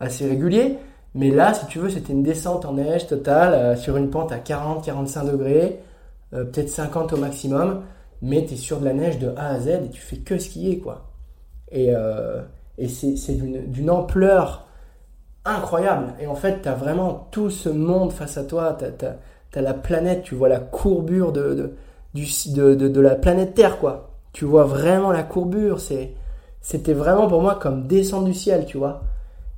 assez régulier. Mais là, si tu veux, c'était une descente en neige totale sur une pente à 40-45 degrés, peut-être 50 au maximum. Mais tu es sur de la neige de A à Z et tu fais que skier quoi. Et et c'est d'une ampleur incroyable. Et en fait, tu as vraiment tout ce monde face à toi. Tu as, la planète, tu vois la courbure de, de, de, la planète Terre, quoi. Tu vois vraiment la courbure. C'était vraiment pour moi comme descendre du ciel, tu vois.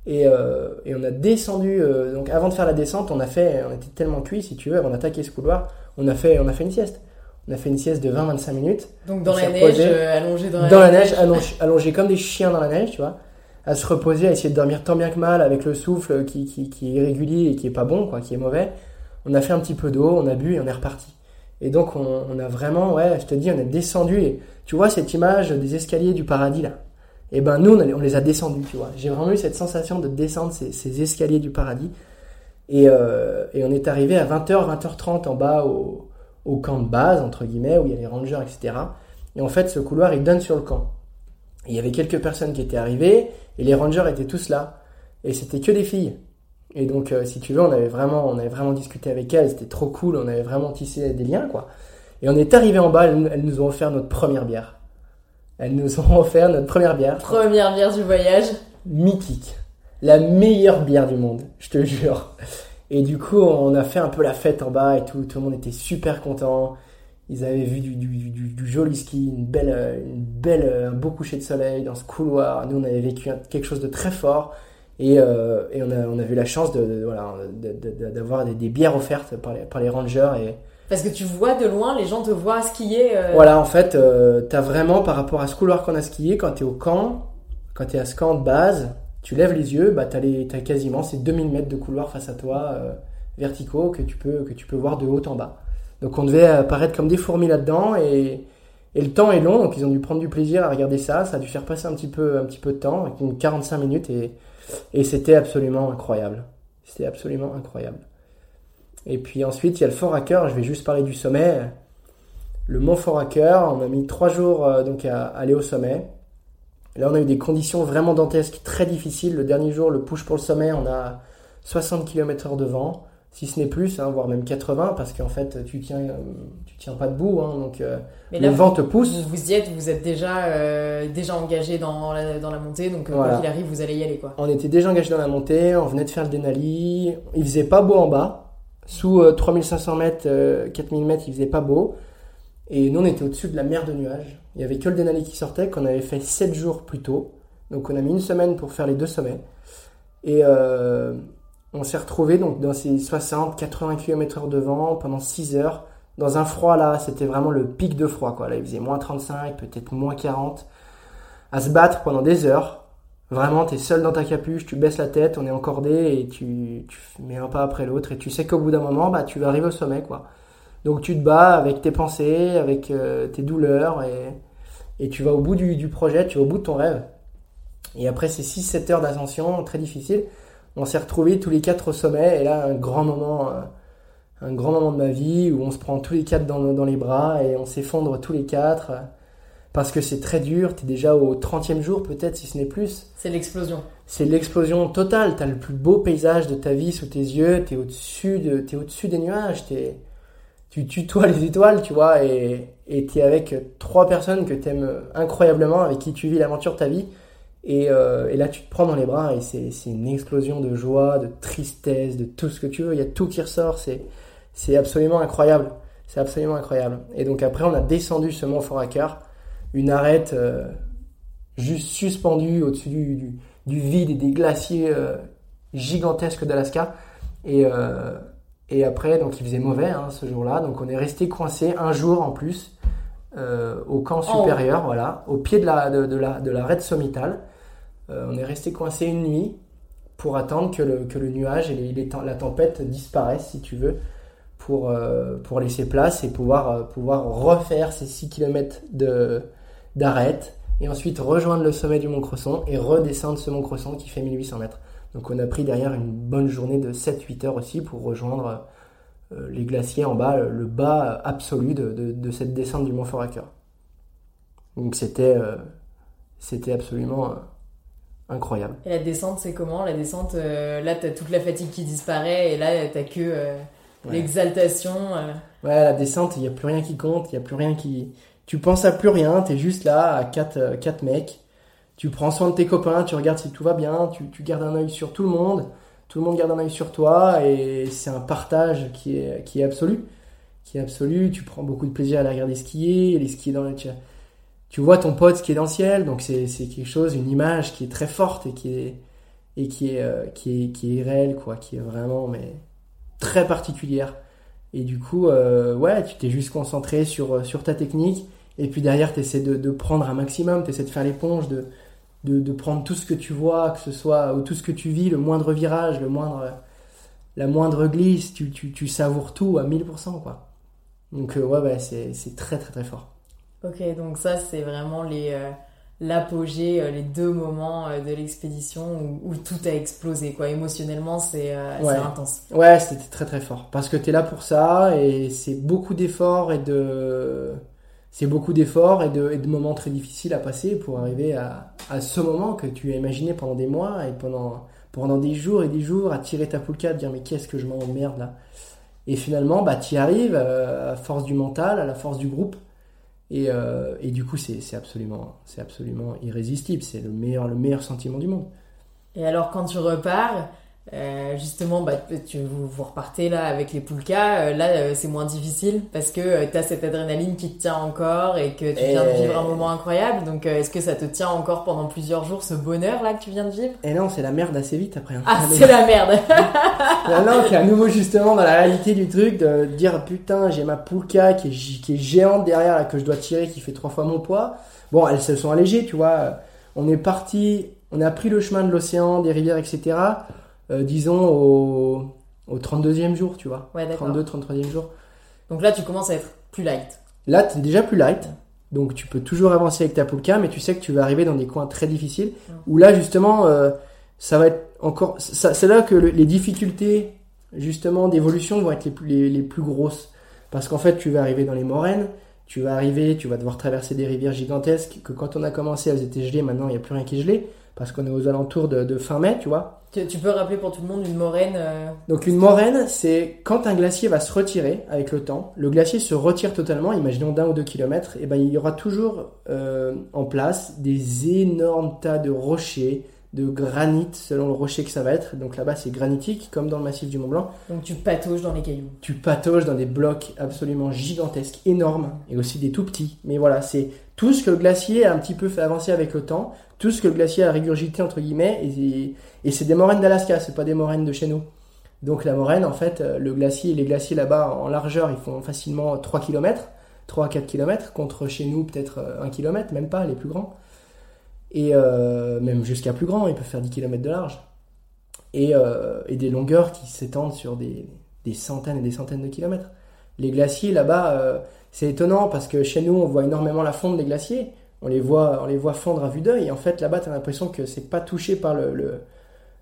Et, euh, et on a descendu. Euh, donc avant de faire la descente, on a fait, on était tellement cuit, si tu veux, avant d'attaquer ce couloir, on a fait, on a fait une sieste. On a fait une sieste de 20-25 minutes. Donc dans la neige, euh, allongé dans la Dans la neige, allongé, comme des chiens dans la neige, tu vois. À se reposer, à essayer de dormir tant bien que mal avec le souffle qui, qui, qui est irrégulier et qui est pas bon, quoi, qui est mauvais. On a fait un petit peu d'eau, on a bu et on est reparti. Et donc on, on, a vraiment, ouais, je te dis, on est descendu. Et tu vois cette image des escaliers du paradis là Et eh ben nous, on, on les a descendus, tu vois. J'ai vraiment eu cette sensation de descendre ces, ces escaliers du paradis. Et, euh, et on est arrivé à 20h, 20h30 en bas au, au camp de base, entre guillemets, où il y a les rangers, etc. Et en fait, ce couloir, il donne sur le camp. il y avait quelques personnes qui étaient arrivées, et les rangers étaient tous là. Et c'était que des filles. Et donc, euh, si tu veux, on avait vraiment, on avait vraiment discuté avec elles, c'était trop cool, on avait vraiment tissé des liens, quoi. Et on est arrivé en bas, elles, nous ont offert notre première bière. Elles nous ont offert notre première bière. Première bière du voyage. Mythique. La meilleure bière du monde, je te jure. Et du coup, on a fait un peu la fête en bas et tout. Tout le monde était super content. Ils avaient vu du, du, du, joli ski, une belle, une belle, un beau coucher de soleil dans ce couloir. Nous, on avait vécu quelque chose de très fort. Et, euh, et on, a, on a eu la chance de, voilà, d'avoir des, des, bières offertes par les, par les rangers. Et... Parce que tu vois de loin, les gens te voient skier. Euh... Voilà, en fait, euh, tu as vraiment, par rapport à ce couloir qu'on a skié, quand tu es au camp, quand tu es à ce camp de base, tu lèves les yeux, bah, tu as, quasiment ces 2000 mètres de couloir face à toi, euh, verticaux, que tu, peux, que tu peux voir de haut en bas. Donc on devait apparaître comme des fourmis là-dedans et, et, le temps est long, donc ils ont dû prendre du plaisir à regarder ça. Ça a dû faire passer un petit peu, un petit peu de temps, 45 minutes, et, et c'était absolument incroyable. C'était absolument incroyable. Et puis ensuite, il y a le fort Hacker. Je vais juste parler du sommet. Le mont fort Hacker, on a mis trois jours euh, donc à, aller au sommet. Là, on a eu des conditions vraiment dantesques, très difficiles. Le dernier jour, le push pour le sommet, on a 60 km/h de vent, si ce n'est plus, hein, voire même 80, parce qu'en fait, tu tiens, euh, tu tiens pas debout, hein, donc euh, le vent te pousse. Vous, vous y êtes, vous êtes déjà, euh, déjà engagé dans la, dans la montée, donc quoi qu'il arrive, vous allez y aller, quoi. On était déjà engagé dans la montée, on venait de faire le Denali, il faisait pas beau en bas, sous 3500 mètres, 4000 mètres, il faisait pas beau, et nous, on était au-dessus de la mer de nuages. Il y avait que le Denali qui sortait, qu'on avait fait 7 jours plus tôt, donc on a mis une semaine pour faire les deux sommets, et on s'est retrouvé donc dans ces 60-80 km/h de vent pendant 6 heures. Dans un froid là, c'était vraiment le pic de froid quoi. Là, il faisait moins 35, peut-être moins 40. À se battre pendant des heures. Vraiment, tu es seul dans ta capuche, tu baisses la tête, on est encordé et tu, tu mets un pas après l'autre et tu sais qu'au bout d'un moment, bah, tu vas arriver au sommet quoi. Donc tu te bats avec tes pensées, avec euh, tes douleurs et, et tu vas au bout du, du projet, tu vas au bout de ton rêve. Et après ces 6-7 heures d'ascension très difficiles, on s'est retrouvés tous les quatre au sommet et là un grand moment euh, un grand moment de ma vie où on se prend tous les quatre dans, les bras et on s'effondre tous les quatre parce que c'est très dur, tu es déjà au 30e jour peut-être si ce n'est plus. C'est l'explosion. C'est l'explosion totale, tu as le plus beau paysage de ta vie sous tes yeux, tu es au-dessus de, es au-dessus des nuages, es, tu tutoies les étoiles, tu vois, et tu es avec trois personnes que tu aimes incroyablement, avec qui tu vis l'aventure de ta vie. Euh, et, là, tu te prends dans les bras et c'est une explosion de joie, de tristesse, de tout ce que tu veux. Il y a tout qui ressort. C'est absolument incroyable. C'est absolument incroyable. Et donc après, on a descendu ce mont Foraker, une arête euh, juste suspendue au-dessus du, vide et des glaciers euh, gigantesques d'Alaska. Et, et après, donc il faisait mauvais hein, ce jour-là. Donc on est resté coincé un jour en plus. au camp supérieur, voilà, au pied de la, de, de la, de l'arête sommitale. Euh, on est resté coincé une nuit pour attendre que le, que le nuage et la tempête disparaissent, si tu veux, pour, euh, pour laisser place et pouvoir, euh, pouvoir refaire ces 6 km d'arête et ensuite rejoindre le sommet du Mont Cresson et redescendre ce Mont Cresson qui fait 1800 mètres. Donc on a pris derrière une bonne journée de 7-8 heures aussi pour rejoindre les glaciers en bas, le bas absolu de, de, cette descente du Mont Foraker. Donc c'était c'était absolument incroyable. Et la descente, c'est comment? La descente, euh, là, t'as toute la fatigue qui disparaît et là, t'as que euh, l'exaltation. Euh. Ouais, la descente, il n'y a plus rien qui compte, il n'y a plus rien qui. Tu penses à plus rien, t'es juste là à quatre, quatre mecs. Tu prends soin de tes copains, tu regardes si tout va bien, tu, tu gardes un œil sur tout le monde, tout le monde garde un œil sur toi et c'est un partage qui est, qui est absolu. Qui est absolu, tu prends beaucoup de plaisir à la regarder skier, les skier dans le tu vois ton pote qui est dans le ciel, donc c'est quelque chose, une image qui est très forte et qui est et qui est, euh, qui est qui est réelle quoi, qui est vraiment mais très particulière. Et du coup, euh, ouais, tu t'es juste concentré sur sur ta technique et puis derrière tu essaies de, de, prendre un maximum, tu essaies de faire l'éponge, de, de, de prendre tout ce que tu vois, que ce soit ou tout ce que tu vis, le moindre virage, le moindre la moindre glisse, tu, tu, tu savoures tout à 1000% quoi. Donc ouais, ouais c'est très très très fort. Ok, donc ça c'est vraiment les euh, l'apogée, euh, les deux moments euh, de l'expédition où, tout a explosé quoi. Émotionnellement c'est intense. Ouais, c'était très très fort parce que tu es là pour ça et c'est beaucoup d'efforts et de c'est beaucoup d'efforts et de, moments très difficiles à passer pour arriver à, ce moment que tu as imaginé pendant des mois et pendant pendant des jours et des jours à tirer ta poulka, à dire mais qu'est-ce que je m'emmerde là? Et finalement, bah, tu y arrives à force du mental, à la force du groupe. Et, euh, et du coup, c'est absolument, absolument irrésistible. C'est le meilleur, le meilleur sentiment du monde. Et alors, quand tu repars, euh, justement, bah, tu, vous, vous, repartez là avec les poulkas. Euh, là, euh, c'est moins difficile parce que tu as cette adrénaline qui te tient encore et que tu viens de vivre un moment incroyable. Donc, est-ce que ça te tient encore pendant plusieurs jours ce bonheur là que tu viens de vivre? Et non, c'est la merde assez vite après. Hein. Ah, c'est la merde Non, non, qui à nouveau justement dans la réalité du truc de dire putain, j'ai ma poulka qui est, qui est géante derrière là, que je dois tirer qui fait trois fois mon poids. Bon, elles se sont allégées, tu vois. On est parti, on a pris le chemin de l'océan, des rivières, etc euh, disons, au, au 32e jour, tu vois. Ouais, 32, 33e jour. Donc là, tu commences à être plus light. Là, tu es déjà plus light. Donc tu peux toujours avancer avec ta poulka, mais tu sais que tu vas arriver dans des coins très difficiles. Où là, justement, euh, ça va être encore. C'est là que les difficultés justement, d'évolution vont être les plus, les, les plus grosses. Parce qu'en fait, tu vas arriver dans les moraines, tu vas arriver, tu vas devoir traverser des rivières gigantesques que quand on a commencé, elles étaient gelées, maintenant il n'y a plus rien qui est gelé, parce qu'on est aux alentours de, de fin mai, tu vois. Tu, tu peux rappeler pour tout le monde une moraine euh, Donc une moraine, c'est quand un glacier va se retirer avec le temps, le glacier se retire totalement, imaginons d'un ou deux kilomètres, et ben il y aura toujours euh, en place des énormes tas de rochers, de granit selon le rocher que ça va être. Donc là-bas c'est granitique comme dans le massif du Mont Blanc. Donc tu patauges dans les cailloux. Tu patauges dans des blocs absolument gigantesques, énormes, et aussi des tout petits. Mais voilà, c'est tout ce que le glacier a un petit peu fait avancer avec le temps, tout ce que le glacier a régurgité entre guillemets, et, c'est des moraines d'Alaska, c'est pas des moraines de chez nous. Donc la moraine, en fait, euh, le glacier, les glaciers là-bas en largeur, ils font facilement 3 km, 3 à 4 km, contre chez nous peut-être 1 km, même pas les plus grands. Et euh, même jusqu'à plus grand, ils peuvent faire 10 km de large. Et, euh, des longueurs qui s'étendent sur des, des centaines et des centaines de kilomètres. Les glaciers là-bas, euh, c'est étonnant parce que chez nous, on voit énormément la fonte des glaciers. On les voit, on les voit fondre à vue d'œil. Et en fait, là-bas, tu as l'impression que c'est pas touché par le, le,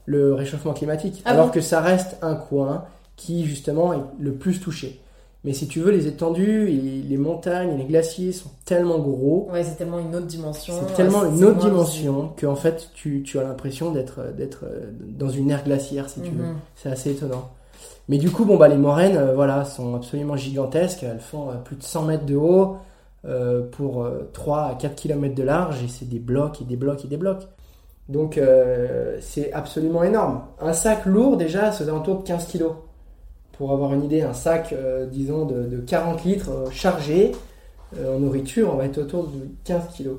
le réchauffement climatique. Ah alors bon que ça reste un coin qui, justement, est le plus touché. Mais si tu veux, les étendues, et les montagnes et les glaciers sont tellement gros, Ouais, c'est tellement une autre dimension. c'est tellement euh, une autre dimension qu'en fait, tu, tu as l'impression d'être d'être euh, dans une ère glaciaire, si tu veux. Mhm. C'est assez étonnant. Mais du coup, bon, bah, les moraines, euh, voilà, sont absolument gigantesques. Elles font euh, plus de 100 mètres de haut euh, pour euh, 3 à 4 km de large et c'est des blocs et des blocs et des blocs. Donc, euh, c'est absolument énorme. Un sac lourd, déjà, c'est aux alentours de 15 kilos. Pour avoir une idée, un sac, euh, disons, de, de 40 litres euh, chargé euh, en nourriture, on va être autour de 15 kilos.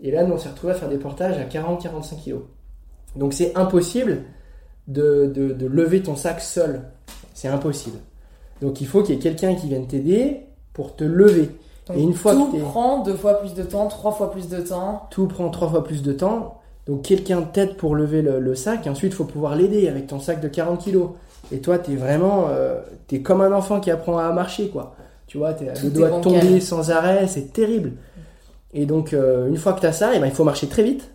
Et là, nous, on s'est retrouvé à faire des portages à 40-45 kilos. Donc, c'est impossible de lever ton sac seul. C'est impossible. Donc, il faut qu'il y ait quelqu'un qui vienne t'aider pour te lever. Donc, Et une fois tout que prend deux fois plus de temps, trois fois plus de temps. Tout prend trois fois plus de temps. Donc, quelqu'un t'aide pour lever le, le sac. Et ensuite, il faut pouvoir l'aider avec ton sac de 40 kilos. Et toi, t'es vraiment. euh, t'es comme un enfant qui apprend à marcher, quoi. Tu vois, t'es le doigt de tomber sans arrêt. C'est terrible. Et donc, euh, une fois que t'as ça, eh ben, il faut marcher très vite.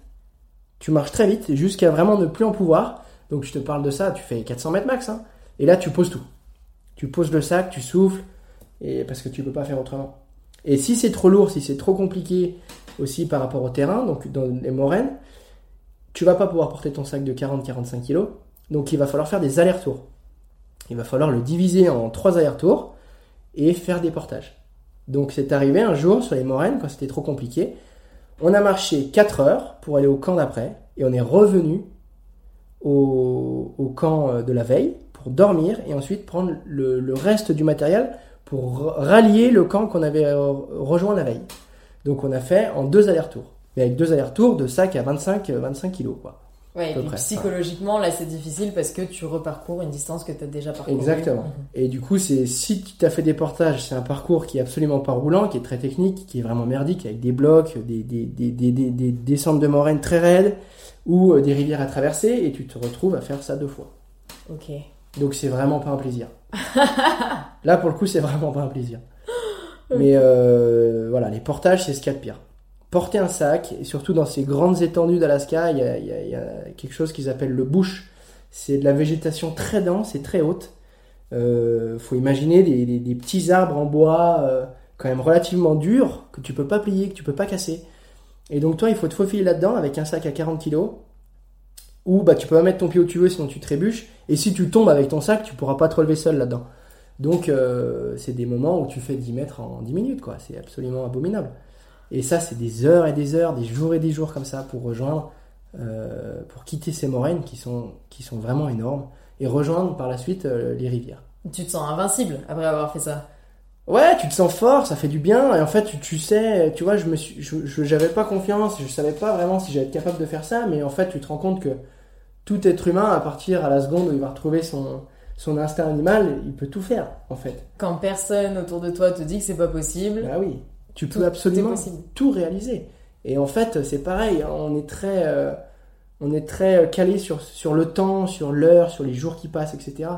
Tu marches très vite jusqu'à vraiment ne plus en pouvoir. Donc, je te parle de ça. Tu fais 400 mètres max. hein. Et là, tu poses tout. Tu poses le sac, tu souffles. Et parce que tu peux pas faire autrement. Et si c'est trop lourd, si c'est trop compliqué aussi par rapport au terrain, donc dans les moraines, tu vas pas pouvoir porter ton sac de 40-45 kg. Donc il va falloir faire des allers-retours. Il va falloir le diviser en trois allers-retours et faire des portages. Donc c'est arrivé un jour sur les moraines quand c'était trop compliqué. On a marché 4 heures pour aller au camp d'après et on est revenu au, camp euh, de la veille pour dormir et ensuite prendre le reste du matériel pour ra- rallier le camp qu'on avait euh, rejoint la veille. Donc on a fait en deux allers-retours. Mais avec deux allers-retours de sac à 25, euh, 25 kilos quoi. Ouais, et puis près, psychologiquement, là, c'est difficile parce que tu reparcours une distance que tu as déjà parcourue. Exactement. Mhm. Et du coup, c'est si tu as fait des portages, c'est un parcours qui est absolument pas roulant, qui est très technique, qui est vraiment merdique, avec des blocs, des, des, des, des, des, des descentes de moraines très raides, ou euh, des rivières à traverser, et tu te retrouves à faire ça deux fois. Ok. Donc c'est vraiment pas un plaisir. Là, pour le coup, c'est vraiment pas un plaisir. Mais euh, voilà, les portages, c'est ce qu'il y a de pire. Porter un sac, et surtout dans ces grandes étendues d'Alaska, il y a, il il quelque chose qu'ils appellent le bush. C'est de la végétation très dense et très haute. Euh, faut imaginer des, petits arbres en bois euh, quand même relativement durs que tu peux pas plier, que tu peux pas casser. Et donc toi, il faut te faufiler là-dedans avec un sac à 40 kilos. Ou bah tu peux pas mettre ton pied où tu veux, sinon tu trébuches. Et si tu tombes avec ton sac, tu pourras pas te relever seul là-dedans. Donc euh, c'est des moments où tu fais 10 mètres en 10 minutes, quoi. C'est absolument abominable. Et ça, c'est des heures et des heures, des jours et des jours comme ça pour rejoindre, euh, pour quitter ces moraines qui sont, qui sont vraiment énormes et rejoindre par la suite euh, les rivières. Tu te sens invincible après avoir fait ça? Ouais, tu te sens fort, ça fait du bien, et en fait, tu, tu sais, tu vois, je me suis, j'avais pas confiance, je savais pas vraiment si j'allais être capable de faire ça, mais en fait, tu te rends compte que tout être humain, à partir à la seconde où il va retrouver son, son instinct animal, il peut tout faire, en fait. Quand personne autour de toi te dit que c'est pas possible, Bah oui, tu peux absolument tout réaliser. Et en fait, c'est pareil, on est très, euh, on est très calé sur, sur le temps, sur l'heure, sur les jours qui passent, etc.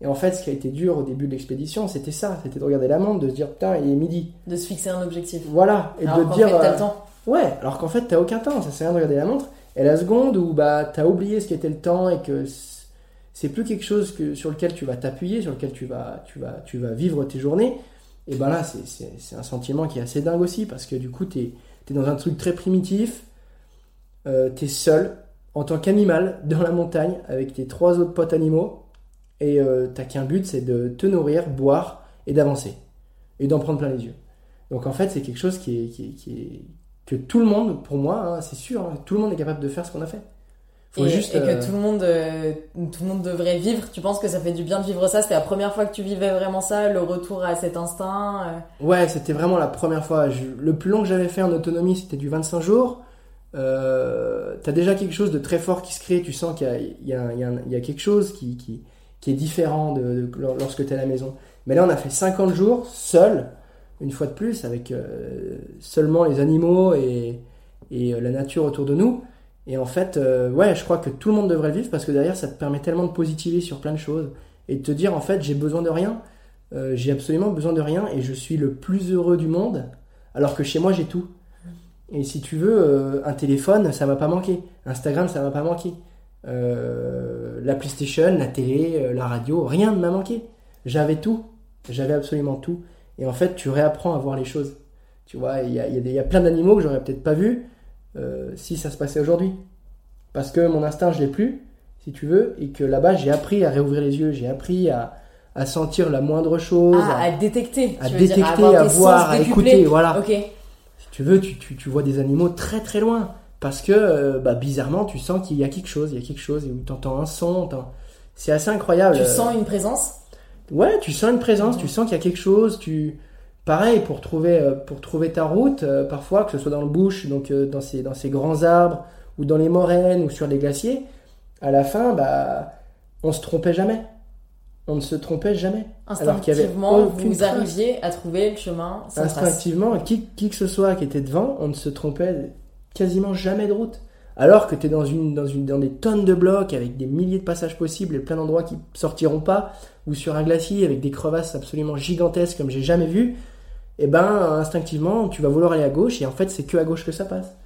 Et en fait, ce qui a été dur au début de l'expédition, c'était ça, c'était de regarder la montre, de se dire putain, il est midi. De se fixer un objectif. Voilà, et Alors de dire. fait, euh, le temps. Ouais, alors qu'en fait, t'as aucun temps, ça sert à rien de regarder la montre. Et la seconde où bah, t'as oublié ce qu'était le temps et que c'est plus quelque chose que, sur lequel tu vas t'appuyer, sur lequel tu vas, tu, vas, tu vas vivre tes journées. Et ben là, c'est un sentiment qui est assez dingue aussi, parce que du coup, tu es, dans un truc très primitif, euh, tu es seul, en tant qu'animal, dans la montagne, avec tes trois autres potes animaux, et euh, t'as qu'un but, c'est de te nourrir, boire et d'avancer, et d'en prendre plein les yeux. Donc en fait, c'est quelque chose qui qui est, que tout le monde, pour moi, hein, c'est sûr, hein, tout le monde est capable de faire ce qu'on a fait. Et, juste, et que euh, tout le monde euh, tout le monde devrait vivre. Tu penses que ça fait du bien de vivre ça? C'était la première fois que tu vivais vraiment ça le retour à cet instinct euh? ouais c'était vraiment la première fois. Le plus long que j'avais fait en autonomie c'était du 25 jours. T'as déjà quelque chose de très fort qui se crée tu sens qu'il y, y, y, y a, quelque chose qui, qui, qui est différent de, de lorsque t'es à la maison. Mais là on a fait 50 jours seul une fois de plus avec seulement les animaux et, et la nature autour de nous et en fait, euh, ouais, je crois que tout le monde devrait vivre parce que derrière, ça te permet tellement de positiver sur plein de choses et de te dire, en fait, j'ai besoin de rien. Euh, j'ai absolument besoin de rien et je suis le plus heureux du monde alors que chez moi, j'ai tout. Et si tu veux, euh, un téléphone, ça m'a pas manqué. Instagram, ça m'a pas manqué. la PlayStation, la télé, la radio, rien ne m'a manqué. J'avais tout. J'avais absolument tout. Et en fait, tu réapprends à voir les choses. Tu vois, il y a, y a, plein d'animaux que j'aurais peut-être pas vus euh, si ça se passait aujourd'hui. Parce que mon instinct, je l'ai plus, si tu veux, et que là-bas, j'ai appris à réouvrir les yeux, j'ai appris à, à, sentir la moindre chose. Ah, à, détecter. À détecter, à, voir, à écouter, voilà. Si tu veux, tu, tu, tu, vois des animaux très très loin. Parce que, euh, bah, bizarrement, tu sens qu'il y a quelque chose, il y a quelque chose, où tu entends un son. C'est assez incroyable. Tu sens une présence Ouais, tu sens une présence, tu sens qu'il y a quelque chose, tu Pareil, pour trouver, euh, pour trouver ta route, euh, parfois, que ce soit dans le bush, donc euh, dans, ces, dans ces grands arbres, ou dans les moraines, ou sur les glaciers, à la fin, bah, on se trompait jamais. On ne se trompait jamais. Instinctivement, vous arriviez à trouver le chemin sans Instinctivement, qui, qui, que ce soit qui était devant, on ne se trompait quasiment jamais de route. Alors que tu es dans, une, dans, une, dans des tonnes de blocs avec des milliers de passages possibles et plein d'endroits qui sortiront pas, ou sur un glacier avec des crevasses absolument gigantesques comme j'ai jamais vu, et eh ben instinctivement tu vas vouloir aller à gauche et en fait c'est que à gauche que ça passe.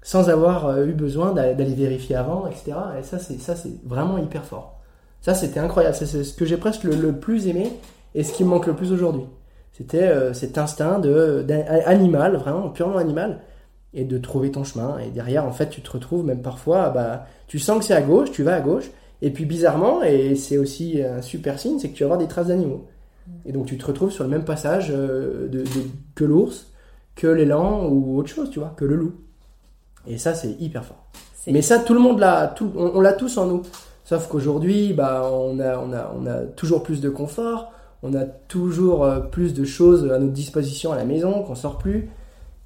Sans avoir euh, eu besoin d'aller vérifier avant etc et ça c'est ça c'est vraiment hyper fort. Ça c'était incroyable. C'est ce que j'ai presque le, plus aimé et ce qui me manque le plus aujourd'hui. C'était euh, cet instinct de animal vraiment purement animal et de trouver ton chemin et derrière en fait tu te retrouves même parfois bah tu sens que c'est à gauche tu vas à gauche et puis bizarrement et c'est aussi un super signe c'est que tu vas avoir des traces d'animaux et donc tu te retrouves sur le même passage euh, de, que l'ours, que l'élan ou autre chose, tu vois, que le loup. Et ça, c'est hyper fort. Mais ça, tout le monde l'a, on, l'a tous en nous. Sauf qu'aujourd'hui, bah, on a, on, a, on a toujours plus de confort, on a toujours euh, plus de choses à notre disposition à la maison, qu'on sort plus.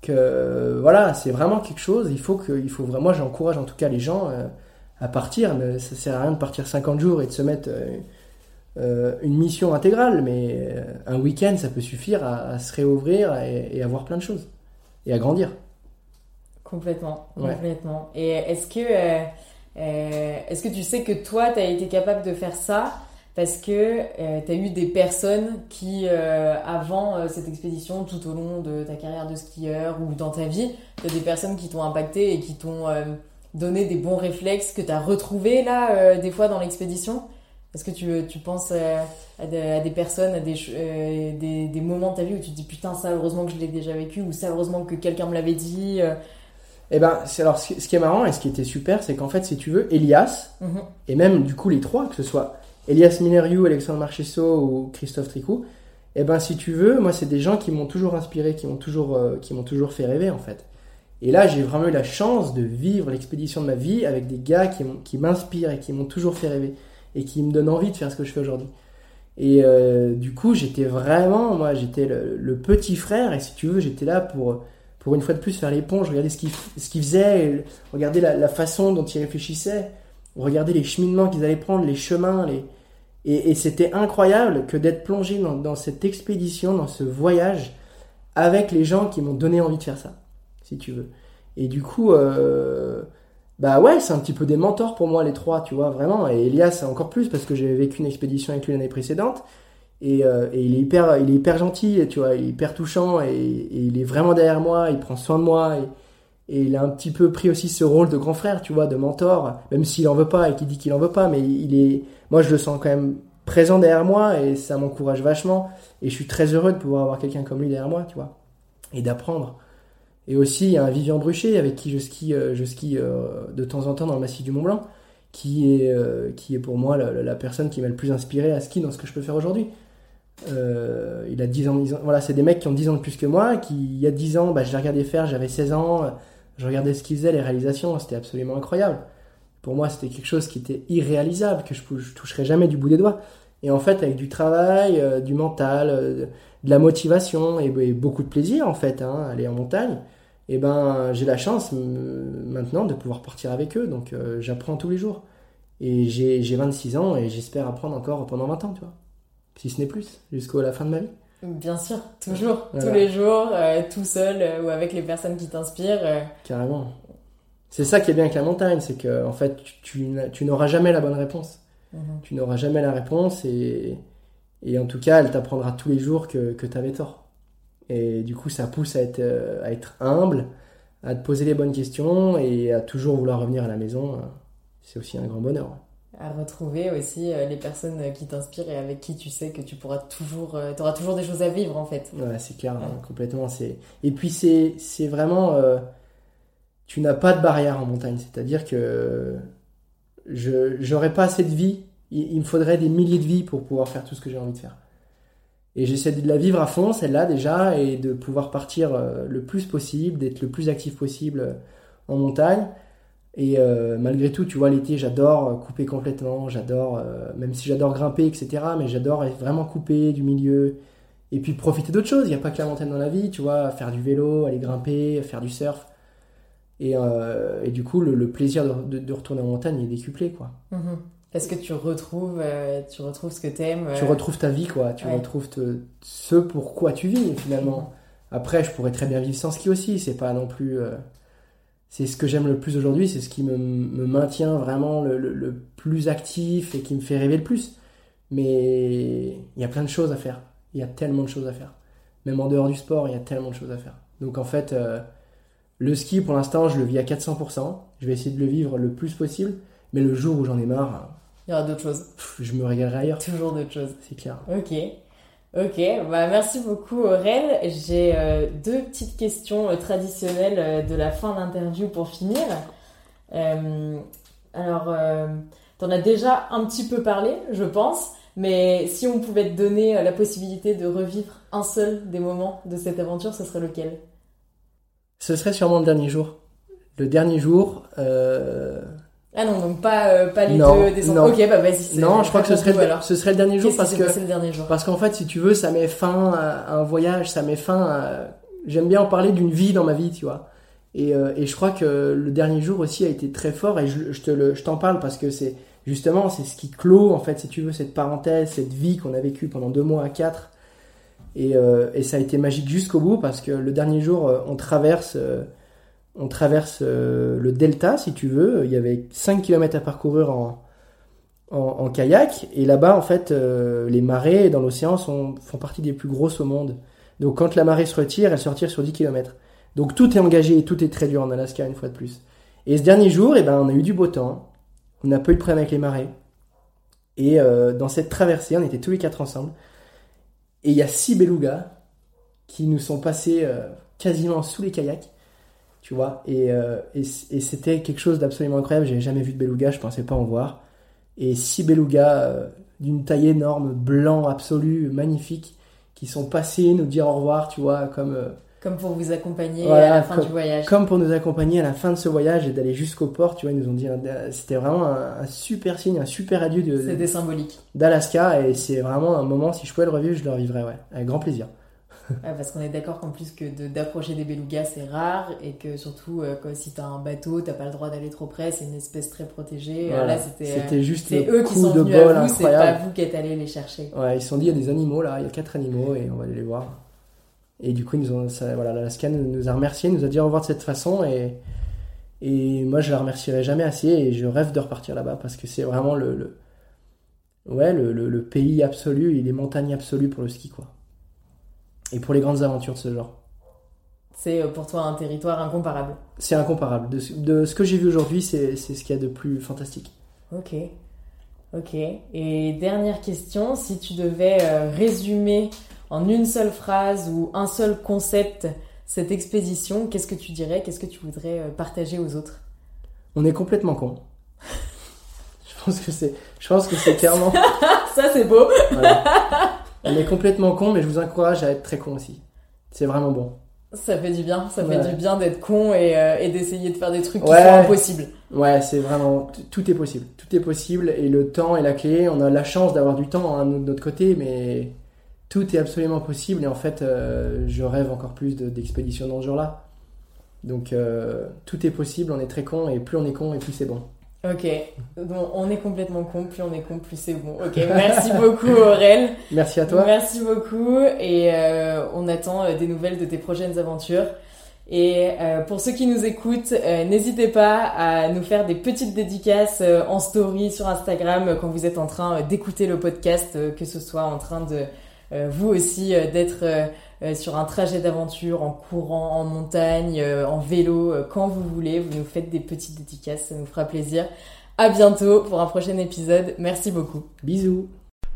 Que voilà, c'est vraiment quelque chose. Il faut que, il faut vraiment, moi, j'encourage en tout cas les gens euh, à partir. Mais ça sert à rien de partir 50 jours et de se mettre euh, une mission intégrale, mais euh, un week-end, ça peut suffire à, se réouvrir et, à voir plein de choses et à grandir. Complètement, complètement. Et est-ce que, euh, est-ce que tu sais que toi, tu as été capable de faire ça parce que tu as eu des personnes qui, avant cette expédition, tout au long de ta carrière de skieur ou dans ta vie, tu as des personnes qui t'ont impacté et qui t'ont donné des bons réflexes que tu as retrouvés là, des fois dans l'expédition? Est-ce que tu, tu penses à, des, personnes, à des, euh, des, des, moments de ta vie où tu te dis putain, ça heureusement que je l'ai déjà vécu ou ça heureusement que quelqu'un me l'avait dit euh? Eh ben, alors ce qui est marrant et ce qui était super, c'est qu'en fait, si tu veux, Elias, mhm. et même du coup les trois, que ce soit Elias Mineriou, Alexandre Marchesso ou Christophe Tricou, eh ben si tu veux, moi c'est des gens qui m'ont toujours inspiré, qui m'ont toujours, euh, qui m'ont toujours fait rêver en fait. Et là, j'ai vraiment eu la chance de vivre l'expédition de ma vie avec des gars qui m'inspirent et qui m'ont toujours fait rêver et qui me donne envie de faire ce que je fais aujourd'hui. Et euh, du coup, j'étais vraiment, moi, j'étais le, petit frère, et si tu veux, j'étais là pour, pour une fois de plus faire l'éponge, regarder ce qu'ils ce qu'ils faisaient, regarder la, façon dont ils réfléchissaient, regarder les cheminements qu'ils allaient prendre, les chemins, les... Et, et c'était incroyable que d'être plongé dans, cette expédition, dans ce voyage, avec les gens qui m'ont donné envie de faire ça, si tu veux. Et du coup, euh, bah ouais, c'est un petit peu des mentors pour moi les trois, tu vois, vraiment. Et Elias encore plus parce que j'ai vécu une expédition avec lui l'année précédente. Et, euh, et, il est hyper, il est hyper gentil, tu vois, il est hyper touchant et, il est vraiment derrière moi, il prend soin de moi. Et il a un petit peu pris aussi ce rôle de grand frère, tu vois, de mentor, même s'il en veut pas et qu'il dit qu'il en veut pas, mais il est, moi je le sens quand même présent derrière moi et ça m'encourage vachement. Et je suis très heureux de pouvoir avoir quelqu'un comme lui derrière moi, tu vois, et d'apprendre. Et aussi, il y a un Vivian Bruchet avec qui je skie, euh, je skie euh, de temps en temps dans le massif du Mont Blanc, qui est, euh, qui est pour moi la, personne qui m'a le plus inspiré à ski dans ce que je peux faire aujourd'hui. il a 10 ans, voilà, c'est des mecs qui ont 10 ans de plus que moi, qui, il y a 10 ans, bah, je les regardais faire, j'avais 16 ans, je regardais ce qu'ils faisaient, les réalisations, c'était absolument incroyable. Pour moi, c'était quelque chose qui était irréalisable, que je, toucherais jamais du bout des doigts. Et en fait, avec du travail, du mental, de la motivation et, beaucoup de plaisir en fait, hein, aller en montagne, eh ben j'ai la chance maintenant de pouvoir partir avec eux. Donc euh, j'apprends tous les jours. Et j'ai 26 ans et j'espère apprendre encore pendant 20 ans, tu vois. Si ce n'est plus, jusqu'à la fin de ma vie. Bien sûr, toujours, tous les jours, euh, tout seul euh, ou avec les personnes qui t'inspirent. Carrément. C'est ça qui est bien avec la montagne, c'est que en fait, tu, tu n'auras jamais la bonne réponse. Mhm. Tu n'auras jamais la réponse et, et en tout cas, elle t'apprendra tous les jours que, que tu avais tort. Et du coup, ça pousse à être, euh, à être humble, à te poser les bonnes questions et à toujours vouloir revenir à la maison. C'est aussi un grand bonheur. À retrouver aussi euh, les personnes qui t'inspirent et avec qui tu sais que tu pourras toujours, euh, auras toujours des choses à vivre en fait. Ouais, c'est clair, hein, complètement. C'est et puis c'est c'est vraiment, tu n'as pas de barrière en montagne. C'est-à-dire que je j'aurais pas assez de vie il, me faudrait des milliers de vies pour pouvoir faire tout ce que j'ai envie de faire. Et j'essaie de la vivre à fond, celle-là déjà, et de pouvoir partir euh, le plus possible, d'être le plus actif possible euh, en montagne. Et euh, malgré tout, tu vois, l'été, j'adore couper complètement, j'adore, même si j'adore grimper, etc., mais j'adore vraiment couper du milieu. Et puis profiter d'autres choses, il n'y a pas que la montagne dans la vie, tu vois, faire du vélo, aller grimper, faire du surf. Et, et du coup, le, plaisir de, retourner en montagne est décuplé, quoi. Mm-hmm. Parce que tu retrouves, euh, tu retrouves ce que t'aimes. Tu euh, retrouves ta vie, quoi. Tu retrouves ce pourquoi tu vis, finalement. Après, je pourrais très bien vivre sans ski aussi. C'est pas non plus. Euh, c'est ce que j'aime le plus aujourd'hui. C'est ce qui me, me maintient vraiment le, le, plus actif et qui me fait rêver le plus. Mais il y a plein de choses à faire. Il y a tellement de choses à faire. Même en dehors du sport, il y a tellement de choses à faire. Donc en fait, le ski, pour l'instant, je le vis à 400%. Je vais essayer de le vivre le plus possible. Mais le jour où j'en ai marre, il y aura d'autres choses. Je me régalerai ailleurs. Toujours d'autres choses. C'est clair. Ok. Ok, bah merci beaucoup Aurel. J'ai euh, deux petites questions euh, traditionnelles euh, de la fin d'interview pour finir. alors, t'en as déjà un petit peu parlé, je pense, mais si on pouvait te donner la possibilité de revivre un seul des moments de cette aventure, ce serait lequel? Ce serait sûrement le dernier jour. Le dernier jour, ah non, donc pas, euh, pas les deux descendre. Ok, bah vas-y. Non, je crois que ce serait, le, ce serait le dernier jour parce que, le dernier jour parce qu'en fait, si tu veux, ça met fin à un voyage, ça met fin à... J'aime bien en parler d'une vie dans ma vie, tu vois. Et, euh, et je crois que le dernier jour aussi a été très fort et je, je te le, je t'en parle parce que c'est justement, c'est ce qui clôt, en fait, si tu veux, cette parenthèse, cette vie qu'on a vécue pendant deux mois à quatre. Et, euh, et ça a été magique jusqu'au bout parce que le dernier jour, on traverse on traverse euh, le delta, si tu veux. Il y avait 5 km à parcourir en, kayak. Et là-bas, en fait, euh, les marées dans l'océan font partie des plus grosses au monde. Donc quand la marée se retire, elle se sur 10 km. Donc tout est engagé et tout est très dur en Alaska, une fois de plus. Et ce dernier jour, eh ben, on a eu du beau temps. On n'a pas eu de problème avec les marées. Et euh, dans cette traversée, on était tous les quatre ensemble. Et il y a six belugas qui nous sont passés quasiment sous les kayaks tu vois. Euh, et, et, c'était quelque chose d'absolument incroyable. J'avais jamais vu de beluga, je pensais pas en voir. Et six belugas euh, d'une taille énorme, blanc absolu, magnifique, qui sont passés nous dire au revoir, tu vois, comme. Euh, comme pour vous accompagner à la fin du voyage. Comme pour nous accompagner à la fin de ce voyage et d'aller jusqu'au port, tu vois, ils nous ont dit, c'était vraiment un, super signe, un super adieu de. C'était symbolique. D'Alaska et c'est vraiment un moment, si je pouvais le revivre, je le revivrais, ouais, avec grand plaisir. parce qu'on est d'accord qu'en plus que d'approcher des belugas c'est rare et que surtout euh, si t'as un bateau t'as pas le droit d'aller trop près c'est une espèce très protégée. Là c'était euh, juste eux qui sont de venus à vous c'est pas vous qui êtes allé les chercher. Ouais ils se sont dit il y a des animaux là il y a quatre animaux et on va aller les voir. Et du coup ils nous ont ça, voilà nous a remercié nous a dit au revoir de cette façon et et moi je la remercierai jamais assez et je rêve de repartir là-bas parce que c'est vraiment le, le ouais le, le, le pays absolu et les montagnes absolues pour le ski quoi et pour les grandes aventures de ce genre. c'est pour toi un territoire incomparable. C'est incomparable. De, de, ce que j'ai vu aujourd'hui, c'est ce qu'il y a de plus fantastique. Ok. Ok. Et dernière question, si tu devais résumer en une seule phrase ou un seul concept cette expédition, qu'est-ce que tu dirais Qu'est-ce que tu voudrais partager aux autres? On est complètement con. je pense que c'est, je pense que c'est clairement. Ça c'est beau. On est complètement con, mais je vous encourage à être très con aussi. C'est vraiment bon. Ça fait du bien, ça fait du bien d'être con et, euh, et d'essayer de faire des trucs qui sont impossibles. Ouais, c'est vraiment tout est possible, tout est possible et le temps est la clé. On a la chance d'avoir du temps hein, de notre côté, mais tout est absolument possible et en fait, euh, je rêve encore plus d'expéditions dans ce genre-là. Donc euh, tout est possible, on est très con et plus on est con et plus c'est bon. Ok, bon, on est complètement con, plus on est con, plus c'est bon. Ok, merci beaucoup Aurel. Merci à toi. Merci beaucoup et euh, on attend euh, des nouvelles de tes prochaines aventures. Et euh, pour ceux qui nous écoutent, n'hésitez pas à nous faire des petites dédicaces en story sur Instagram quand vous êtes en train d'écouter le podcast, que ce soit en train de vous aussi d'être euh, sur un trajet d'aventure, en courant, en montagne, euh, en vélo, euh, quand vous voulez. Vous nous faites des petites dédicaces, ça nous fera plaisir. À bientôt pour un prochain épisode. Merci beaucoup. Bisous.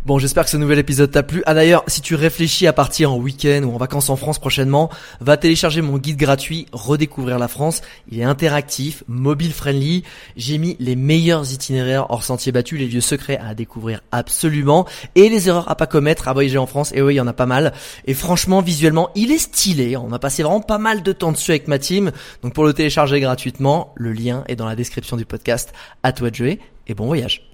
Bon, j'espère que ce nouvel épisode t'a plu. Ah d'ailleurs, si tu réfléchis à partir en week-end ou en vacances en France prochainement, va télécharger mon guide gratuit Redécouvrir la France. Il est interactif, mobile friendly. J'ai mis les meilleurs itinéraires hors sentiers battus, les lieux secrets à découvrir absolument et les erreurs à pas commettre à voyager en France. Et oui, il y en a pas mal. Et franchement, visuellement, il est stylé. On a passé vraiment pas mal de temps dessus avec ma team. Donc pour le télécharger gratuitement, le lien est dans la description du podcast. À toi de jouer et bon voyage.